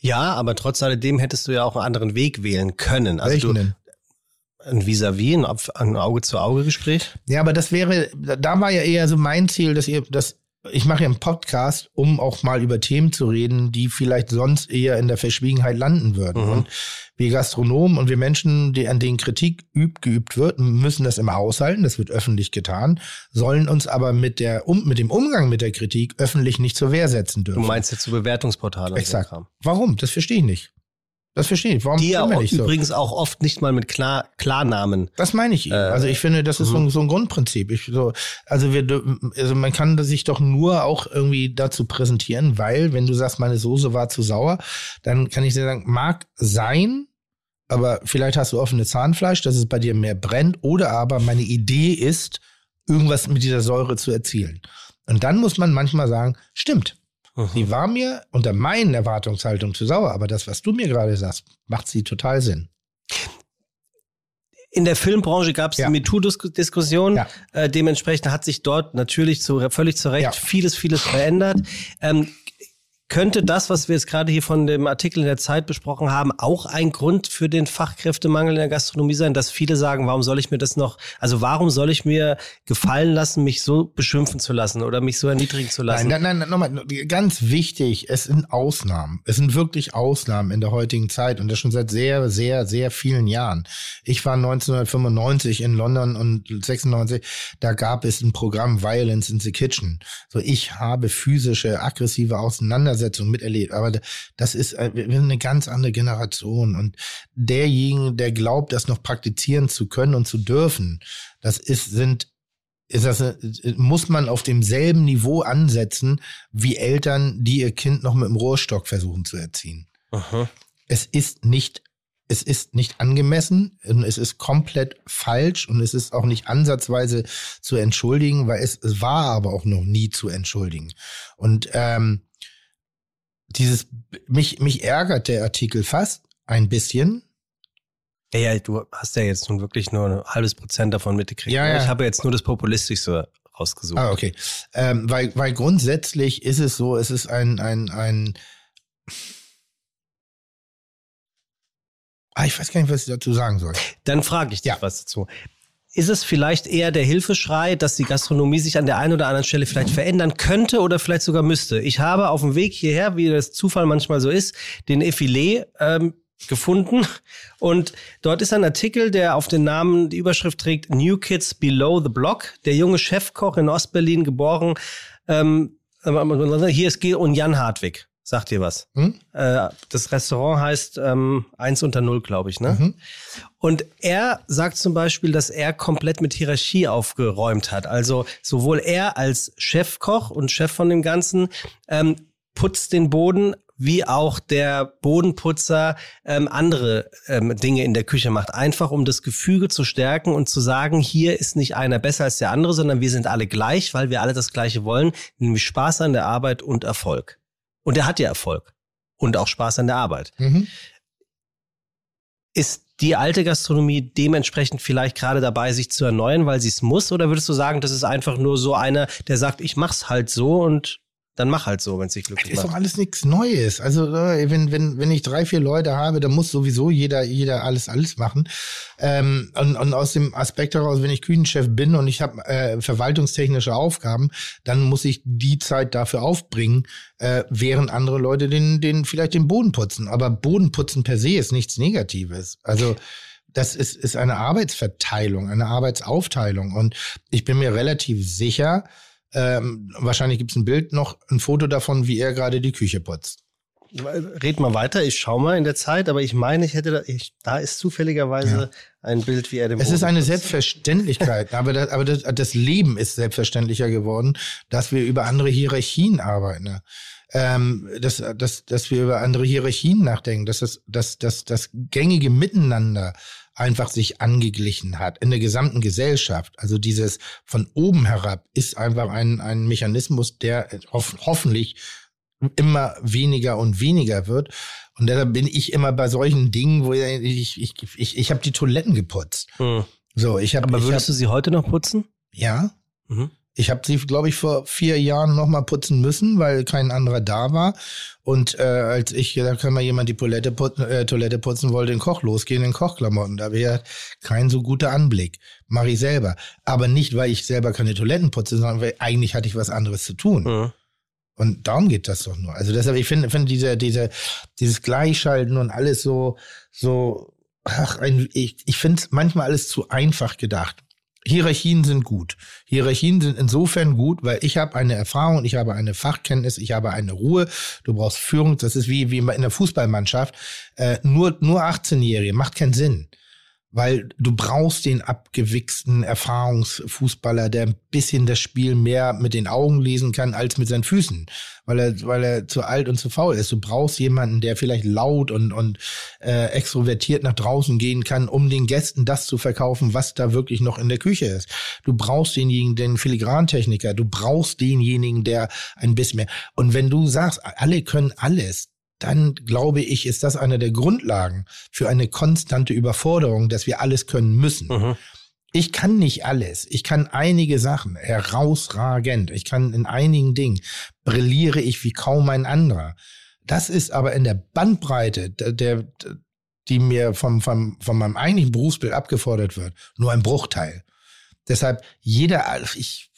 Ja, aber trotz alledem hättest du ja auch einen anderen Weg wählen können. Also Welchen du, denn? Ein Vis-à-vis, -vis, ein Auge-zu-Auge-Gespräch? Ja, aber das wäre, da war ja eher so mein Ziel, dass ihr, dass ich mache ja einen Podcast, um auch mal über Themen zu reden, die vielleicht sonst eher in der Verschwiegenheit landen würden. Mhm. Und wir Gastronomen und wir Menschen, die, an denen Kritik übt, geübt wird, müssen das immer aushalten. Das wird öffentlich getan, sollen uns aber mit der, um, mit dem Umgang mit der Kritik öffentlich nicht zur Wehr setzen dürfen. Du meinst jetzt zu Bewertungsportale? Exakt. Warum? Das verstehe ich nicht. Das verstehe ich. Warum Die ja auch übrigens so? auch oft nicht mal mit Klar Klarnamen. Das meine ich. Äh, also ich finde, das ist so, ein, mhm. so ein Grundprinzip. Ich, so, also wir, also man kann sich doch nur auch irgendwie dazu präsentieren, weil wenn du sagst, meine Soße war zu sauer, dann kann ich dir sagen, mag sein, aber vielleicht hast du offene Zahnfleisch, dass es bei dir mehr brennt, oder aber meine Idee ist, irgendwas mit dieser Säure zu erzielen. Und dann muss man manchmal sagen, stimmt. Mhm. Sie war mir unter meinen Erwartungshaltungen zu sauer, aber das, was du mir gerade sagst, macht sie total Sinn. In der Filmbranche gab es ja. die MeToo-Diskussion. Ja. Äh, dementsprechend hat sich dort natürlich zu, völlig zu Recht ja. vieles, vieles verändert. Ähm, könnte das, was wir jetzt gerade hier von dem Artikel in der Zeit besprochen haben, auch ein Grund für den Fachkräftemangel in der Gastronomie sein, dass viele sagen, warum soll ich mir das noch, also warum soll ich mir gefallen lassen, mich so beschimpfen zu lassen oder mich so erniedrigen zu lassen? Nein, nein, nein, nochmal, ganz wichtig, es sind Ausnahmen. Es sind wirklich Ausnahmen in der heutigen Zeit und das schon seit sehr, sehr, sehr vielen Jahren. Ich war 1995 in London und 96, da gab es ein Programm Violence in the Kitchen. So, ich habe physische, aggressive Auseinandersetzungen Auseinandersetzung miterlebt. Aber das ist äh, eine ganz andere Generation. Und derjenige, der glaubt, das noch praktizieren zu können und zu dürfen, das ist, sind ist das, muss man auf demselben Niveau ansetzen wie Eltern, die ihr Kind noch mit dem Rohrstock versuchen zu erziehen. Aha. Es ist nicht, es ist nicht angemessen, es ist komplett falsch und es ist auch nicht ansatzweise zu entschuldigen, weil es, es war aber auch noch nie zu entschuldigen. Und ähm, dieses, mich, mich ärgert der Artikel fast ein bisschen. Ja, ja, du hast ja jetzt nun wirklich nur ein halbes Prozent davon mitgekriegt. Ja, ja. Ich habe jetzt nur das Populistischste rausgesucht. Ah, okay. Ähm, weil, weil grundsätzlich ist es so, es ist ein, ein, ein, Ah, ich weiß gar nicht, was ich dazu sagen soll. Dann frage ich dich ja. was dazu ist es vielleicht eher der Hilfeschrei, dass die Gastronomie sich an der einen oder anderen Stelle vielleicht verändern könnte oder vielleicht sogar müsste. Ich habe auf dem Weg hierher, wie das Zufall manchmal so ist, den Effilé ähm, gefunden und dort ist ein Artikel, der auf den Namen die Überschrift trägt New Kids Below the Block. Der junge Chefkoch in Ostberlin geboren. Ähm, hier ist G und Jan Hartwig Sagt dir was? Hm? Äh, das Restaurant heißt ähm, eins unter null, glaube ich, ne? Mhm. Und er sagt zum Beispiel, dass er komplett mit Hierarchie aufgeräumt hat. Also sowohl er als Chefkoch und Chef von dem Ganzen ähm, putzt den Boden, wie auch der Bodenputzer ähm, andere ähm, Dinge in der Küche macht. Einfach um das Gefüge zu stärken und zu sagen, hier ist nicht einer besser als der andere, sondern wir sind alle gleich, weil wir alle das Gleiche wollen, nämlich Spaß an der Arbeit und Erfolg. Und er hat ja Erfolg und auch Spaß an der Arbeit. Mhm. Ist die alte Gastronomie dementsprechend vielleicht gerade dabei, sich zu erneuern, weil sie es muss? Oder würdest du sagen, das ist einfach nur so einer, der sagt, ich mach's halt so und dann mach halt so, wenn es dich glücklich macht. Das ist doch alles nichts Neues. Also äh, wenn, wenn, wenn ich drei, vier Leute habe, dann muss sowieso jeder, jeder alles, alles machen. Ähm, und, und aus dem Aspekt heraus, wenn ich Küchenchef bin und ich habe äh, verwaltungstechnische Aufgaben, dann muss ich die Zeit dafür aufbringen, äh, während andere Leute den, den vielleicht den Boden putzen. Aber Bodenputzen per se ist nichts Negatives. Also das ist, ist eine Arbeitsverteilung, eine Arbeitsaufteilung. Und ich bin mir relativ sicher, ähm, wahrscheinlich gibt es ein Bild noch, ein Foto davon, wie er gerade die Küche putzt. Red mal weiter, ich schau mal in der Zeit, aber ich meine, ich hätte da, ich, da ist zufälligerweise ja. ein Bild, wie er dem Es Boden ist eine putzt. Selbstverständlichkeit, aber, das, aber das, das Leben ist selbstverständlicher geworden, dass wir über andere Hierarchien arbeiten. Ähm, dass, dass, dass wir über andere Hierarchien nachdenken, dass das, dass, dass das gängige Miteinander einfach sich angeglichen hat in der gesamten Gesellschaft. Also dieses von oben herab ist einfach ein, ein Mechanismus, der hof hoffentlich immer weniger und weniger wird. Und deshalb bin ich immer bei solchen Dingen, wo ich, ich, ich, ich habe die Toiletten geputzt. Hm. So, ich hab, Aber würdest hab, du sie heute noch putzen? Ja. Mhm. Ich habe sie, glaube ich, vor vier Jahren nochmal putzen müssen, weil kein anderer da war. Und äh, als ich, da kann mal jemand die Toilette putzen, äh, Toilette putzen wollte, den Koch losgehen in Kochklamotten. Da wäre kein so guter Anblick. Mache ich selber. Aber nicht, weil ich selber keine Toiletten putze, sondern weil eigentlich hatte ich was anderes zu tun. Mhm. Und darum geht das doch nur. Also deshalb, ich finde, finde diese, diese, dieses Gleichschalten und alles so, so, ach, ein, ich, ich finde manchmal alles zu einfach gedacht. Hierarchien sind gut. Hierarchien sind insofern gut, weil ich habe eine Erfahrung, ich habe eine Fachkenntnis, ich habe eine Ruhe. Du brauchst Führung. Das ist wie, wie in der Fußballmannschaft. Äh, nur, nur 18-Jährige macht keinen Sinn weil du brauchst den abgewichsten Erfahrungsfußballer, der ein bisschen das Spiel mehr mit den Augen lesen kann als mit seinen Füßen, weil er, weil er zu alt und zu faul ist. Du brauchst jemanden, der vielleicht laut und, und äh, extrovertiert nach draußen gehen kann, um den Gästen das zu verkaufen, was da wirklich noch in der Küche ist. Du brauchst denjenigen, den Filigrantechniker, du brauchst denjenigen, der ein bisschen mehr. Und wenn du sagst, alle können alles, dann glaube ich, ist das eine der Grundlagen für eine konstante Überforderung, dass wir alles können müssen. Mhm. Ich kann nicht alles. Ich kann einige Sachen herausragend. Ich kann in einigen Dingen brilliere ich wie kaum ein anderer. Das ist aber in der Bandbreite, der, der die mir vom, vom, von meinem eigentlichen Berufsbild abgefordert wird, nur ein Bruchteil. Deshalb jeder, ich,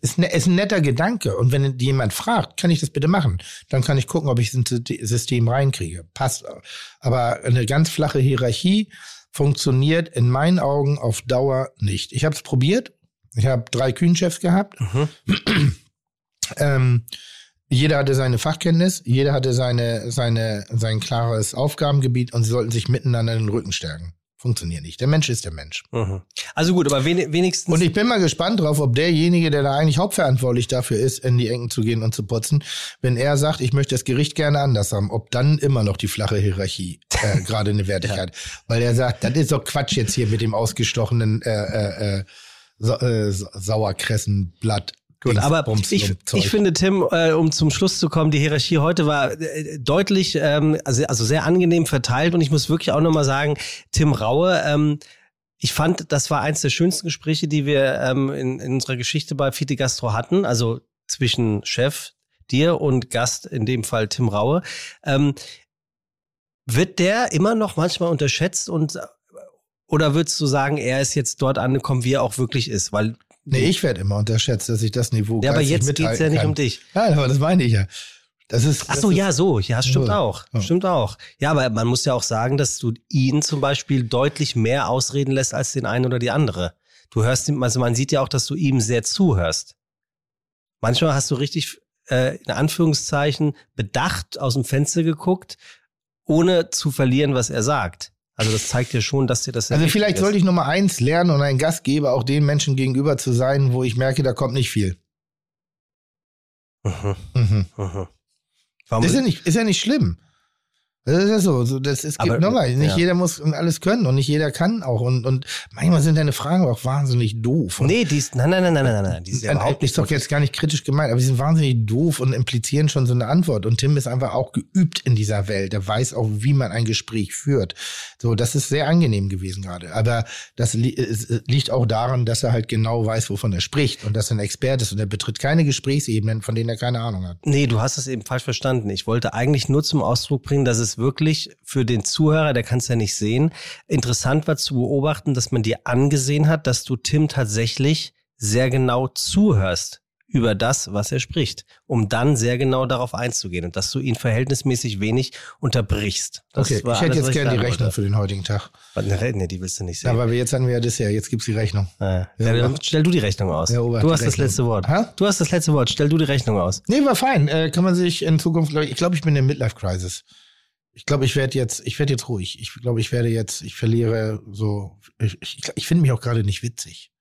ist, ne, ist ein netter Gedanke. Und wenn jemand fragt, kann ich das bitte machen? Dann kann ich gucken, ob ich ein System reinkriege. Passt. Aber eine ganz flache Hierarchie funktioniert in meinen Augen auf Dauer nicht. Ich habe es probiert. Ich habe drei Kühnchefs gehabt. Mhm. ähm, jeder hatte seine Fachkenntnis, jeder hatte seine, seine, sein klares Aufgabengebiet und sie sollten sich miteinander den Rücken stärken funktioniert nicht. Der Mensch ist der Mensch. Mhm. Also gut, aber wenigstens. Und ich bin mal gespannt drauf, ob derjenige, der da eigentlich hauptverantwortlich dafür ist, in die Engen zu gehen und zu putzen, wenn er sagt, ich möchte das Gericht gerne anders haben, ob dann immer noch die flache Hierarchie äh, gerade eine Wertigkeit. ja. Weil er sagt, das ist doch Quatsch jetzt hier mit dem ausgestochenen äh, äh, äh, äh Sauerkressenblatt. Gut, aber ich, ich finde, Tim, äh, um zum Schluss zu kommen, die Hierarchie heute war äh, deutlich, ähm, also, also sehr angenehm verteilt und ich muss wirklich auch nochmal sagen, Tim Raue, ähm, ich fand, das war eins der schönsten Gespräche, die wir ähm, in, in unserer Geschichte bei Fiti Gastro hatten, also zwischen Chef, dir und Gast, in dem Fall Tim Raue. Ähm, wird der immer noch manchmal unterschätzt und oder würdest du sagen, er ist jetzt dort angekommen, wie er auch wirklich ist? Weil Nee, ich werde immer unterschätzt, dass ich das Niveau Ja, aber jetzt geht's ja nicht kann. um dich. Nein, aber das meine ich ja. Das ist, Ach so, das ja, so. Ja, stimmt so. auch. Ja. Stimmt auch. Ja, aber man muss ja auch sagen, dass du ihn zum Beispiel deutlich mehr ausreden lässt als den einen oder die andere. Du hörst ihm, also man sieht ja auch, dass du ihm sehr zuhörst. Manchmal hast du richtig äh, in Anführungszeichen bedacht aus dem Fenster geguckt, ohne zu verlieren, was er sagt. Also das zeigt ja schon, dass dir das. Also vielleicht ist. sollte ich Nummer eins lernen und ein Gastgeber auch den Menschen gegenüber zu sein, wo ich merke, da kommt nicht viel. Mhm. Mhm. Mhm. Ist, ja nicht, ist ja nicht schlimm. Das ist ja so. so das, es gibt nochmal, nicht ja. jeder muss alles können und nicht jeder kann auch. Und, und manchmal sind deine Fragen auch wahnsinnig doof. Und nee, die ist, nein, nein, nein, nein, nein, nein. Die ist, ja ist doch jetzt gar nicht kritisch gemeint, aber die sind wahnsinnig doof und implizieren schon so eine Antwort. Und Tim ist einfach auch geübt in dieser Welt. Er weiß auch, wie man ein Gespräch führt. So, das ist sehr angenehm gewesen gerade. Aber das li liegt auch daran, dass er halt genau weiß, wovon er spricht und dass er ein Experte ist und er betritt keine Gesprächsebenen, von denen er keine Ahnung hat. Nee, du hast es eben falsch verstanden. Ich wollte eigentlich nur zum Ausdruck bringen, dass es es wirklich für den Zuhörer, der kann es ja nicht sehen, interessant war zu beobachten, dass man dir angesehen hat, dass du Tim tatsächlich sehr genau zuhörst über das, was er spricht, um dann sehr genau darauf einzugehen und dass du ihn verhältnismäßig wenig unterbrichst. Das okay, ich hätte jetzt gerne die Rechnung wollte. für den heutigen Tag. Nee, die willst du nicht sehen. Ja, aber jetzt haben wir ja das ja, jetzt gibt's die Rechnung. Ja, ja, dann stell du die Rechnung aus. Ja, du hast das letzte Wort. Ha? Du hast das letzte Wort, stell du die Rechnung aus. Nee, war fein. Äh, kann man sich in Zukunft, ich glaube, ich bin in Midlife Crisis. Ich glaube, ich werde jetzt, ich werde jetzt ruhig. Ich glaube, ich werde jetzt, ich verliere so, ich, ich, ich finde mich auch gerade nicht witzig.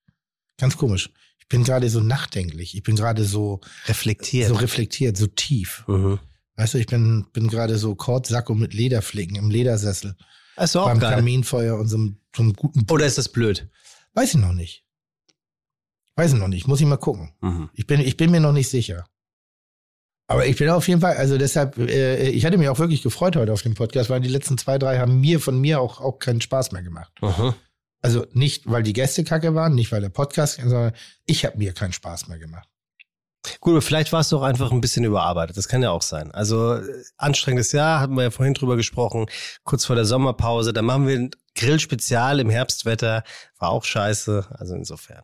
Ganz komisch. Ich bin gerade so nachdenklich. Ich bin gerade so reflektiert. So reflektiert, so tief. Mhm. Weißt du, ich bin, bin gerade so Kortsacko mit Lederflicken im Ledersessel. Ist auch beim geil. Kaminfeuer und so einem, so einem guten. Oder ist das blöd? Weiß ich noch nicht. Weiß ich noch nicht. Muss ich mal gucken. Mhm. Ich bin, ich bin mir noch nicht sicher. Aber ich bin auf jeden Fall, also deshalb, äh, ich hatte mich auch wirklich gefreut heute auf dem Podcast, weil die letzten zwei, drei haben mir von mir auch, auch keinen Spaß mehr gemacht. Aha. Also nicht, weil die Gäste kacke waren, nicht weil der Podcast, sondern ich habe mir keinen Spaß mehr gemacht. Gut, aber vielleicht war es doch einfach ein bisschen überarbeitet. Das kann ja auch sein. Also äh, anstrengendes Jahr, hatten wir ja vorhin drüber gesprochen, kurz vor der Sommerpause. Dann machen wir ein Grillspezial im Herbstwetter. War auch scheiße. Also insofern.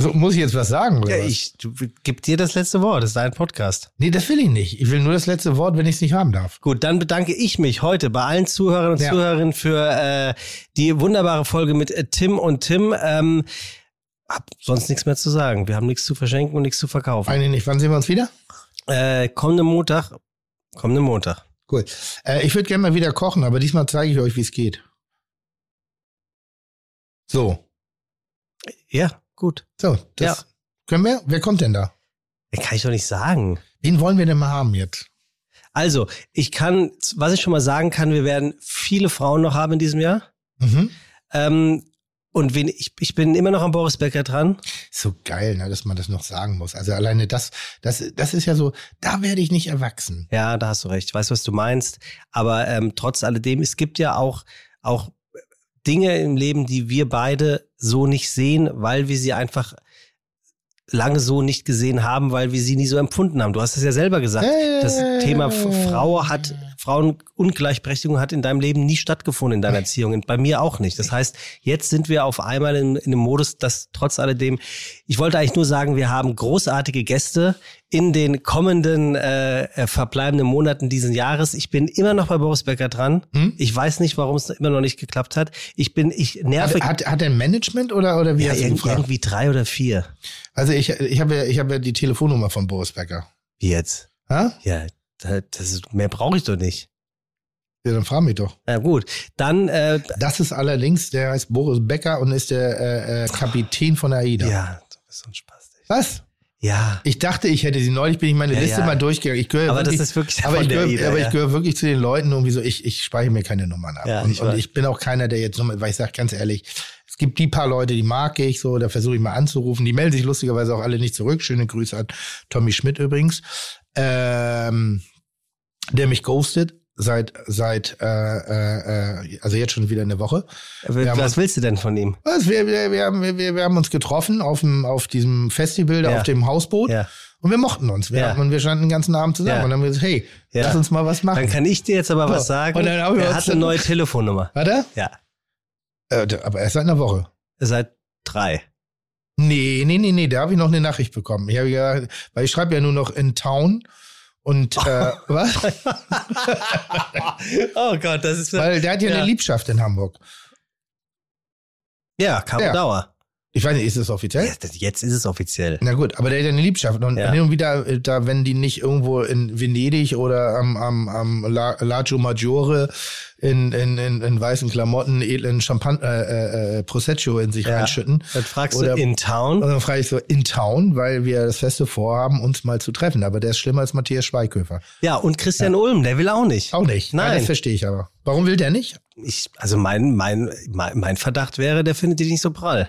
So, muss ich jetzt was sagen? Oder ja, ich du, gib dir das letzte Wort. Das ist dein Podcast. Nee, das will ich nicht. Ich will nur das letzte Wort, wenn ich es nicht haben darf. Gut, dann bedanke ich mich heute bei allen Zuhörern und ja. Zuhörerinnen für äh, die wunderbare Folge mit äh, Tim und Tim. Ähm, hab sonst nichts mehr zu sagen. Wir haben nichts zu verschenken und nichts zu verkaufen. Eigentlich nicht. Wann sehen wir uns wieder? Äh, kommenden Montag. Kommenden Montag. Cool. Äh, ich würde gerne mal wieder kochen, aber diesmal zeige ich euch, wie es geht. So. Ja. Gut. So, das ja. können wir. Wer kommt denn da? Kann ich doch nicht sagen. Wen wollen wir denn mal haben jetzt? Also, ich kann, was ich schon mal sagen kann, wir werden viele Frauen noch haben in diesem Jahr. Mhm. Ähm, und wen, ich, ich bin immer noch am Boris Becker dran. So geil, ne, dass man das noch sagen muss. Also alleine das, das, das ist ja so, da werde ich nicht erwachsen. Ja, da hast du recht. Ich weiß, was du meinst. Aber ähm, trotz alledem, es gibt ja auch, auch Dinge im Leben, die wir beide so nicht sehen, weil wir sie einfach lange so nicht gesehen haben, weil wir sie nie so empfunden haben. Du hast es ja selber gesagt. Das Thema Frau hat, Frauenungleichberechtigung hat in deinem Leben nie stattgefunden in deiner Erziehung. Und bei mir auch nicht. Das heißt, jetzt sind wir auf einmal in, in einem Modus, dass trotz alledem, ich wollte eigentlich nur sagen, wir haben großartige Gäste in den kommenden äh, äh verbleibenden Monaten dieses Jahres. Ich bin immer noch bei Boris Becker dran. Hm? Ich weiß nicht, warum es immer noch nicht geklappt hat. Ich bin, ich nerve. Hat, hat, hat er Management oder, oder wie ja, hast du irgendwie, irgendwie drei oder vier. Also ich, ich habe ja, ich habe ja die Telefonnummer von Boris Becker. Wie jetzt? Ha? Ja, das ist, mehr brauche ich doch nicht. Ja, dann frag mich doch. Ja, gut. Dann. Äh, das ist allerdings, der heißt Boris Becker und ist der äh, äh Kapitän von AIDA. Ja, du bist so ein Spaß. Was? Ja. Ich dachte, ich hätte sie neulich, bin ich meine ja, Liste ja. mal durchgegangen. Ich gehöre aber wirklich, das ist wirklich aber ich gehöre, Ida, aber ich gehöre wirklich zu den Leuten, irgendwie so, ich, ich speichere mir keine Nummern ab. Ja, und, ich, und ich bin auch keiner, der jetzt, weil ich sage ganz ehrlich, es gibt die paar Leute, die mag ich so, da versuche ich mal anzurufen. Die melden sich lustigerweise auch alle nicht zurück. Schöne Grüße an Tommy Schmidt übrigens. Ähm, der mich ghostet seit seit äh, äh, also jetzt schon wieder eine Woche. Wir was willst du denn von ihm? Was, wir, wir, wir, haben, wir, wir haben uns getroffen auf dem auf diesem Festival ja. auf dem Hausboot. Ja. Und wir mochten uns. Wir, ja. haben, und wir standen den ganzen Abend zusammen. Ja. Und dann haben wir gesagt, hey, ja. lass uns mal was machen. Dann kann ich dir jetzt aber was sagen. Und dann er hat eine neue Telefonnummer. Hat er? Ja. Äh, aber erst seit einer Woche. Seit drei. Nee, nee, nee, nee, da habe ich noch eine Nachricht bekommen. Ich habe ja, weil ich schreibe ja nur noch in Town und äh, was? oh Gott, das ist. Weil der hat ja, ja. eine Liebschaft in Hamburg. Ja, Caro ja. Dauer. Ich weiß nicht, ist es offiziell? Das, jetzt ist es offiziell. Na gut, aber der hat ja eine Liebschaft. Und ja. hin und wieder, äh, da, wenn die nicht irgendwo in Venedig oder am, am, am Lago Maggiore in, in, in, in weißen Klamotten edlen Champagner, äh, äh, äh, Prosecco in sich ja. reinschütten. Dann fragst oder, du in Town? Und dann frage ich so, in Town, weil wir das Feste vorhaben, uns mal zu treffen. Aber der ist schlimmer als Matthias Schweighöfer. Ja, und Christian ja. Ulm, der will auch nicht. Auch nicht. Nein. Ja, das verstehe ich aber. Warum will der nicht? Ich, also mein, mein, mein, mein Verdacht wäre, der findet die nicht so prall.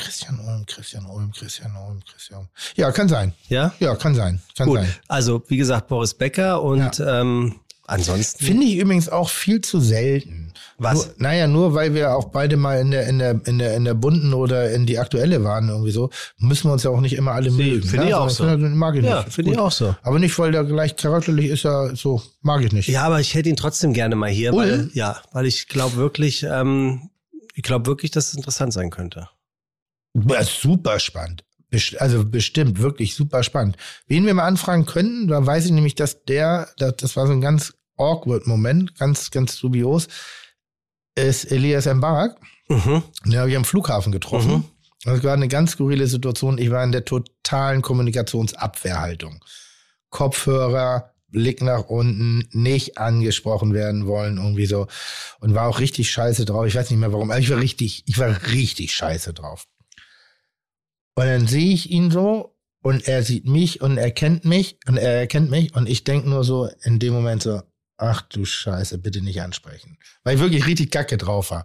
Christian Ulm, Christian Ulm, Christian Ulm, Christian. Ja, kann sein. Ja? Ja, kann sein. Kann Gut. sein. Also, wie gesagt, Boris Becker und ja. ähm, ansonsten. Finde ich übrigens auch viel zu selten. Was? Nur, naja, nur weil wir auch beide mal in der, in der, in der, in der bunten oder in die aktuelle waren irgendwie so, müssen wir uns ja auch nicht immer alle mögen. Finde ich auch so. Mag ich ja, finde ich auch so. Aber nicht, weil der gleich charakterlich ist, ja so, mag ich nicht. Ja, aber ich hätte ihn trotzdem gerne mal hier, weil, ja, weil ich glaube wirklich, ähm, ich glaube wirklich, dass es interessant sein könnte. Super spannend. Also bestimmt, wirklich super spannend. Wen wir mal anfragen könnten, da weiß ich nämlich, dass der, das war so ein ganz awkward Moment, ganz, ganz dubios, ist Elias Mbarak. Mhm. Den habe ich am Flughafen getroffen. Mhm. Das war eine ganz skurrile Situation. Ich war in der totalen Kommunikationsabwehrhaltung. Kopfhörer, Blick nach unten, nicht angesprochen werden wollen, irgendwie so. Und war auch richtig scheiße drauf. Ich weiß nicht mehr warum, aber ich war richtig, ich war richtig scheiße drauf. Und dann sehe ich ihn so und er sieht mich und er kennt mich und er erkennt mich und ich denke nur so in dem Moment so, ach du Scheiße, bitte nicht ansprechen. Weil ich wirklich richtig kacke drauf war.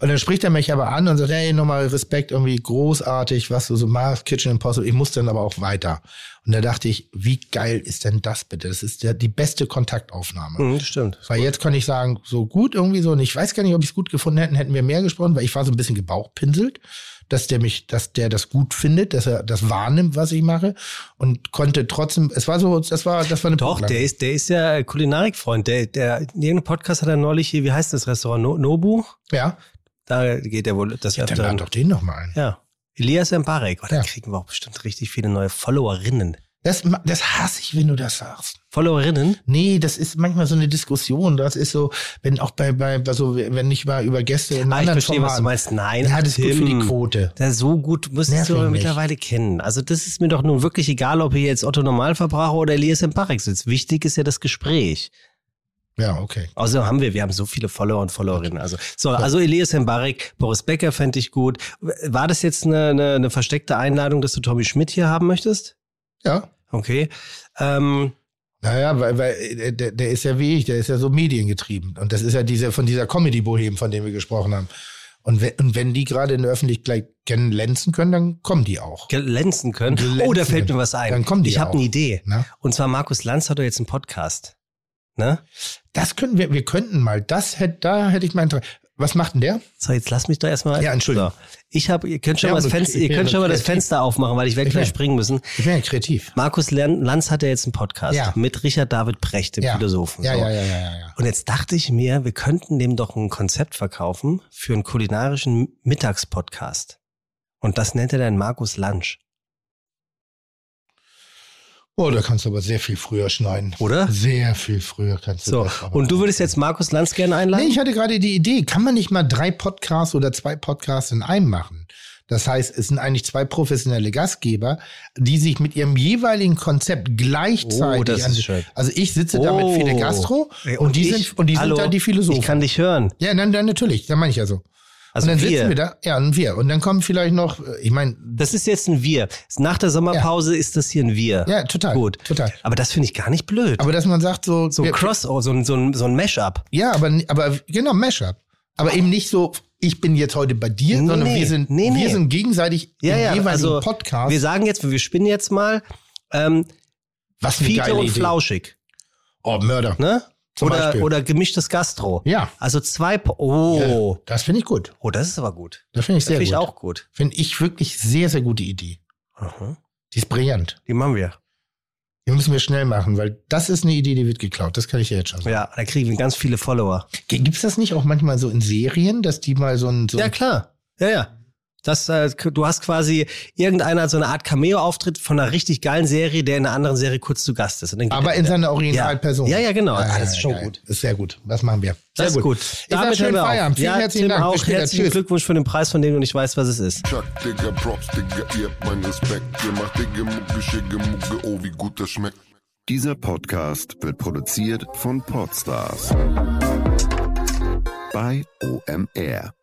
Und dann spricht er mich aber an und sagt, hey, nochmal Respekt, irgendwie großartig, was du so machst, Kitchen Impossible. Ich muss dann aber auch weiter. Und da dachte ich, wie geil ist denn das bitte? Das ist ja die beste Kontaktaufnahme. Mhm, stimmt. Weil jetzt kann ich sagen, so gut irgendwie so. Und ich weiß gar nicht, ob ich es gut gefunden hätten, hätten wir mehr gesprochen, weil ich war so ein bisschen gebauchpinselt dass der mich, dass der das gut findet, dass er das wahrnimmt, was ich mache und konnte trotzdem, es war so, das war, das war eine Doch, der ist, der ist ja Kulinarikfreund. Der, der, in irgendeinem Podcast hat er neulich hier, wie heißt das Restaurant? No, Nobu? Ja. Da geht er wohl, das ja, dann doch den noch mal ein. Ja. Elias Mbarek. Oh, da ja. kriegen wir auch bestimmt richtig viele neue Followerinnen. Das, das hasse ich, wenn du das sagst. Followerinnen? Nee, das ist manchmal so eine Diskussion. Das ist so, wenn auch bei, bei, also wenn ich mal über Gäste in ah, anderen ich verstehe, Formaten, was du meinst. Nein, ja, das ist gut für die Quote. Das so gut müsstest du mittlerweile kennen. Also das ist mir doch nun wirklich egal, ob hier jetzt Otto Normalverbraucher oder Elias Mparek sitzt. Wichtig ist ja das Gespräch. Ja, okay. Außerdem haben wir, wir haben so viele Follower und Followerinnen. Also, so, also Elias Mbarek, Boris Becker fände ich gut. War das jetzt eine, eine, eine versteckte Einladung, dass du Tommy Schmidt hier haben möchtest? Ja. Okay. Ähm, naja, weil, weil äh, der, der ist ja wie ich, der ist ja so mediengetrieben. Und das ist ja diese von dieser Comedy-Bohem, von dem wir gesprochen haben. Und wenn, und wenn die gerade in der Öffentlichkeit glänzen können, dann kommen die auch. Glänzen können? Glänzen oh, da fällt mir was ein. Dann kommen die Ich habe eine Idee. Na? Und zwar Markus Lanz hat doch jetzt einen Podcast. Ne? Das können wir, wir könnten mal, das hätte, da hätte ich mein Interesse. Was macht denn der? So, jetzt lass mich doch erstmal. Ja, Entschuldigung. So. Ich habe, ihr könnt schon ja, mal das Fenster, ihr könnt schon mal das Fenster aufmachen, weil ich werde gleich springen müssen. Ich bin ja kreativ. Markus Lanz hat ja jetzt einen Podcast ja. mit Richard David Precht, dem ja. Philosophen. Ja, so. ja, ja, ja, ja. Und jetzt dachte ich mir, wir könnten dem doch ein Konzept verkaufen für einen kulinarischen Mittagspodcast. Und das nennt er dann Markus Lunch. Oh, da kannst du aber sehr viel früher schneiden. Oder? Sehr viel früher kannst du so. das. Und du würdest jetzt Markus Lanz gerne einladen? Nee, ich hatte gerade die Idee, kann man nicht mal drei Podcasts oder zwei Podcasts in einem machen? Das heißt, es sind eigentlich zwei professionelle Gastgeber, die sich mit ihrem jeweiligen Konzept gleichzeitig. Oh, das ist schön. Also ich sitze oh. da mit Fide Gastro und, und die ich? sind und die Hallo, sind da die Philosophen. Ich kann dich hören. Ja, dann, dann natürlich, dann meine ich ja so. Also und dann wir. sitzen wir da, ja, ein Wir. Und dann kommt vielleicht noch, ich meine. Das ist jetzt ein Wir. Nach der Sommerpause ja. ist das hier ein Wir. Ja, total. Gut. Total. Aber das finde ich gar nicht blöd. Aber dass man sagt so. So Crossover, so ein, so ein, so ein Mashup. Ja, aber, aber genau, Mashup. Aber oh. eben nicht so, ich bin jetzt heute bei dir, nee, sondern wir sind, nee, nee. wir sind gegenseitig ja, im ja, jeweiligen also, Podcast. Wir sagen jetzt, wir spinnen jetzt mal, ähm, was Fiete und Idee. Flauschig. Oh, Mörder. Ne? Oder, oder gemischtes Gastro. Ja. Also zwei. Oh. Ja, das finde ich gut. Oh, das ist aber gut. Das finde ich sehr find gut. Finde ich auch gut. Finde ich wirklich sehr, sehr gute Idee. Aha. Die ist brillant. Die machen wir. Die müssen wir schnell machen, weil das ist eine Idee, die wird geklaut. Das kann ich ja jetzt schon sagen. Ja, da kriegen wir ganz viele Follower. Gibt es das nicht auch manchmal so in Serien, dass die mal so ein. So ja, klar. Ja, ja. Das, äh, du hast quasi irgendeiner hat so eine Art Cameo-Auftritt von einer richtig geilen Serie, der in einer anderen Serie kurz zu Gast ist. Aber in seiner Originalperson. Ja, ja, genau. Ja, das ist schon geil. gut. Das ist sehr gut. Das machen wir. Sehr das ist gut. gut. Damit schön Feierabend. Vielen ja, herzlichen Tim Dank. Auch herzlichen Glückwunsch für den Preis, von dem du nicht weißt, was es ist. Chuck, Digga, Props, Digga, ihr habt meinen Respekt. Ihr macht Digga, Mucke, Schicke, Mucke, oh, wie gut das schmeckt. Dieser Podcast wird produziert von Podstars bei OMR.